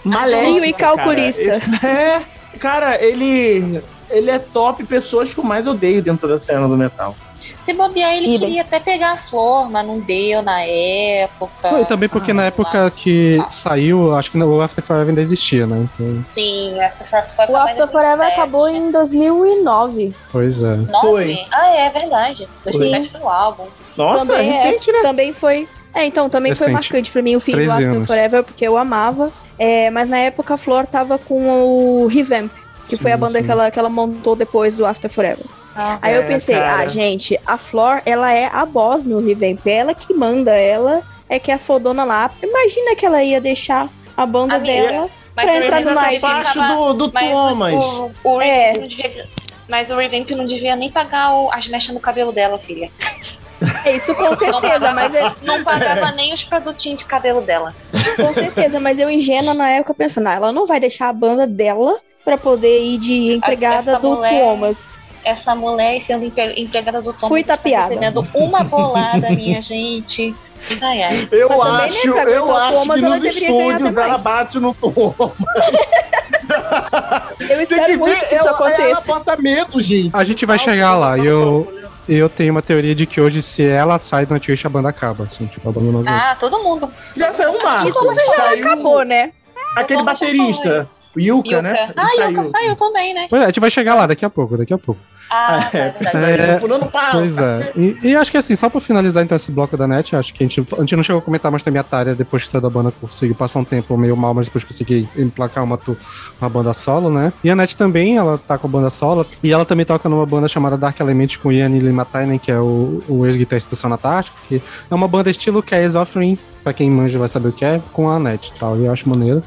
maléfica. Frio e cara. calculista. Esse- É, cara, ele. Ele é top pessoas que eu mais odeio dentro da cena do metal. Se bobear, ele queria até pegar a flor, mas não deu na época. E também porque na Ah, época que saiu, acho que o After Forever ainda existia, né? Então, Sim, essa Short foi O After Forever acabou em 2009. pois é. Foi. Ah, é verdade. 2007 foi o álbum. Nossa, também, é- recente, né? também foi. É, então, também foi Recente. marcante pra mim o fim do 13 After anos. Forever, porque eu amava. É, mas na época a Flor tava com o Revamp, que foi a Sim, banda sim. que ela, que ela montou depois do After Forever. Ah, Aí eu É, pensei, cara. ah, gente, a Flor, ela é a boss no Revamp, é ela que manda, ela é que é a fodona lá. Imagina que ela ia deixar a banda Amiga, dela. mas pra o entrar no naipe. devia Abaixo do, do mas Thomas. o, o É. Revamp não devia- Mas o Revamp não devia nem pagar o- as mechas no cabelo dela, filha. É isso com certeza, pagava, mas eu, não pagava nem os produtinhos de cabelo dela. com certeza, mas eu ingênua na época pensando, ah, ela não vai deixar a banda dela pra poder ir de empregada Essa do mulher- Thomas. Essa mulher sendo empre- empregada do Tom Fui está tapeada. recebendo uma bolada, minha gente. Ai, ai. Eu Mas acho, eu acho Thomas, que ela nos estúdios ela bate no Thomas. Eu espero que muito ver, que isso ela, ela aconteça. bota medo, gente. A gente vai chegar lá e eu, eu tenho uma teoria de que hoje, se ela sai do Nightwish, a banda acaba, assim, tipo, a banda não Ah, todo mundo. Já saiu um marco. Isso já acabou, né? Aquele baterista, o Yuka, Yuka. né? Ah, Ele Yuka saiu também, né? Pois é, a gente vai chegar lá daqui a pouco, daqui a pouco. Ah, tá, é verdade. É. Fulano fala. Pois é. E, e acho que assim, só pra finalizar então esse bloco da net, acho que a gente, a gente não chegou a comentar, mas também a Tária, depois que saiu da banda, conseguiu passar um tempo meio mal, mas depois conseguiu emplacar uma, uma banda solo, né? E a net também, ela tá com a banda solo, e ela também toca numa banda chamada Dark Element com Ian Limatainen, que é o, o ex-guitarrista do Sonatártico, que é uma banda estilo Chaos Offering, pra quem manja vai saber o que é, com a net e tal, e eu acho maneiro.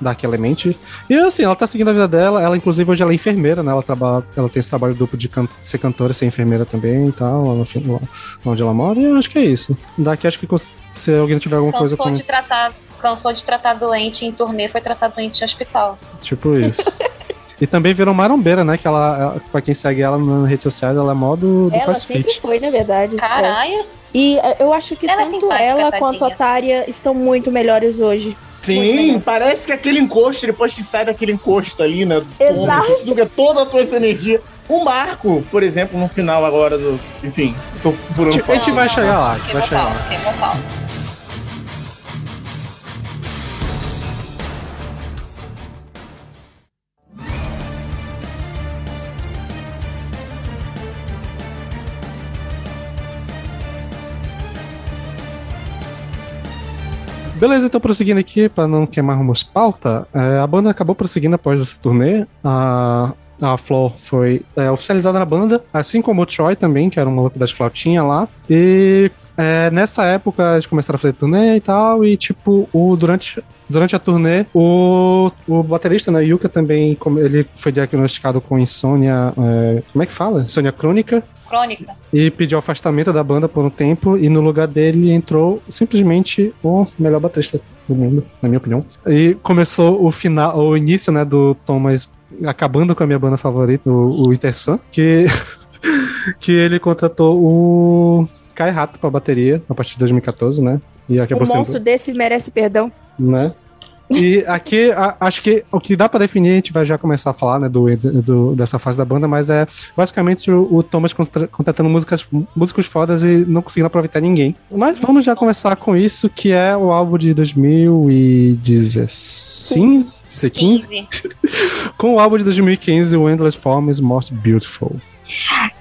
Dark Element. E assim, ela tá seguindo a vida dela. Ela, inclusive, hoje ela é enfermeira, né? Ela, trabalha, ela tem esse trabalho duplo de can- ser cantora, ser enfermeira também e tal, lá, no, onde ela mora. E eu acho que é isso. Daqui acho que se alguém tiver alguma coisa Cansou com. de tratar, cansou de tratar doente em turnê, foi tratar doente em hospital. Tipo isso. E também virou marombeira, né? Que ela, ela- pra quem segue ela nas redes sociais, ela é mó do, do Ela sempre crossfit. foi, na verdade. É. Caralho. E é, eu acho que Ela é tanto simpática, ela tadinha. quanto a Tária estão muito melhores hoje. Muito Sim, melhor. parece que aquele encosto, depois que sai daquele encosto ali, né? Exato. Suga toda a tua essa energia. O Marco, por exemplo, no final agora do. Enfim, tô furando A gente vai chegar lá, a gente vai chegar lá. Beleza, então prosseguindo aqui, pra não queimarmos pauta, é, a banda acabou prosseguindo após essa turnê. A, a Flor foi é, oficializada na banda, assim como o Troy também, que era um maluco das flautinhas lá. E é, nessa época eles começaram a fazer turnê e tal, e tipo, o, durante, durante a turnê, o, o baterista, né, Yuka também, ele foi diagnosticado com insônia, é, como é que fala? Insônia crônica Crônica. e pediu afastamento da banda por um tempo e no lugar dele entrou simplesmente o melhor baterista do mundo, na minha opinião. E começou o final, o início, né, do Thomas acabando com a minha banda favorita, o, o Intersun, que que ele contratou o Kai Rato pra bateria a partir de 2014, né? E Um acabou monstro sendo, desse merece perdão. né? E aqui, a- acho que o que dá pra definir, a gente vai já começar a falar, né, do, do- dessa fase da banda, mas é basicamente o, o Thomas contra- contratando músicas, músicos fodas e não conseguindo aproveitar ninguém. Mas vamos já começar com isso, que é o álbum de 2016? 15? 15. Com o álbum de 2015, o Endless Forms Most Beautiful.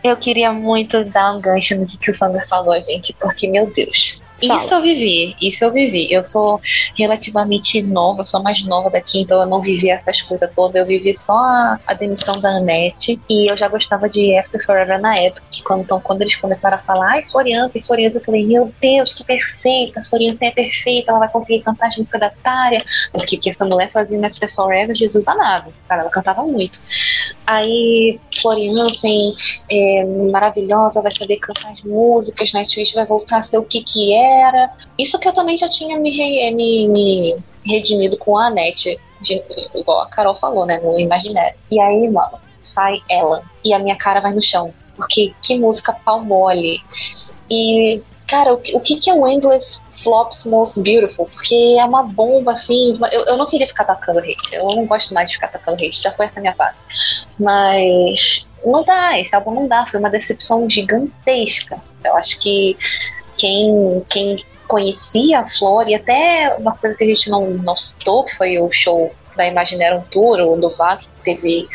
Eu queria muito dar um gancho nisso que o Sandra falou, gente, porque, meu Deus. Fala. Isso eu vivi, isso eu vivi. Eu sou relativamente nova, sou mais nova daqui, então eu não vivi essas coisas todas. Eu vivi só a, a demissão da Annette e eu já gostava de After Forever na época. Quando, então, quando eles começaram a falar, ai, Floriança e Floriança, eu falei, meu Deus, que perfeita, Floriança é perfeita, ela vai conseguir cantar as músicas da Tária. Porque que essa mulher fazia no After Forever, Jesus amado, cara, ela cantava muito. Aí, Floriança, é, maravilhosa, vai saber cantar as músicas, Nightwish vai voltar a ser o que que era. Isso que eu também já tinha me, re- me, me redimido com a Anete, igual a Carol falou, né, no Imaginário. E aí, mano, sai ela, e a minha cara vai no chão, porque que música pau mole. E, cara, o, que- o que que é o Endless Flops Most Beautiful? Porque é uma bomba, assim, eu, eu não queria ficar atacando hate, eu não gosto mais de ficar atacando hate, já foi essa minha fase. Mas não dá, esse álbum não dá, foi uma decepção gigantesca. Eu acho que quem, quem conhecia a Flor, e até uma coisa que a gente não, não citou, que foi o show da Imaginarium Tour, o do VAC, que teve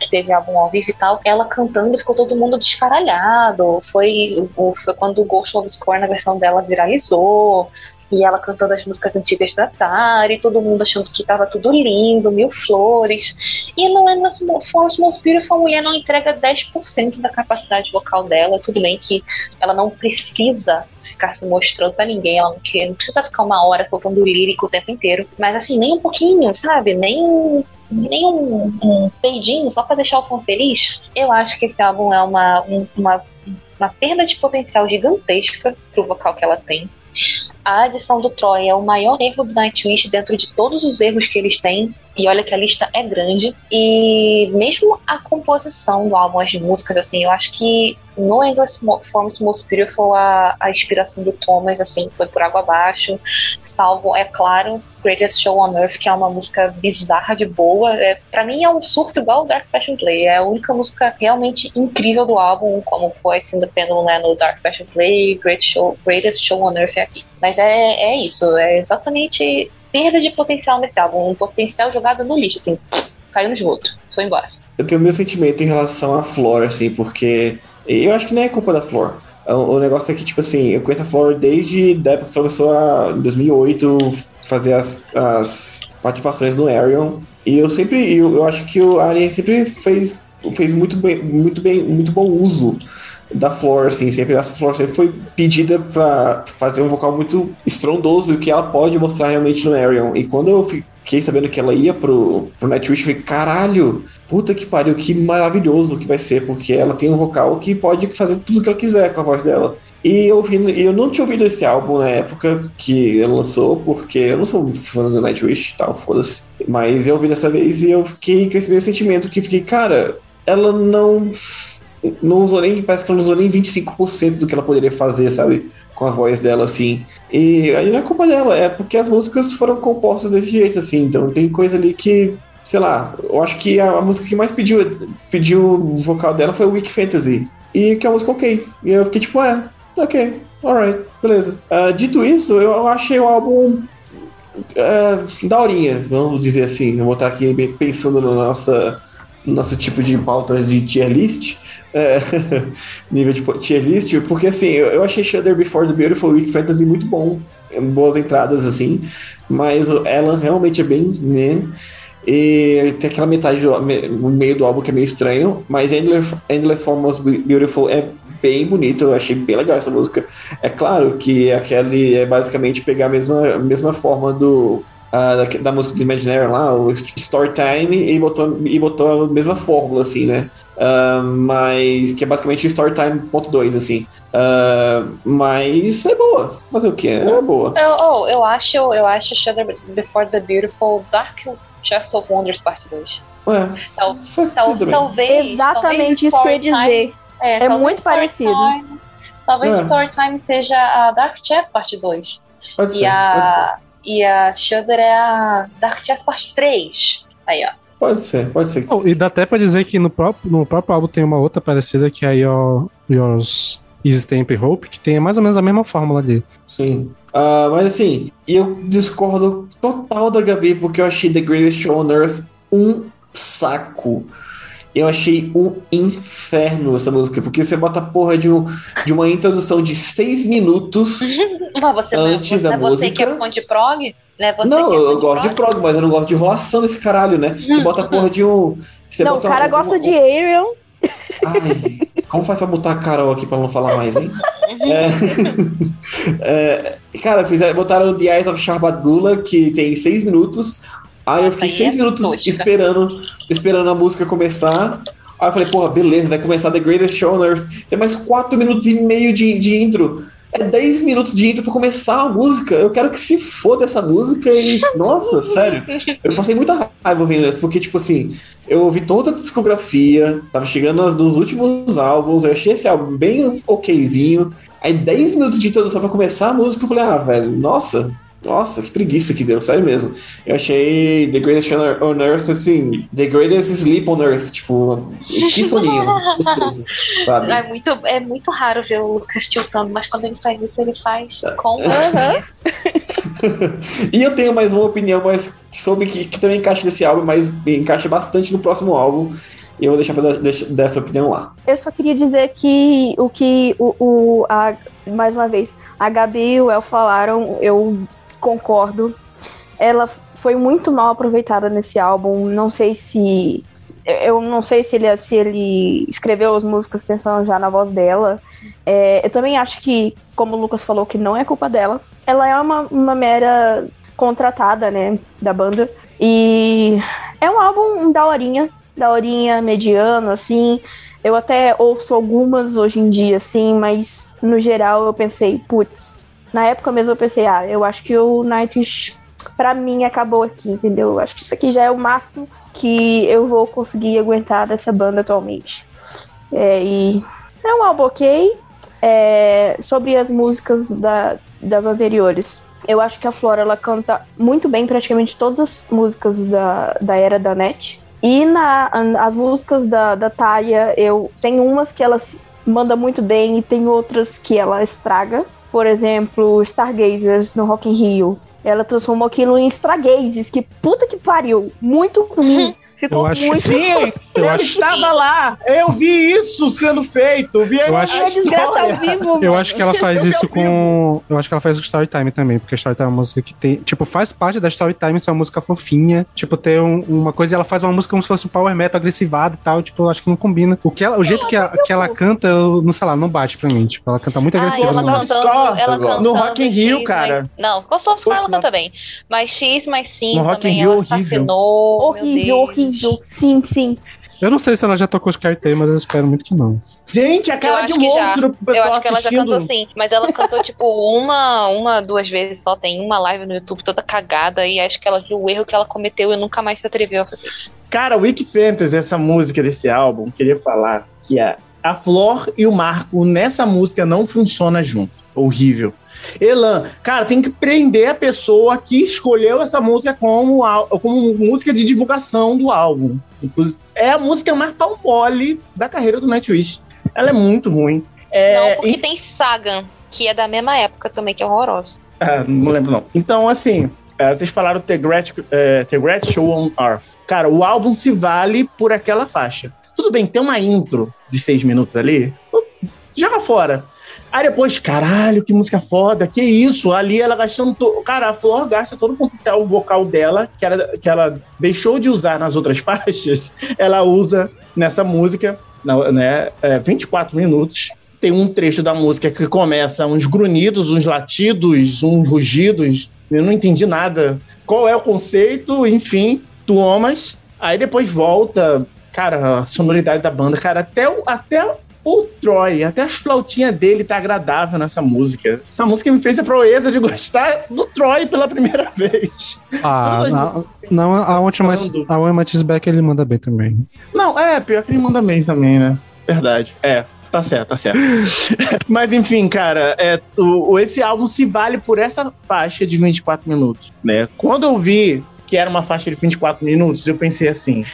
que teve álbum ao vivo e tal, ela cantando ficou todo mundo descaralhado. Foi, foi quando o Ghost of Score na versão dela viralizou. E ela cantando as músicas antigas da Tari, todo mundo achando que tava tudo lindo, mil flores. E no Endless Force Most Beautiful, a mulher não entrega 10% da capacidade vocal dela. Tudo bem que ela não precisa ficar se mostrando pra ninguém, ela não, não precisa ficar uma hora soltando lírico o tempo inteiro. Mas assim, nem um pouquinho, sabe? Nem, nem um, um peidinho só pra deixar o fã feliz. Eu acho que esse álbum é uma, um- uma, uma perda de potencial gigantesca pro vocal que ela tem. A adição do Troy é o maior erro do Nightwish dentro de todos os erros que eles têm. E olha que a lista é grande. E mesmo a composição do álbum, as músicas, assim, eu acho que no Endless Forms Most Beautiful a, a inspiração do Thomas, assim, foi por água abaixo. Salvo, é claro, Greatest Show on Earth, que é uma música bizarra de boa. É, para mim é um surto igual o Dark Passion Play. É a única música realmente incrível do álbum, como Poets in the Pendulum né, no Dark Passion Play, Great Show, Greatest Show on Earth é aqui. Mas é, é isso, é exatamente perda de potencial nesse álbum. Um potencial jogado no lixo, assim, caiu no esgoto, foi embora. Eu tenho o meu sentimento em relação à Flor, assim, porque eu acho que não é culpa da Flor. O o negócio é que, tipo assim, eu conheço a Flor desde a época que ela começou a, em 2008 fazer as, as participações no Arion. E eu sempre, eu, eu acho que o Alien sempre fez, fez muito, bem, muito, bem, muito bom uso da Flor, assim, sempre a Flor sempre foi pedida pra fazer um vocal muito estrondoso que ela pode mostrar realmente no Arion. E quando eu fiquei sabendo que ela ia pro, pro Nightwish, eu falei, caralho, puta que pariu, que maravilhoso que vai ser, porque ela tem um vocal que pode fazer tudo que ela quiser com a voz dela. E eu, ouvindo, eu não tinha ouvido esse álbum na época que ela lançou, porque eu não sou fã do Nightwish e tal, foda-se. Mas eu ouvi dessa vez e eu fiquei com esse mesmo sentimento que fiquei, cara, ela não. Não usou nem. Parece que ela não usou nem 25% do que ela poderia fazer, sabe? Com a voz dela, assim. E aí não é culpa dela, é porque as músicas foram compostas desse jeito, assim. Então tem coisa ali que. Sei lá, eu acho que a, a música que mais pediu, pediu o vocal dela foi o Weak Fantasy. E que é uma música ok. E eu fiquei tipo, é, ok, alright, beleza. Ah, dito isso, eu achei o álbum uh, daorinha, vamos dizer assim. Vou estar aqui pensando no nossa, no nosso tipo de pauta de tier list. É, nível de tier list, porque assim, eu, achei Shudder Before the Beautiful Week Fantasy muito bom. Boas entradas, assim. Mas Ellen realmente é bem, né? E tem aquela metade do, meio do álbum que é meio estranho, mas Endless, Endless Form Beautiful é bem bonito, eu achei bem legal essa música. É claro que aquele é basicamente pegar a mesma, a mesma forma do ah, da, da música do Imaginary lá, o Story Time, e botou, e botou a mesma fórmula, assim, né? Ah, mas que é basicamente o Storytime.2, assim. Ah, mas é boa. Fazer o que? É boa. Eu, oh, eu acho, eu acho Shudder Before the Beautiful Dark Chest of Wonders Parte 2. Ué, Tal- tal- talvez. Exatamente talvez isso que eu ia Storytime- dizer. É, É muito parecido. Storytime- Talvez É. Storytime seja a Dark Chess Parte 2. Pode E ser, pode ser. a, e a Shudder é a Dark Chess Part 3. Aí, ó. Pode ser, pode ser. Oh, e dá até pra dizer que no próprio, no próprio álbum tem uma outra parecida que é a Your, Yours Is Temp Hope, que tem mais ou menos a mesma fórmula ali. Sim. Ah, mas assim, eu discordo total da Gabi, porque eu achei The Greatest Show on Earth um saco. Eu achei um inferno essa música, porque você bota a porra de, um, de uma introdução de seis minutos. Mas você Antes não, da é você que é música- fã de prog? Né? Você não, que é fã eu gosto de prog, mas eu não gosto de enrolação desse caralho, né? Você bota a porra de um. Você não, o cara uma- gosta de Ariel. Ai, como faz pra botar a Carol aqui pra não falar mais, hein? É, é, cara, fizeram, botaram The Eyes of Sharbat Gula, que tem seis minutos. Aí eu fiquei seis é minutos tosca. esperando, esperando a música começar. Aí eu falei, porra, beleza, vai começar The Greatest Show on Earth. Tem mais quatro minutos e meio de, de intro. É 10 minutos de intro pra começar a música. Eu quero que se foda essa música e. Nossa, sério. Eu passei muita raiva ouvindo isso, porque, tipo assim, eu ouvi toda a discografia, tava chegando nas, nos últimos álbuns, eu achei esse álbum bem okzinho. Aí 10 minutos de introdução pra começar a música, eu falei, ah, velho, nossa, nossa, que preguiça que deu, sério mesmo. Eu achei The Greatest Show on Earth, assim, The Greatest Sleep on Earth, tipo, que soninho, gostoso, sabe? É muito, é muito raro ver o Lucas tiltando, mas quando ele faz isso, ele faz com. E eu tenho mais uma opinião, mas sobre que, que também encaixa nesse álbum, mas encaixa bastante no próximo álbum. E eu vou deixar pra dar deixa- dar essa opinião lá. Eu só queria dizer que o que o, o a, mais uma vez a Gabi e o El falaram, eu concordo. Ela foi muito mal aproveitada nesse álbum. Não sei se eu não sei se ele, se ele escreveu as músicas pensando já na voz dela. É, eu também acho que, como o Lucas falou, que não é culpa dela. Ela é uma, uma mera contratada, né, da banda. E é um álbum daorinha, daorinha, mediano, assim. Eu até ouço algumas hoje em dia, assim, mas no geral eu pensei, putz, na época mesmo eu pensei, ah, eu acho que o Nightwish, pra mim, acabou aqui, entendeu? Eu acho que isso aqui já é o máximo que eu vou conseguir aguentar dessa banda atualmente. É, e é um álbum ok. É, sobre as músicas da, das anteriores. Eu acho que a Flora ela canta muito bem praticamente todas as músicas da, da era da NET. E na, as músicas da, da Taya, eu tem umas que ela manda muito bem e tem outras que ela estraga. Por exemplo, Stargazers no Rock in Rio. Ela transformou aquilo em Stargazes, que puta que pariu. Muito ruim. Ficou Eu acho- muito Sim, Eu eu, acho- estava lá. Eu vi isso sendo feito. Vi Eu a acho- É desgraça ao vivo, Eu mano. acho que ela faz isso com. Eu acho que ela faz com Storytime também, porque Storytime é uma música que tem. Tipo, faz parte da Storytime ser uma música fofinha. Tipo, ter um- uma coisa e ela faz uma música como se fosse um power metal agressivado e tal. Tipo, eu acho que não combina. O, que ela- o jeito que, a- que ela canta, eu, não sei lá, não bate pra mim. Tipo, ela canta muito Ah, agressiva. ela no cantando, ela Eu cantando. No Rock in Rio, X, cara. mas- Não, of Poxa, ela canta bem. Mas X mais sim No Rock in Rio, horrível. Horrível, Deus. Horrível. Sim, sim. Eu não sei se ela já tocou Skyrim, mas eu espero muito que não. Gente, a Eu cara de já. monstro pro Eu pessoal acho que ela já cantou sim, mas ela cantou tipo uma, uma, duas vezes só. Tem uma live no YouTube toda cagada e acho que ela viu o erro que ela cometeu e nunca mais se atreveu a fazer isso. Cara, Wiki Fantasy, essa música desse álbum, queria falar que a, a Flor e o Marco nessa música não funcionam junto. Horrível. Elan, cara, tem que prender a pessoa que escolheu essa música como, como música de divulgação do álbum. É a música mais pau mole da carreira do Nightwish. Ela é muito ruim. É, não, porque e- tem Sagan, que é da mesma época também, que é horrorosa. Ah, não lembro não. Então, assim, é, vocês falaram The Great, é, The Great Show on Earth. Cara, o álbum se vale por aquela faixa. Tudo bem, tem uma intro de seis minutos ali, joga fora. Aí depois, caralho, que música foda, que isso? Ali ela gastando. To... Cara, a Flor gasta todo o potencial vocal dela, que ela, que ela deixou de usar nas outras faixas, ela usa nessa música, né? É, 24 minutos. Tem um trecho da música que começa uns grunhidos, uns latidos, uns rugidos. Eu não entendi nada. Qual é o conceito? Enfim, tomas. Aí depois volta. Cara, a sonoridade da banda, cara, até até o Troy, até as flautinhas dele tá agradável nessa música. Essa música me fez a proeza de gostar do Troy pela primeira vez. Ah, não, não a última a Emma Tisbeck ele manda bem também. Não, é, pior que ele manda bem também, né? Verdade. É. Tá certo, tá certo. Mas enfim, cara, é, o, esse álbum se vale por essa faixa de 24 minutos, né? Quando eu vi que era uma faixa de 24 minutos, eu pensei assim: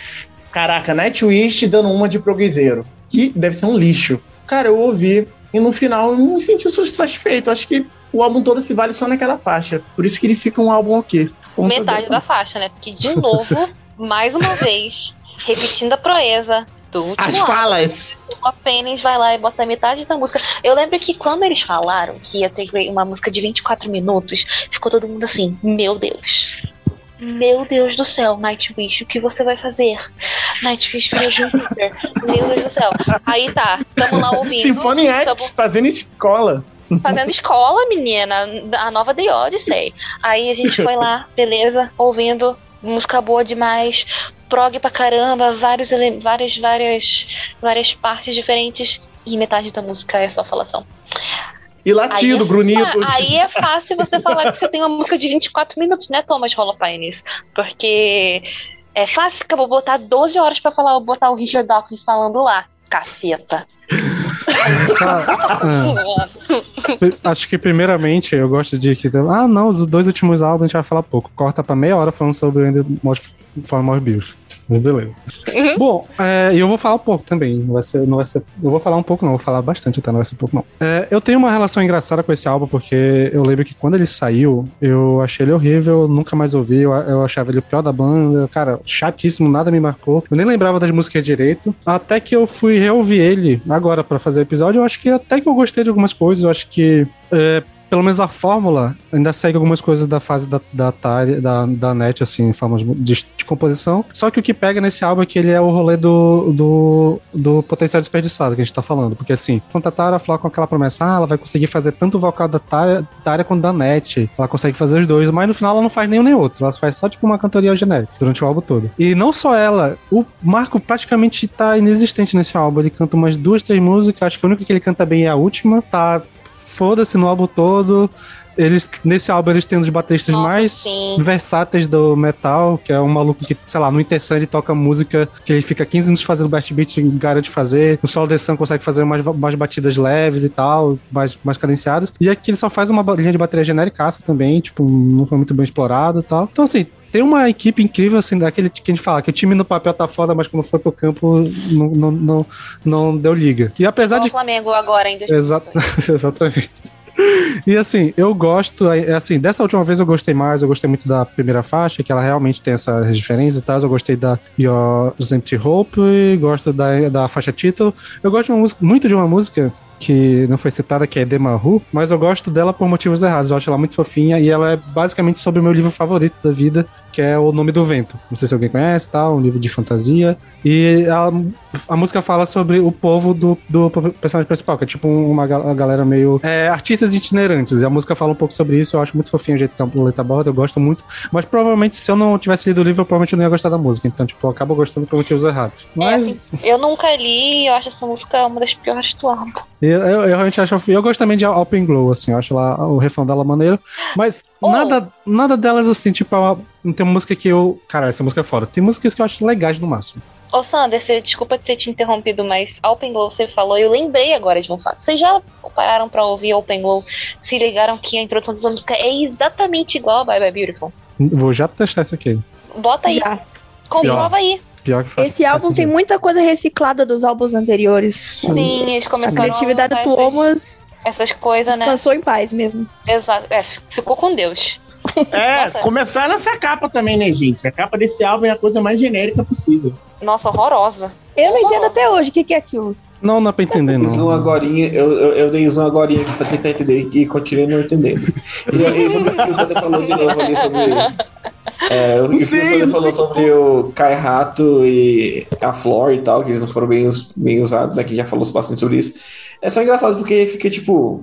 caraca, Nightwish dando uma de progreseiro, que deve ser um lixo. Cara, eu ouvi e no final eu não me senti satisfeito. Acho que o álbum todo se vale só naquela faixa. Por isso que ele fica um álbum. Vamos Metade da faixa, né? Porque, de novo, mais uma vez, repetindo a proeza do último As álbum. falas. O Pênis vai lá e bota metade da música. Eu lembro que quando eles falaram que ia ter uma música de 24 minutos, ficou todo mundo assim: Meu Deus. Meu Deus do céu, Nightwish, o que você vai fazer? Nightwish virou Júpiter. Meu Deus do céu. Aí tá, tamo lá ouvindo. Symphony X tamo fazendo escola. fazendo escola, menina. A nova The Odyssey. Aí a gente foi lá, beleza, ouvindo. Música boa demais. Prog pra caramba, vários, várias, várias, várias partes diferentes. E metade da música é só falação. E latido, Aí é- grunhido. Aí é fácil você falar que você tem uma música de 24 minutos, né, Thomas Holopaines? Porque é fácil ficar, vou botar 12 horas pra falar, botar o Richard Dawkins falando lá. Caceta. Ah, acho que primeiramente eu gosto de que. Ah, não, os dois últimos álbuns a gente vai falar pouco. Corta pra meia hora falando sobre o Ender For More Bills. Beleza. Uhum. Bom, é, e eu vou falar pouco também. Não vai ser, não vai ser. Eu vou falar um pouco, não. Vou falar bastante até, não vai ser pouco, não. É, eu tenho uma relação engraçada com esse álbum, porque eu lembro que quando ele saiu, eu achei ele horrível, nunca mais ouvi. Eu, eu achava ele o pior da banda. Cara, chatíssimo, nada me marcou. Eu nem lembrava das músicas direito. Até que eu fui reouvir ele agora pra fazer o episódio. Eu acho que até que eu gostei de algumas coisas. Eu acho que. é, pelo menos a fórmula ainda segue algumas coisas da fase da, da, Atari- da, da NET, assim, formas de, de composição. Só que o que pega nesse álbum é que ele é o rolê do, do, do potencial desperdiçado que a gente tá falando. Porque, assim, quando a fala com aquela promessa, ah, ela vai conseguir fazer tanto o vocal da Tara quanto da NET. Ela consegue fazer os dois, mas no final ela não faz nenhum nem outro. Ela faz só, tipo, uma cantoria genérica durante o álbum todo. E não só ela, o Marco praticamente tá inexistente nesse álbum. Ele canta umas duas, três músicas. Acho que a única que ele canta bem é a última. Tá foda-se no álbum todo. Eles, nesse álbum eles têm um dos bateristas Nossa, mais sim. versáteis do metal, que é um maluco que, sei lá, no Intersan ele toca música que ele fica 15 minutos fazendo back beat e garante fazer. No solo de Sun consegue fazer mais, mais batidas leves e tal, mais, mais cadenciadas. E aqui ele só faz uma linha de bateria genérica também, tipo, não foi muito bem explorado e tal. Então, assim, tem uma equipe incrível, assim, daquele que a gente fala que o time no papel tá foda, mas quando foi pro campo não, não, não, não deu liga. E apesar Igual de o Flamengo agora ainda. Exatamente. E assim, eu gosto, assim, dessa última vez eu gostei mais, eu gostei muito da primeira faixa, que ela realmente tem essas diferenças e tal. Eu gostei da Your Empty Hope, gosto da, da faixa título. Eu gosto de uma música, muito de uma música que não foi citada, que é Demaru, mas eu gosto dela por motivos errados. Eu acho ela muito fofinha e ela é basicamente sobre o meu livro favorito da vida, que é O Nome do Vento. Não sei se alguém conhece, tá? Um livro de fantasia. E a, a música fala sobre o povo do, do personagem principal, que é tipo uma ga- uma galera meio. É, artistas itinerantes. E a música fala um pouco sobre isso. Eu acho muito fofinho o jeito que a letra aborda, eu gosto muito. Mas provavelmente, se eu não tivesse lido o livro, eu provavelmente não ia gostar da música. Então, tipo, eu acabo gostando por motivos errados. Mas. assim, Eu nunca li e eu acho essa música uma das piores do álbum. Eu, eu, eu realmente acho. Eu gosto também de Open Glow, assim. Eu acho lá o refrão dela maneiro. Mas Oh. nada, nada delas, assim, tipo, é não tem uma música que eu. Cara, essa música é foda. Tem músicas que eu acho legais no máximo. Ô, Sander, você, desculpa ter te interrompido, mas Open Glow você falou, eu lembrei agora de um fato. Vocês já pararam pra ouvir Open Glow? Se ligaram que a introdução dessa música é exatamente igual a Bye Bye Beautiful? Vou já testar isso aqui. Bota aí, Já. comprova aí. Pior que faz. Esse faz álbum tem muita coisa reciclada dos álbuns anteriores. Sim, eles A começaram criatividade a do usar Thomas essas, coisas, né? descansou em paz mesmo. Exato. É, ficou com Deus. É, Nossa. começar nessa capa também, né, gente? A capa desse álbum é a coisa mais genérica possível. Nossa, horrorosa. Eu não entendo até hoje o que, que é aquilo. Não, não é pra entender, Zoom não. agorinha, eu, eu, eu dei zoom agorinha aqui pra tentar entender e continuei não entendendo. E, e sobre o que o Sander falou de novo ali sobre. É, o que o sei, não falou sobre o Kai Rato e a Flor e tal, que eles não foram bem, bem usados, aqui já falou bastante sobre isso. É só engraçado porque fica tipo.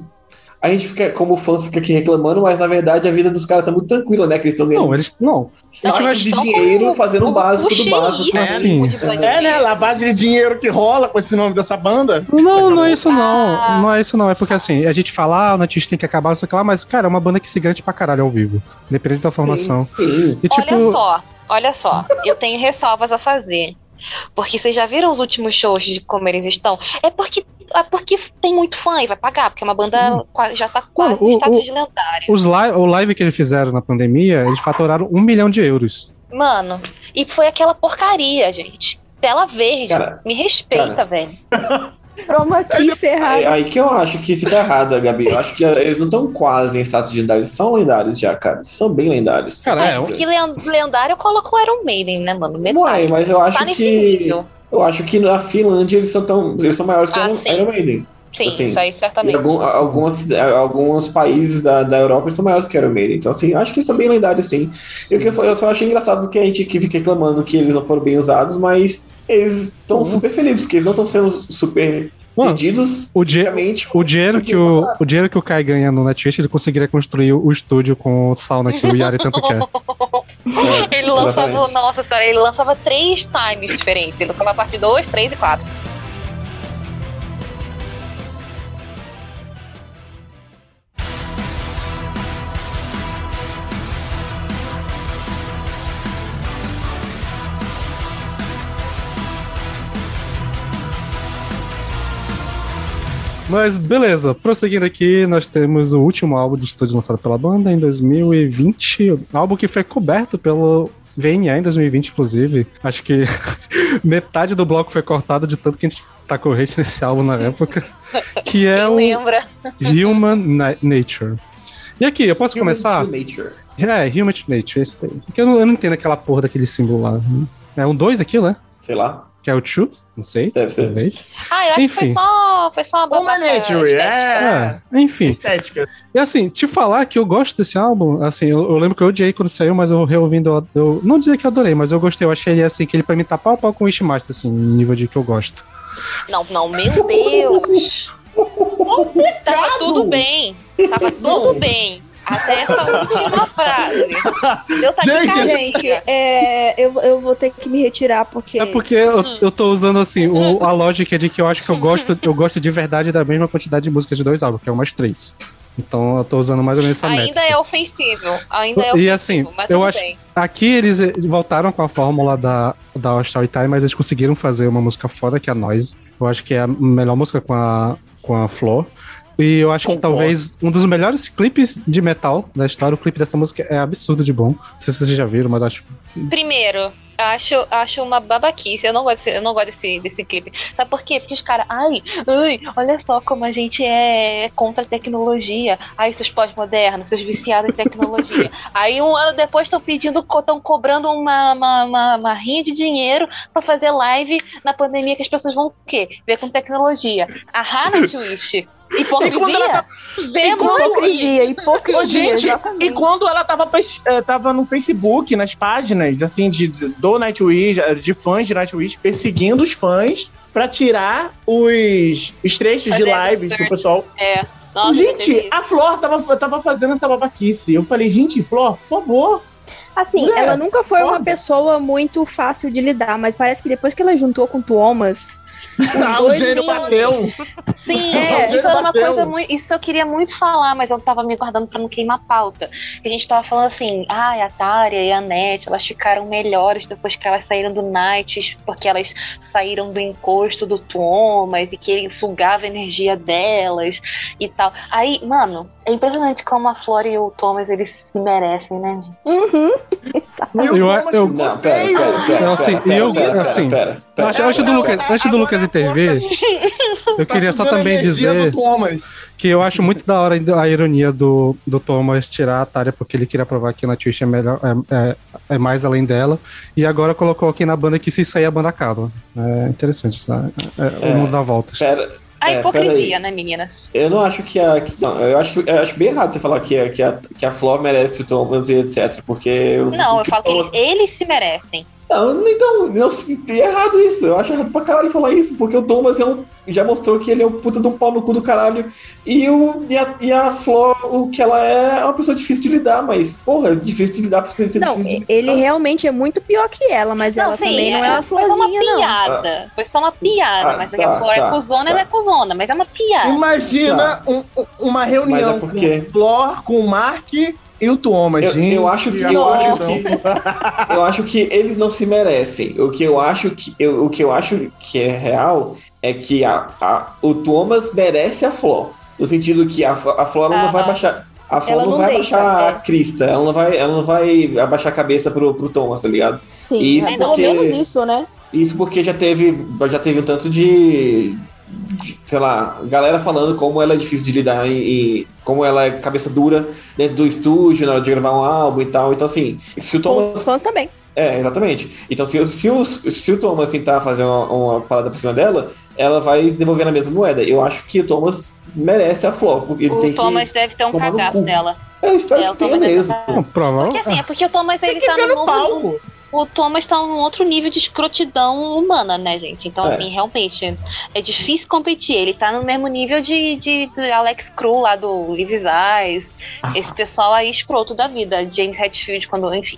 A gente fica, como fã, fica aqui reclamando, mas na verdade a vida dos caras tá muito tranquila, né? Que eles estão ganhando Não, eles. Não. sacos de Então, dinheiro como- fazendo o básico do básico. isso, É, sim. de É, né? Lavagem de dinheiro que rola com esse nome dessa banda. Não, não é isso não. Não é isso não. É porque assim, a gente fala, ah, o Natish tem que acabar, não sei o que lá, mas, cara, é uma banda que se garante pra caralho ao vivo. Independente da formação. Sim, sim. E tipo. Olha só, olha só, eu tenho ressalvas a fazer. Porque vocês já viram os últimos shows de como eles estão? É porque é porque tem muito fã e vai pagar, porque é uma banda qua- já tá quase Mano, no status o- de lendário. Os li o live que eles fizeram na pandemia, eles faturaram um milhão de euros. Mano, e foi aquela porcaria, gente. Tela verde. Cara, Me respeita, cara. velho. Chroma key É ferrado. aí que eu acho que você tá errada, Gabi. Eu acho que eles não estão quase em status de lendário. Eles são lendários já, cara. São bem lendários. Cara, é, Acho que len- lendário eu coloco o Iron Maiden, né, mano? Metade. Uai, mas eu acho tá que. nível. Eu acho que na Finlândia eles são tão. Eles são maiores que Ah, o sim. Iron Maiden. Sim, assim, isso aí certamente. algum, algumas, alguns países da, da Europa são maiores que o Iron Maiden. Então, assim, eu acho que eles são bem lendários, sim. E o que eu, eu só achei engraçado porque a gente que fica reclamando que eles não foram bem usados, mas eles estão super felizes, porque eles não estão sendo super Mano, pedidos. o, di o, dinheiro que o, o dinheiro que o Kai ganha no Netflix, ele conseguiria construir o estúdio com o sauna que o Yari tanto quer. É, Ele lançava, exatamente. nossa senhora, ele lançava três times diferentes. Ele lançava a parte 2, 3 e 4. Mas beleza, prosseguindo aqui, nós temos o último álbum de estúdio lançado pela banda em 2020. Álbum que foi coberto pelo VNA em 2020, inclusive. Acho que metade do bloco foi cortado de tanto que a gente tacou hate nesse álbum na época. Que é Quem o lembra? Human Na- Nature. E aqui, eu posso começar? Human Nature. É, Human Nature, esse daí. Porque eu não, eu não entendo aquela porra daquele símbolo lá. É um 2 aqui, né? Sei lá. Que é o 2? Não sei. Deve ser. Talvez. Ah, eu acho que Enfim. foi só, foi só uma Human babaca Nature, estética. é. É, enfim. Estética. E assim, te falar que eu gosto desse álbum, assim, eu, eu lembro que eu odiei quando saiu, mas eu reouvindo, eu, não dizer que eu adorei, mas eu gostei, eu achei ele assim, que ele pra mim tá pau a pau com o Wishmaster, assim, nível de que eu gosto. Não, não, meu Deus. Tava tudo bem. Tava tudo bem. Até essa última frase. Deu tá Gente. Gente, é, eu, eu vou ter que me retirar porque. É porque eu, eu tô usando, assim, o- a lógica de que eu acho que eu gosto, eu gosto de verdade da mesma quantidade de músicas de dois álbuns, que é umas três. Então eu tô usando mais ou menos essa Ainda métrica. é ofensivo. Ainda é E ofensivo. assim, mas eu acho- bem. Aqui eles eh, voltaram com a fórmula da, da Storytime, mas eles conseguiram fazer uma música foda, que é a Noise. Eu acho que é a melhor música com a, com a Flor. E eu acho que Concordo. talvez um dos melhores clipes de metal da história. O clipe dessa música é absurdo de bom. Não sei se vocês já viram, mas acho. Primeiro, acho, acho uma babaquice. Eu não gosto, desse, eu não gosto desse, desse clipe. Sabe por quê? Porque os caras, ai, ai, olha só como a gente é contra a tecnologia. Ai, seus pós-modernos, seus viciados em tecnologia. Aí um ano depois estão pedindo, estão cobrando uma, uma, uma, uma rinha de dinheiro pra fazer live na pandemia que as pessoas vão o quê? Ver com tecnologia. A Hannah Twist. quando ela tá- Hipocrisia? Hipocrisia, hipocrisia. Ô, gente, exatamente. e quando ela tava, eh, tava no Facebook, nas páginas, assim, de, do Nightwish, eh, de fãs de Nightwish, perseguindo os fãs pra tirar os, os trechos de Fazer lives que o pessoal. É. Nossa, gente, a Flor tava, tava fazendo essa babaquice. Eu falei, gente, Flor, por favor. Assim, É, ela nunca foi uma foda. pessoa muito fácil de lidar, mas parece que depois que ela juntou com o Thomas, Ah, o gênio assim, bateu. Sim, É, isso era uma bateu. coisa muito. Isso eu queria muito falar, mas eu tava me guardando pra não queimar a pauta. A gente tava falando assim, ah, a Tária e a Net, elas ficaram melhores depois que elas saíram do Night, porque elas saíram do encosto do Thomas e que ele sugava a energia delas e tal. Aí, mano, é impressionante como a Flora e o Thomas eles se merecem, né? gente? Uhum. Eu- eu- ficou Não, pera, pera, pera. Não, assim, pera, pera, eu- pera, pera, assim, pera, pera. Antes, antes do Não, Lucas, antes do agora Lucas intervir, eu queria só a também dizer que eu acho muito da hora a ironia do, do Thomas tirar a Tária porque ele queria provar que na Twitch é melhor, é, é, é mais além dela. E agora colocou aqui na banda que se sair a banda acaba. É interessante essa, é, É. o mundo dá voltas. Pera, A É, hipocrisia, né, meninas? eu não acho que a. que- Não, eu acho, eu acho bem errado você falar que, a- que, a, que a Flor merece o Thomas e etc. Porque. eu- Não, eu que falo que Thomas- eles, eles se merecem. Não, então, não, é errado isso. Eu acho errado pra caralho falar isso, porque o Thomas é um, já mostrou que ele é um puta de um pau no cu do caralho. E, o, e, a, e a Flor, o que ela é, é uma pessoa difícil de lidar, mas, porra, é difícil de lidar pra ser, ser Não, difícil de ele realmente é muito pior que ela, mas ela também não é uma foi só uma florzinha, não. piada. Foi só uma piada, Ah, mas tá, a Flor tá, é cuzona, tá. ela é cuzona, mas é uma piada. Imagina um- um- uma reunião é porque- com Flor, com o Mark e o Thomas. Eu- gente. eu acho que- a eu acho multidão. Eu acho que eles não se merecem. O que eu acho que, eu, o que, eu acho que é real é que a, a- o Thomas merece a Flor. No sentido que a, a Flor ela não vai Aham. baixar. A Flor não, não vai deixa, baixar a é. crista, ela não vai, ela não vai abaixar a cabeça pro, pro Thomas, tá ligado? Sim, Isso é porque- menos isso, né? Isso porque já teve, já teve um tanto de, sei lá, galera falando como ela é difícil de lidar e, e como ela é cabeça dura dentro do estúdio na hora de gravar um álbum e tal. Então, assim, se o Thomas os fãs também. é, exatamente. Então, se, o- se, o, se o Thomas tentar fazer uma, uma parada por cima dela, ela vai devolver na mesma moeda. Eu acho que o Thomas merece a Flor. Porque ele O tem Thomas deve ter um cagaço que. Eu espero É, que tenha mesmo. Não, prova. Porque assim, é porque o Thomas ele tá no palco. O Thomas tá num outro nível de escrotidão humana, né, gente? Então, É. assim, realmente, é difícil competir. Ele tá no mesmo nível de, de, de Alex Cru lá do Lives Eyes. Esse pessoal aí escroto da vida. James Hetfield, quando, enfim.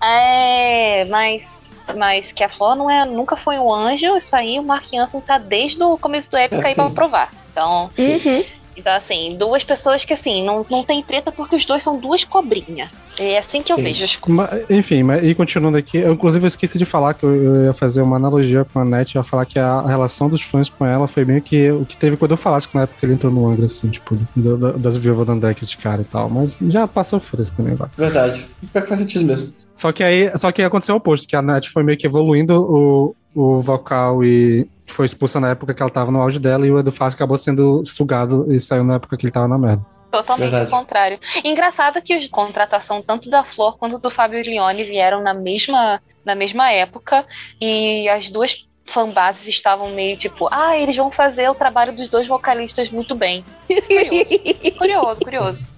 É, mas, mas que a Flor não é, nunca foi um anjo, isso aí o Mark Hansen tá desde o começo do época É, aí pra sim. provar. Então, Uhum. então, assim, duas pessoas que, assim, não, não tem treta porque os dois são duas cobrinhas. É assim que eu Sim. vejo as coisas. Mas, enfim, mas, e continuando aqui, eu, inclusive eu esqueci de falar que eu, eu ia fazer uma analogia com a Net, eu ia falar que a, relação dos fãs com ela foi meio que o que teve quando eu falasse na época que ele entrou no Angra, assim, tipo, do- do- das viúvas do André criticar e tal, mas já passou por isso também, vai. Verdade. Pior que faz sentido mesmo. Só que aí, só que aconteceu o oposto, que a Net foi meio que evoluindo o, o vocal e foi expulsa na época que ela tava no auge dela e o Edu Faz acabou sendo sugado e saiu na época que ele tava na merda. Totalmente Verdade. o contrário. Engraçado que os contratação tanto da Flor quanto do Fábio Leone vieram na mesma, na mesma época e as duas fanbases estavam meio tipo, ah, eles vão fazer o trabalho dos dois vocalistas muito bem. Curioso, curioso, curioso.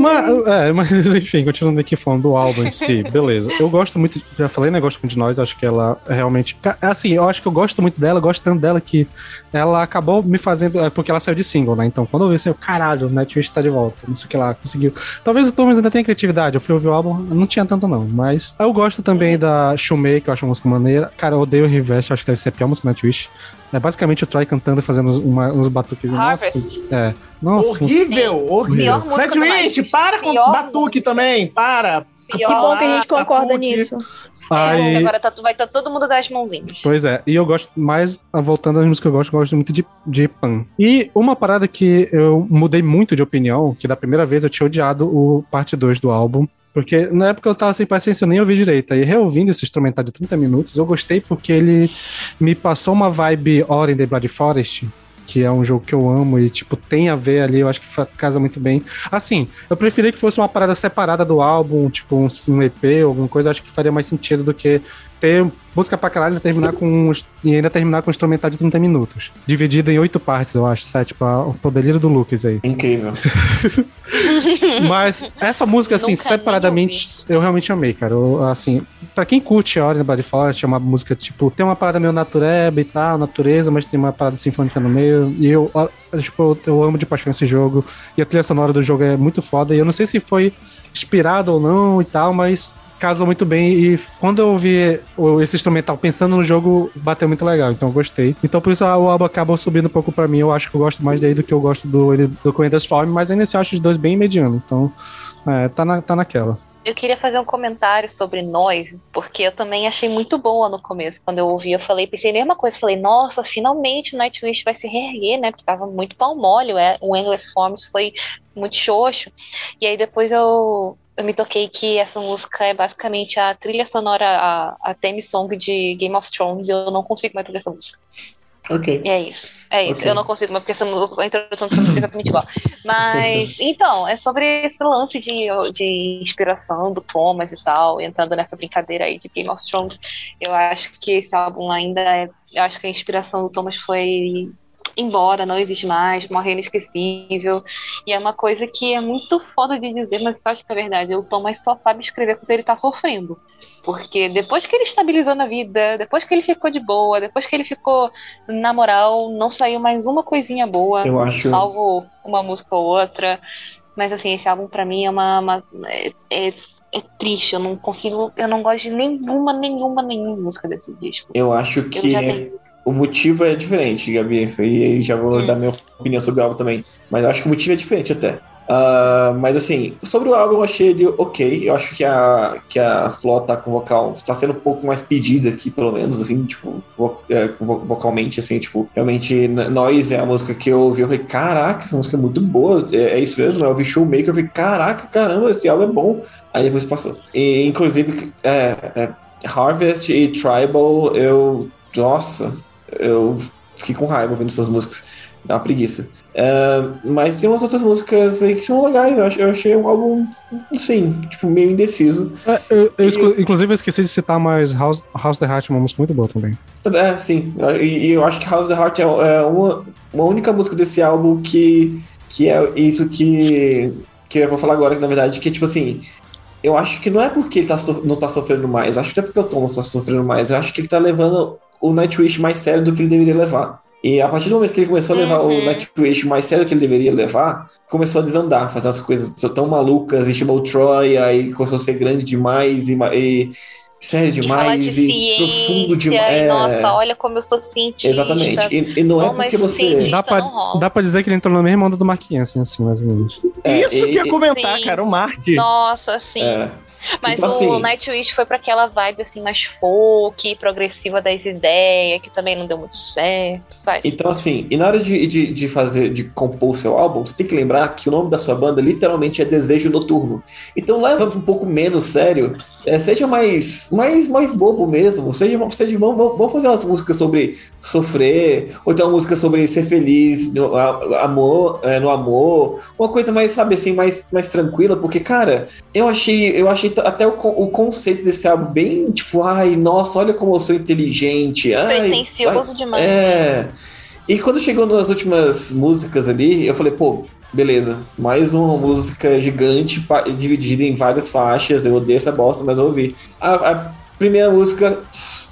Mas, é, mas enfim, continuando aqui falando do álbum em si, beleza. Eu gosto muito, já falei, né? Gosto muito de nós, acho que ela realmente. Assim, eu acho que eu gosto muito dela, gosto tanto dela que ela acabou me fazendo. é, Porque ela saiu de single, né? Então, quando eu vi assim, eu, caralho, o Nightwish tá de volta, não sei o que lá, conseguiu. Talvez o Thomas ainda tenha criatividade, eu fui ouvir o álbum, não tinha tanto não, mas eu gosto também da Shoemaker, eu acho uma música maneira. Cara, eu odeio o Revest, acho que deve ser a pior música do Nightwish. É basicamente o Troy cantando e fazendo uns, uma- uns batuques. Nossa, Harvest. é. Nossa, Horrível, horrível. Pior música do Nightwish, Nightwish. para com Pior batuque também, para. Que bom que a gente concorda nisso. Aí- agora tá, vai estar todo mundo das mãozinhas. Pois é, e eu gosto mais, voltando às músicas que eu gosto, eu gosto muito de, de Pan. E uma parada que eu mudei muito de opinião, que da primeira vez eu tinha odiado o parte 2 do álbum, porque na época eu tava sem paciência, eu nem ouvi direito. Aí reouvindo esse instrumental de 30 minutos, eu gostei porque ele me passou uma vibe Ori in the Blood Forest, que é um jogo que eu amo e, tipo, tem a ver ali, eu acho que casa muito bem. Assim, eu preferia que fosse uma parada separada do álbum, tipo um, um EP, alguma coisa, acho que faria mais sentido do que ter música pra caralho e terminar com e ainda terminar com um instrumental de 30 minutos. Dividido em oito partes, eu acho, sete, pra, o delírio do Lucas aí. Incrível. Mas essa música, assim, Nunca separadamente, eu realmente amei, cara. Eu, assim, pra quem curte a Ori Body Forest, é uma música, tipo, tem uma parada meio natureba e tal, natureza, mas tem uma parada sinfônica no meio. E eu, tipo, eu, eu amo de paixão esse jogo. E a trilha sonora do jogo é muito foda. E eu não sei se foi inspirado ou não e tal, mas casou muito bem. E quando eu ouvi esse instrumental pensando no jogo, bateu muito legal. Então eu gostei. Então por isso o álbum acabou subindo um pouco pra mim. Eu acho que eu gosto mais daí do que eu gosto do, do Corinthians Form, mas ainda assim eu acho os dois bem mediano. Então, é, tá, na, tá naquela. Eu queria fazer um comentário sobre nós, porque eu também achei muito boa no começo. Quando eu ouvi, eu falei, pensei a mesma coisa. Falei, nossa, finalmente o Nightwish vai se reerguer, né? Porque tava muito pau mole, o Endless Forms foi muito xoxo. E aí depois eu, eu me toquei que essa música é basicamente a trilha sonora, a, a theme song de Game of Thrones, e eu não consigo mais ouvir essa música. Ok. E é isso. É isso. Ok. Eu não consigo, mas porque essa, a introdução dessa música é exatamente igual. Mas, então, é sobre esse lance de, de inspiração do Thomas e tal, entrando nessa brincadeira aí de Game of Thrones. Eu acho que esse álbum ainda é. Eu acho que a inspiração do Thomas foi embora, não existe mais, morreu inesquecível. E é uma coisa que é muito foda de dizer, mas eu acho que é verdade. O Thomas só sabe escrever quando ele tá sofrendo. Porque depois que ele estabilizou na vida, depois que ele ficou de boa, depois que ele ficou na moral, não saiu mais uma coisinha boa, Eu acho- salvo uma música ou outra. Mas assim, esse álbum pra mim é uma. uma- é, é- é triste, eu não consigo. Eu não gosto de nenhuma, nenhuma, nenhuma música desse disco. Eu acho Eu que já tenho. O motivo é diferente, Gabi. E já vou dar minha opinião sobre o álbum também. Mas eu acho que o motivo é diferente até. Ah, mas assim, sobre o álbum eu achei ele ok. Eu acho que a, que a Flo tá com vocal. tá sendo um pouco mais pedida aqui, pelo menos, assim, tipo, vo- é, vo- vocalmente, assim, tipo, realmente N- Noise é a música que eu ouvi. Eu falei, caraca, essa música é muito boa. É, é isso mesmo, eu ouvi Showmaker, eu falei, caraca, caramba, esse álbum é bom. Aí depois passou. E, inclusive, é, é, Harvest e Tribal, eu. Nossa, eu fiquei com raiva ouvindo essas músicas. Dá uma preguiça. É, mas tem umas outras músicas aí que são legais. Eu, ach- eu achei um álbum, assim, tipo, meio indeciso. É, eu- eu E- inclusive, eu esqueci de citar, mas House, House the Heart é uma música muito boa também. É, sim. E, e eu acho que House the Heart é, é uma, uma única música desse álbum que, que é isso que, que eu vou falar agora, que na verdade, que tipo assim. Eu acho que não é porque ele tá so- não tá sofrendo mais, eu acho que não é porque o Thomas tá sofrendo mais, eu acho que ele tá levando o Nightwish mais sério do que ele deveria levar. E a partir do momento que ele começou a levar o Uhum. Nightwish mais sério do que ele deveria levar, começou a desandar, fazer umas coisas tão malucas, e chamou o Troy, aí começou a ser grande demais e, e sério E demais de e, profundo demais. e nossa, olha como eu sou cientista. Exatamente. E, e não é porque você. Dá pra, dá pra dizer que ele entrou na mesma onda do Marquinhos, assim, assim, mais ou menos. É, Isso que eu ia e- comentar, Sim. cara, o Mark. Nossa, sim. é. Mas Então, o assim- Nightwish foi pra aquela vibe assim mais folk, progressiva das ideias, que também não deu muito certo. Vai. Então, assim, e na hora de, de, de fazer, de compor o seu álbum, você tem que lembrar que o nome da sua banda literalmente é Desejo Noturno. Então leva um pouco menos sério, é, seja mais, mais, mais bobo mesmo, seja, seja vamos, vamos fazer umas músicas sobre sofrer, ou então uma música sobre ser feliz no a- amor, é, no amor, uma coisa mais, sabe assim, mais, mais tranquila, porque, cara, eu achei, eu achei até o, o conceito desse álbum bem, tipo, ai, nossa, olha como eu sou inteligente, ai, Pretencioso demais. é. E quando chegou nas últimas músicas ali, eu falei, pô, beleza, mais uma música gigante dividida em várias faixas. Eu odeio essa bosta, mas eu ouvi. A, a primeira música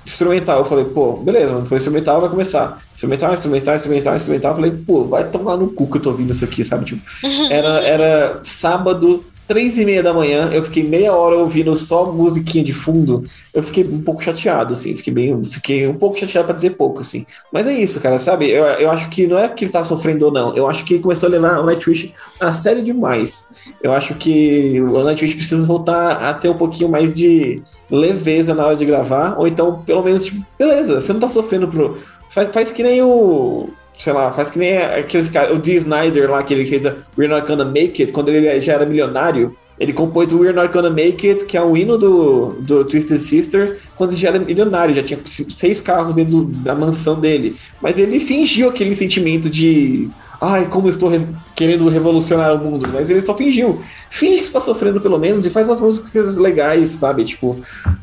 instrumental, eu falei, pô, beleza, não foi instrumental, vai começar. Instrumental, instrumental, instrumental, instrumental. Eu falei, pô, vai tomar no cu que eu tô ouvindo isso aqui, sabe? Tipo, era, era sábado, três e meia da manhã, eu fiquei meia hora ouvindo só musiquinha de fundo. Eu fiquei um pouco chateado, assim, fiquei bem, fiquei um pouco chateado pra dizer pouco, assim. Mas é isso, cara, sabe? Eu, eu acho que não é que ele tá sofrendo ou não, eu acho que ele começou a levar o Nightwish a sério demais. Eu acho que o Nightwish precisa voltar a ter um pouquinho mais de leveza na hora de gravar, ou então, pelo menos, tipo, beleza, você não tá sofrendo pro. Faz, faz que nem o. Sei lá, faz que nem aqueles caras. O Dee Snyder lá, que ele fez We're Not Gonna Make It, quando ele já era milionário. Ele compôs o We're Not Gonna Make It, que é um hino do, do Twisted Sister, quando ele já era milionário, já tinha seis carros dentro da mansão dele. Mas ele fingiu aquele sentimento de. Ai, como eu estou re- querendo revolucionar o mundo. Mas ele só fingiu. Finge que está sofrendo pelo menos e faz umas músicas legais, sabe? Tipo,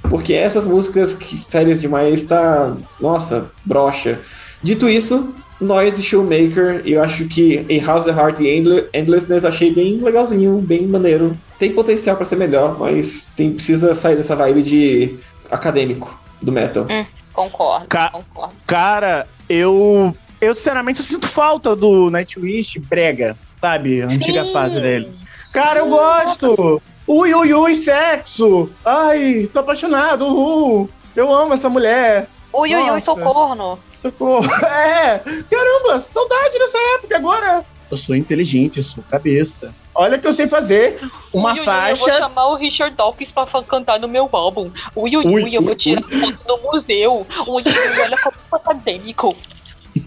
porque essas músicas que, sérias demais tá. Nossa, brocha. Dito isso, Noise Showmaker, eu acho que em House the Heart e Endle- Endlessness eu achei bem legalzinho, bem maneiro. Tem potencial para ser melhor, mas tem, precisa sair dessa vibe de acadêmico do metal. Concordo, Ca- concordo. Cara, eu. Eu, sinceramente, eu sinto falta do Nightwish brega, sabe? A antiga Sim. fase dele. Cara, eu gosto! Ui, ui, ui, sexo! Ai, tô apaixonado, uhul! Eu amo essa mulher! Ui, ui, ui, sou corno. Socorro! É! Caramba, saudade dessa época agora! Eu sou inteligente, eu sou cabeça. Olha o que eu sei fazer. Uma ui, ui, ui, eu faixa. vou chamar o Richard Dawkins pra cantar no meu álbum. Ui, ui, Ui, ui, eu vou ui, tirar foto no museu. Ui, ui, olha como acadêmico.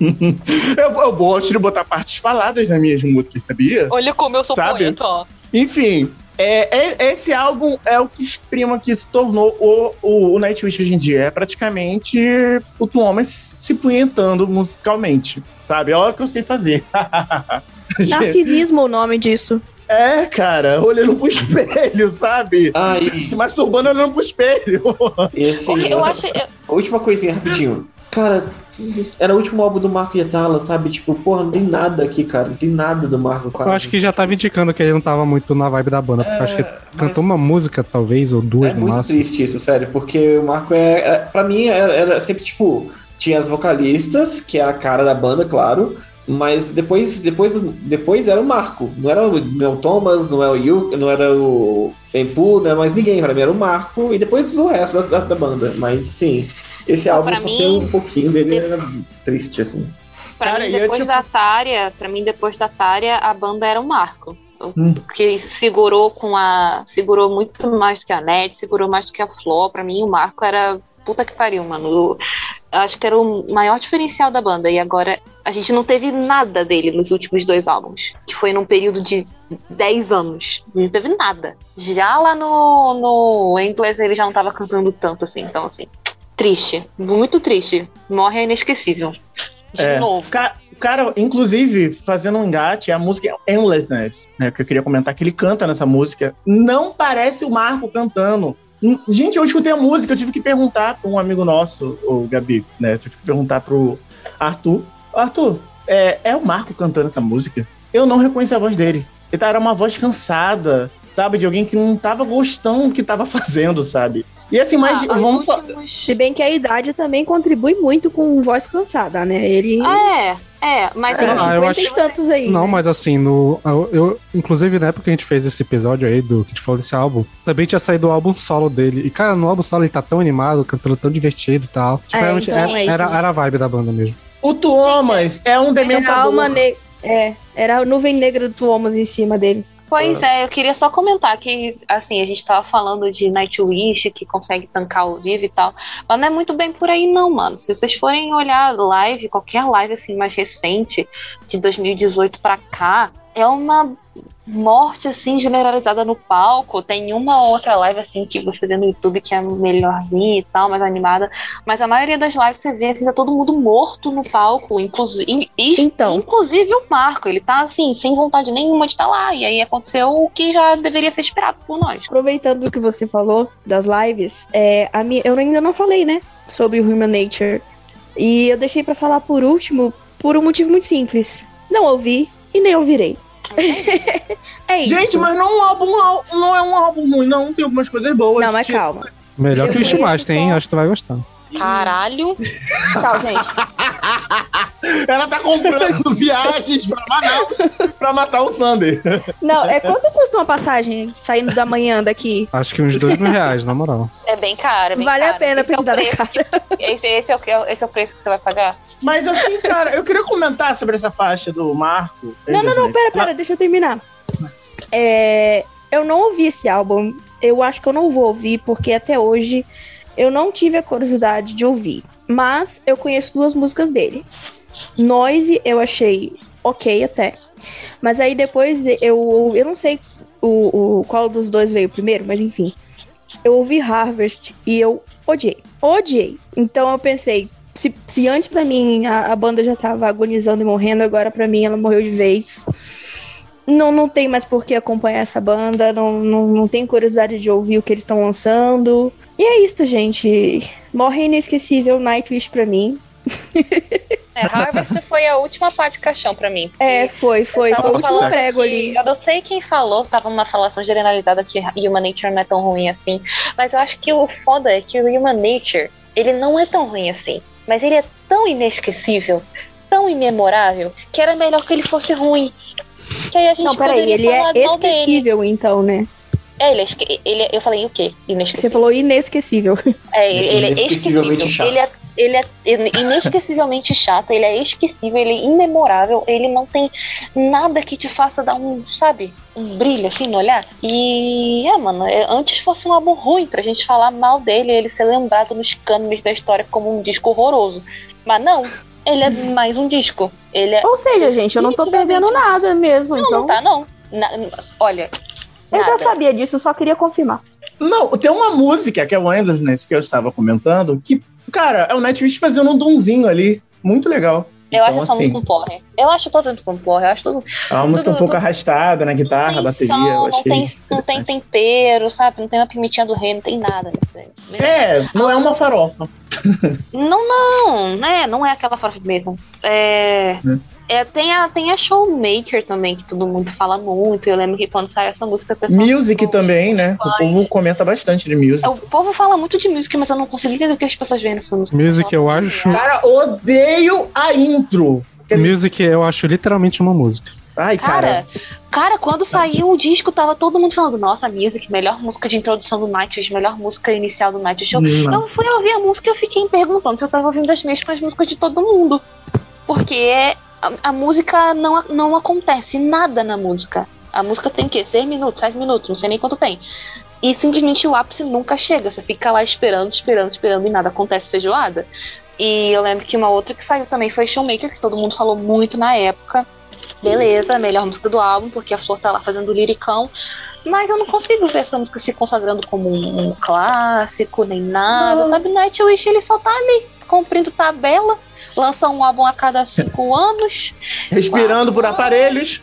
Eu, eu gosto de botar partes faladas nas minhas músicas, sabia? Olha como eu sou Sabe? poeta. Enfim, é, é- esse álbum é o que exprima que se tornou o, o, o Nightwish hoje em dia. É praticamente o Thomas se punhetando musicalmente, sabe? Olha o que eu sei fazer. Narcisismo o nome disso. É, cara, olhando pro espelho, sabe? Ah, e, Se masturbando olhando pro espelho. e assim, Eu acho. última coisinha rapidinho. Cara, era o último álbum do Marco Yatala, sabe? Tipo, porra, não tem nada aqui, cara. Não tem nada do Marco, quase. Eu acho que já tava indicando que ele não tava muito na vibe da banda, porque eu acho que cantou uma música, talvez, ou duas É no muito máximo. triste isso, sério, porque o Marco é. é pra mim, era, era sempre tipo. Tinha as vocalistas, que é a cara da banda, claro. Mas depois, depois, depois era o Marco. Não era o, não é o Thomas, não é o Yu, não era o Empu, não é mais ninguém. Pra mim era o Marco. E depois o resto da, da- da banda. Mas sim, esse Não, álbum só mim, tem um pouquinho dele. de- Era triste, assim. Pra Cara, mim, eu, depois tipo- da Tária, pra mim, depois da Tária, a banda era um marco. Hum. que segurou com a. Segurou muito mais do que a Net, segurou mais do que a Flo. Pra mim, o Marco era. Puta que pariu, mano. Eu acho que era o maior diferencial da banda. E agora a gente não teve nada dele nos últimos dois álbuns. Que foi num período de 10 anos. Não teve nada. Já lá no, no Endless ele já não tava cantando tanto assim. Então, assim. Triste. Muito triste. Morre é inesquecível. De É. novo. Ca- Cara, inclusive, fazendo um engate, a música Endlessness, né? Que eu queria comentar que ele canta nessa música. Não parece o Marco cantando. Hum, Gente, eu escutei a música, eu tive que perguntar para um amigo nosso, o Gabi, né? Eu tive que perguntar pro Arthur. Arthur, é, é o Marco cantando essa música? Eu não reconheci a voz dele. Ele tá- era uma voz cansada, sabe? De alguém que não tava gostando do que tava fazendo, sabe? E assim, mas Ah, os vamos fa- últimos- Se bem que a idade também contribui muito com voz cansada, né? Ele É, é, mas tem Ah, eu 50 acho- e tantos aí. Não, né? mas assim, no, eu, eu- inclusive na época que a gente fez esse episódio aí do que a gente falou desse álbum, também tinha saído o álbum solo dele. E, cara, no álbum solo ele tá tão animado, cantando tão divertido e tal. Tipo, É, então era, é isso, era, né? era a vibe da banda mesmo. o Thomas é um Era a dementador. alma ne... É, era a nuvem negra do Tuomas em cima dele. Pois é, eu queria só comentar que, assim, a gente tava falando de Nightwish, que consegue tancar ao vivo e tal, mas não é muito bem por aí não, mano. Se vocês forem olhar live, qualquer live, assim, mais recente, de 2018 pra cá, é uma morte, assim, generalizada no palco. Tem uma ou outra live, assim, que você vê no YouTube que é melhorzinha e tal, mais animada, mas a maioria das lives você vê, assim, tá todo mundo morto no palco, inclusive, Então. inclusive o Marco, ele tá, assim, sem vontade nenhuma de estar lá, e aí aconteceu o que já deveria ser esperado por nós. Aproveitando o que você falou das lives, é, a minha, eu ainda não falei, né? Sobre o Human Nature. E eu deixei pra falar por último, por um motivo muito simples. Não ouvi e nem ouvirei. É isso. Gente, mas não, é um álbum, não é um álbum ruim, não. Tem algumas coisas boas. Não, mas Tipo, calma. Melhor Eu que o Ishmaster, hein? só- Acho que tu vai gostar. Caralho. Tchau, gente. Ela tá comprando viagens pra Manaus pra matar o Sander. Não, é quanto custa uma passagem saindo da manhã daqui? Acho que uns dois mil reais, na moral. É bem caro, é bem Vale a caro. pena Esse pra é te o preço cara. Esse, esse é o, que- esse é o preço que você vai pagar? Mas assim, cara, eu queria comentar sobre essa faixa do Marco. Não, não, não, pera, pera, deixa eu terminar. É, eu não ouvi esse álbum. Eu acho que eu não vou ouvir, porque até hoje eu não tive a curiosidade de ouvir. Mas eu conheço duas músicas dele. Noise eu achei ok até. Mas aí depois eu, eu não sei o, o, qual dos dois veio primeiro, mas enfim. Eu ouvi Harvest e eu odiei. Odiei. Então eu pensei, se, se antes pra mim a, a banda já tava agonizando e morrendo, agora pra mim ela morreu de vez. Não, não tem mais por que acompanhar essa banda, não, não, não tenho curiosidade de ouvir o que eles estão lançando. E é isso, gente. Morre inesquecível Nightwish pra mim. É, Harvest foi a última parte de caixão pra mim. É, foi, foi. Foi o último prego ali. Eu não sei quem falou, tava uma falação generalizada que Human Nature não é tão ruim assim. Mas eu acho que o foda é que o Human Nature, ele não é tão ruim assim. Mas ele é tão inesquecível, tão imemorável, que era melhor que ele fosse ruim. Que aí a gente Não, peraí, ele é mal dele. esquecível, então, né? É, ele é, esque- ele é- Eu falei o quê? Você Inesquecível. falou inesquecível. É, ele, ele é Inesquecivelmente esquecível. chato. Ele é, ele é inesquecivelmente chato, ele é esquecível, ele é imemorável, ele não tem nada que te faça dar um, sabe, um brilho assim no olhar. E é, mano, é, antes fosse um álbum ruim pra gente falar mal dele, ele ser lembrado nos cânones da história como um disco horroroso. Mas não, ele é mais um disco. Ele é. Ou seja, gente, eu não tô perdendo nada mesmo. Não, então, não tá, não. Na- olha. Eu já sabia disso, só queria confirmar. Não, tem uma música que é o Endlessness que eu estava comentando, que, cara, é o Nightwish fazendo um donzinho ali. Muito legal. Eu Então, acho essa assim, música um porre. Eu acho toda música um porre. Eu acho tudo. É uma música um pouco tudo- arrastada na guitarra, não tem bateria, som, eu não tem, não tem tempero, sabe? Não tem uma pimentinha do rei, não tem nada. Né? É, não é uma farofa. Não, não, né? Não é aquela farofa mesmo. É. é, tem, a, tem a Showmaker também, que todo mundo fala muito. Eu lembro que quando sai essa música, o pessoal. Music também, né? O povo comenta bastante de music. O povo fala muito de música, mas eu não consigo entender o que as pessoas veem nessa música. Music, eu acho. Cara, odeio a intro. Music, eu acho literalmente uma música. Ai, cara. Cara, cara, quando saiu o disco, tava todo mundo falando, nossa, Music, melhor música de introdução do Nightwish, melhor música inicial do Nightwish. Eu, Não. eu fui ouvir a música e eu fiquei me perguntando se eu tava ouvindo as mesmas músicas de todo mundo. Porque a, a música não, não acontece nada na música. A música tem que 6 minutos, 7 minutos, não sei nem quanto tem. E simplesmente o ápice nunca chega. Você fica lá esperando, esperando, esperando e nada acontece feijoada. E eu lembro que uma outra que saiu também foi Showmaker, que todo mundo falou muito na época. Beleza, melhor música do álbum, porque a Flor tá lá fazendo liricão. Mas eu não consigo ver essa música se consagrando como um, um clássico, nem nada. Sabe, Nightwish ele só tá ali cumprindo tabela, lança um álbum a cada cinco anos, Respirando por aparelhos.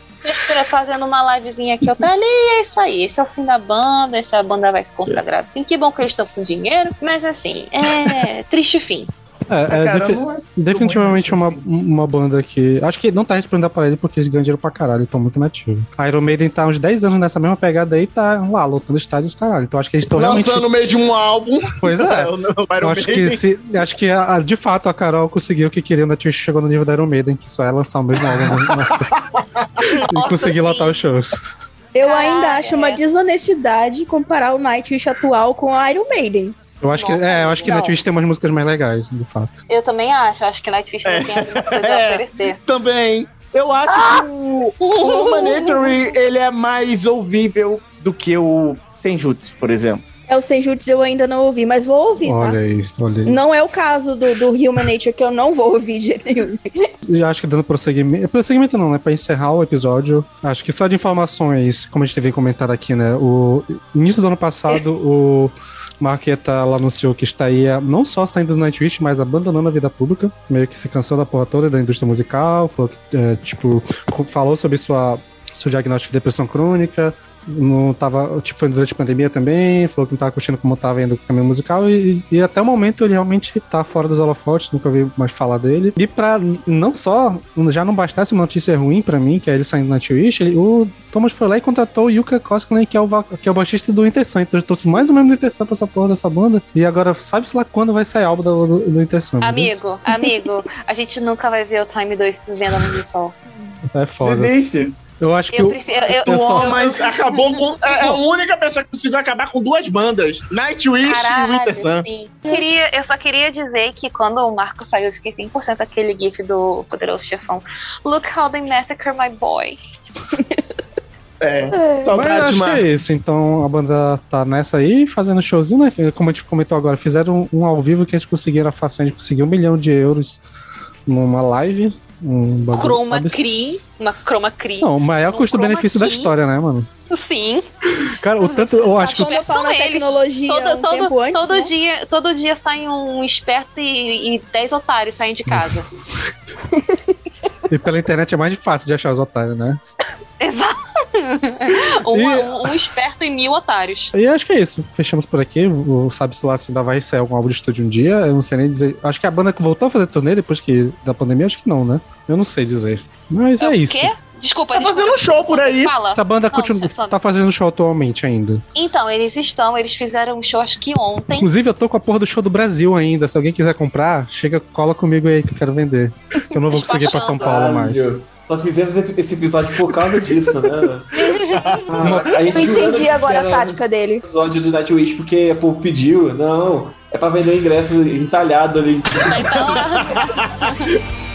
fazendo uma livezinha aqui, outra ali, e é isso aí. Esse é o fim da banda, essa banda vai se consagrar assim. Que bom que eles estão com dinheiro, mas assim, é triste fim. É, é defi- não é- definitivamente uma, uma banda que. Acho que não tá respondendo a parede porque eles ganham dinheiro pra caralho, estão muito nativos. A Iron Maiden tá uns 10 anos nessa mesma pegada aí, tá lá, lotando estádios, caralho. Então acho que eles estão realmente. Lançando no meio de um álbum. Pois é. o Iron Eu acho que, se, acho que a- a- de fato a Carol conseguiu o que queria na Twitch chegou no nível da Iron Maiden, que só é lançar o mesmo álbum né? e conseguir lotar os shows. Eu ainda acho uma é. desonestidade comparar o Nightwish atual com a Iron Maiden. Eu acho que, é, eu acho que Não. Twitch tem umas músicas mais legais, de fato. Eu também acho, acho que Nightwish não tem alguma coisa a É. oferecer. Também. Eu acho Ah! que o, o Humanitary, ele é mais ouvível do que o Senjutsu, por exemplo. É o Senjutsu eu ainda não ouvi, mas vou ouvir, Olha tá? aí, olha aí. Não é o caso do, do Human Nature que eu não vou ouvir de jeito nenhum. Já acho que dando prosseguimento. Prosseguimento não, né? Pra encerrar o episódio. Acho que só de informações, como a gente teve comentado aqui, né? O início do ano passado, o Marqueta ela anunciou que estaria não só saindo do Nightwish, mas abandonando a vida pública. Meio que se cansou da porra toda da indústria musical. Falou que, é, tipo, falou sobre sua. Seu diagnóstico de depressão crônica, não tava, tipo, foi durante a pandemia também, falou que não tava curtindo como tava indo o caminho musical, e, e até o momento ele realmente tá fora dos holofotes, nunca ouvi mais falar dele. E pra não só, já não bastasse uma notícia ruim pra mim, que é ele saindo do Nightwish, ele, o Thomas foi lá e contratou o Yuka Koskinen, que é o, que é o baixista do Intersun, então ele trouxe mais ou menos do Intersun pra essa porra dessa banda, e agora sabe-se lá quando vai sair álbum do, do, do Intersun. Amigo, amigo, a gente nunca vai ver o Time 2 se vendo a do sol. É foda. Existe. Eu acho que Eu o, preciso. Eu, eu eu, só- eu- Mas acabou com. É a única pessoa que conseguiu acabar com duas bandas: Nightwish e Caralho, Winter Sun. sim. Queria, eu só queria dizer que quando o Marco saiu, eu fiquei 100% aquele gif do Poderoso Chefão. Look how they massacre my boy. É. Mas Saudade, acho que é isso. Então a banda tá nessa aí, fazendo showzinho, né? Como a gente comentou agora, fizeram um, um ao vivo que eles conseguiram facilmente conseguir um milhão de euros numa live. Um bagulho Chroma abs- Key. Uma Chroma Key. Não, o maior Um custo-benefício da história, né, mano? Sim. Cara, o tanto. Eu acho que. Na tecnologia Todo, um todo, antes, todo, né? dia, todo dia sai um esperto e, e 10 otários saem de casa. E pela internet é mais fácil de achar os otários, né? Exato. Um, E- um, um esperto e mil otários. E acho que é isso. Fechamos por aqui. O sabe-se lá se ainda vai sair algum álbum de estúdio um dia. Eu não sei nem dizer. Acho que a banda que voltou a fazer turnê depois que da pandemia, acho que não, né? Eu não sei dizer. Mas é, o isso. quê? Desculpa, Tá desculpa. fazendo show por aí. Fala. Essa banda Não, continua, é só- tá fazendo show atualmente ainda. Então, eles estão, eles fizeram um show acho que ontem. Inclusive, eu tô com a porra do show do Brasil ainda. Se alguém quiser comprar, chega, cola comigo aí que eu quero vender. Que eu não vou conseguir ir pra São Paulo mais. Só fizemos esse episódio por causa disso, né? a gente Eu entendi agora a tática dele. episódio do Nightwish porque o povo pediu. Não, é pra vender o ingresso entalhado ali. Então,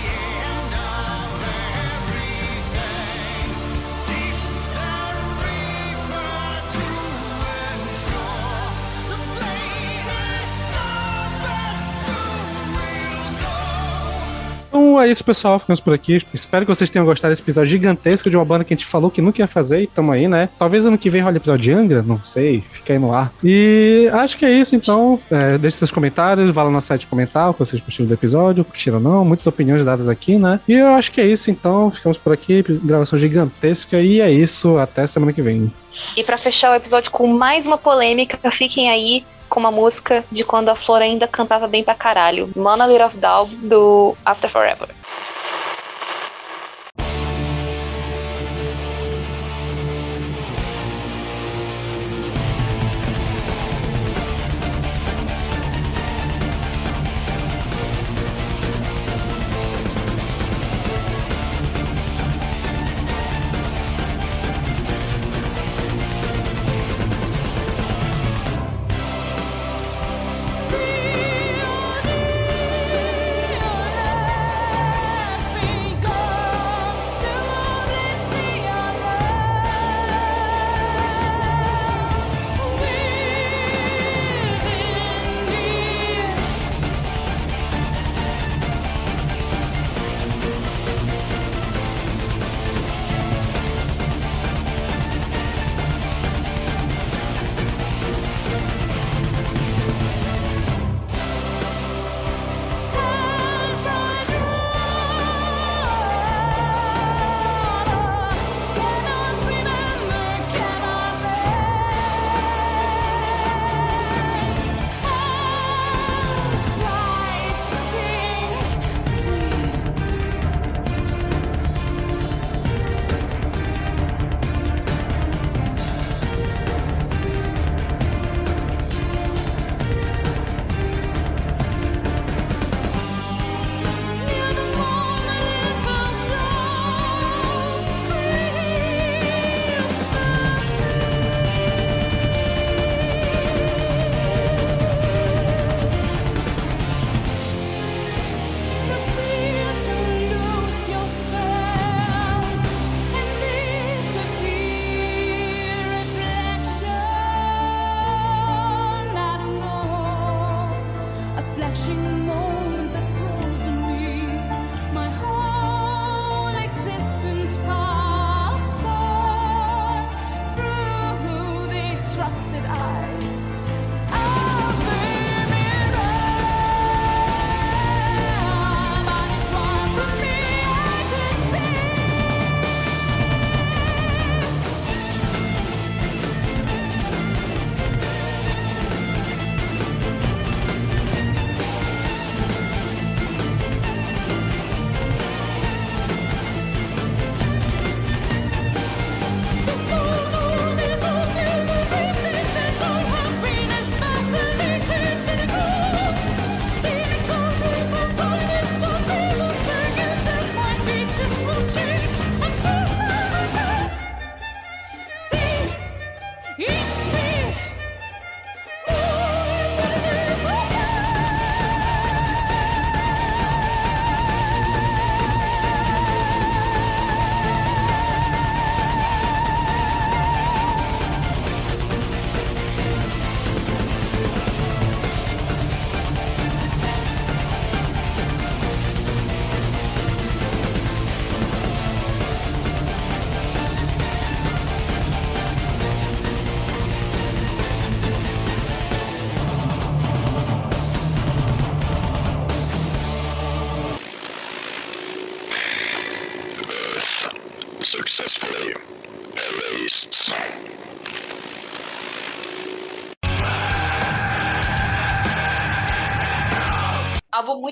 Então é isso, pessoal. Ficamos por aqui. Espero que vocês tenham gostado desse episódio gigantesco de uma banda que a gente falou que nunca ia fazer e tamo aí, né? Talvez ano que vem role episódio de Angra, não sei. Fica aí no ar. E acho que é isso, então. É, deixe seus comentários, vá lá no site comentar o que vocês curtiram do episódio, curtiram ou não. Muitas opiniões dadas aqui, né? E eu acho que é isso, então. Ficamos por aqui. Gravação gigantesca. E é isso. Até semana que vem. e pra fechar o episódio com mais uma polêmica, fiquem aí com uma música de quando a Flor ainda cantava bem pra caralho. Monolith of Down, do After Forever.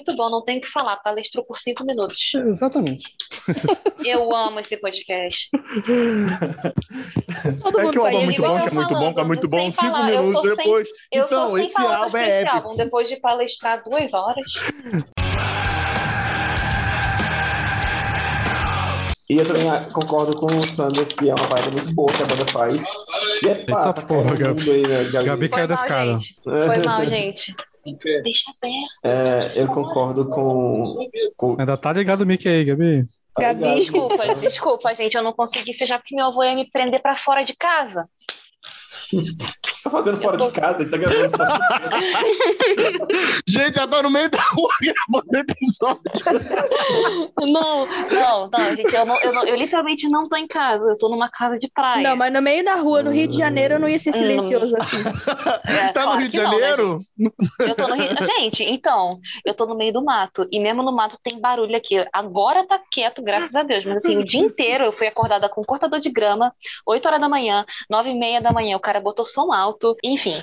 Muito bom, não tem o que falar. Palestrou por cinco minutos. Exatamente. Eu amo esse podcast. Todo É mundo que o álbum é muito bom, eu que é muito bom, que é muito bom. Cinco falar, eu minutos sou sem- depois. Eu então, sou sem esse álbum é épico. álbum. Depois de palestrar duas horas. E eu também ah, concordo com o Sander que é uma parada muito boa que a banda faz. E é pá, Eita tá porra, caindo Gabi. aí, né, Gabi? Gabi caiu da mal, escada. Foi mal, gente. Deixa aberto. É, eu concordo com. com Ainda tá ligado o mic aí, Gabi. tá Gabi. ligado? Desculpa, desculpa, gente. Eu não consegui fechar porque meu avô ia me prender pra fora de casa. Você tá fazendo fora Eu tô- de casa? Ele tá gravando fora. Gente, eu tô no meio da rua gravando episódio. Não, não, não, gente. Eu, não, eu, não- eu literalmente não tô em casa. Eu tô numa casa de praia. Não, mas no meio da rua, no Rio de Janeiro, não ia ser Hum. silencioso assim. É, Tá no Rio de que não, né, Janeiro? Eu tô no Rio... Gente, então, eu tô no meio do mato. E mesmo no mato tem barulho aqui. Agora tá quieto, graças a Deus. Mas assim, o dia inteiro eu fui acordada com um cortador de grama, 8 horas da manhã, 9 e meia da manhã. O cara botou som alto, enfim.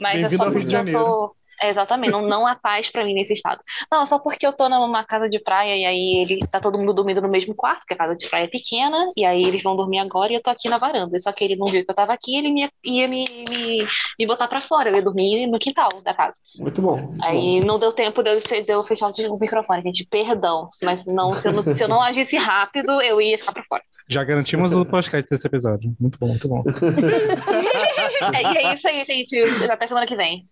Mas é só porque eu tô. É, exatamente, não, não há paz pra mim nesse estado. Não, é só porque eu tô numa casa de praia e aí ele tá todo mundo dormindo no mesmo quarto, porque a casa de praia é pequena, e aí eles vão dormir agora e eu tô aqui na varanda. Só que ele não viu que eu tava aqui, ele me- ia me, me, me botar pra fora. Eu ia dormir no quintal da casa. Muito bom. muito bom. Aí não deu tempo de eu, fe- de eu fechar o microfone, gente. Perdão. Mas não, se, eu não, se eu não agisse rápido, eu ia ficar pra fora. Já garantimos o podcast desse episódio. Muito bom, muito bom. É, e é isso aí, gente. Até semana que vem.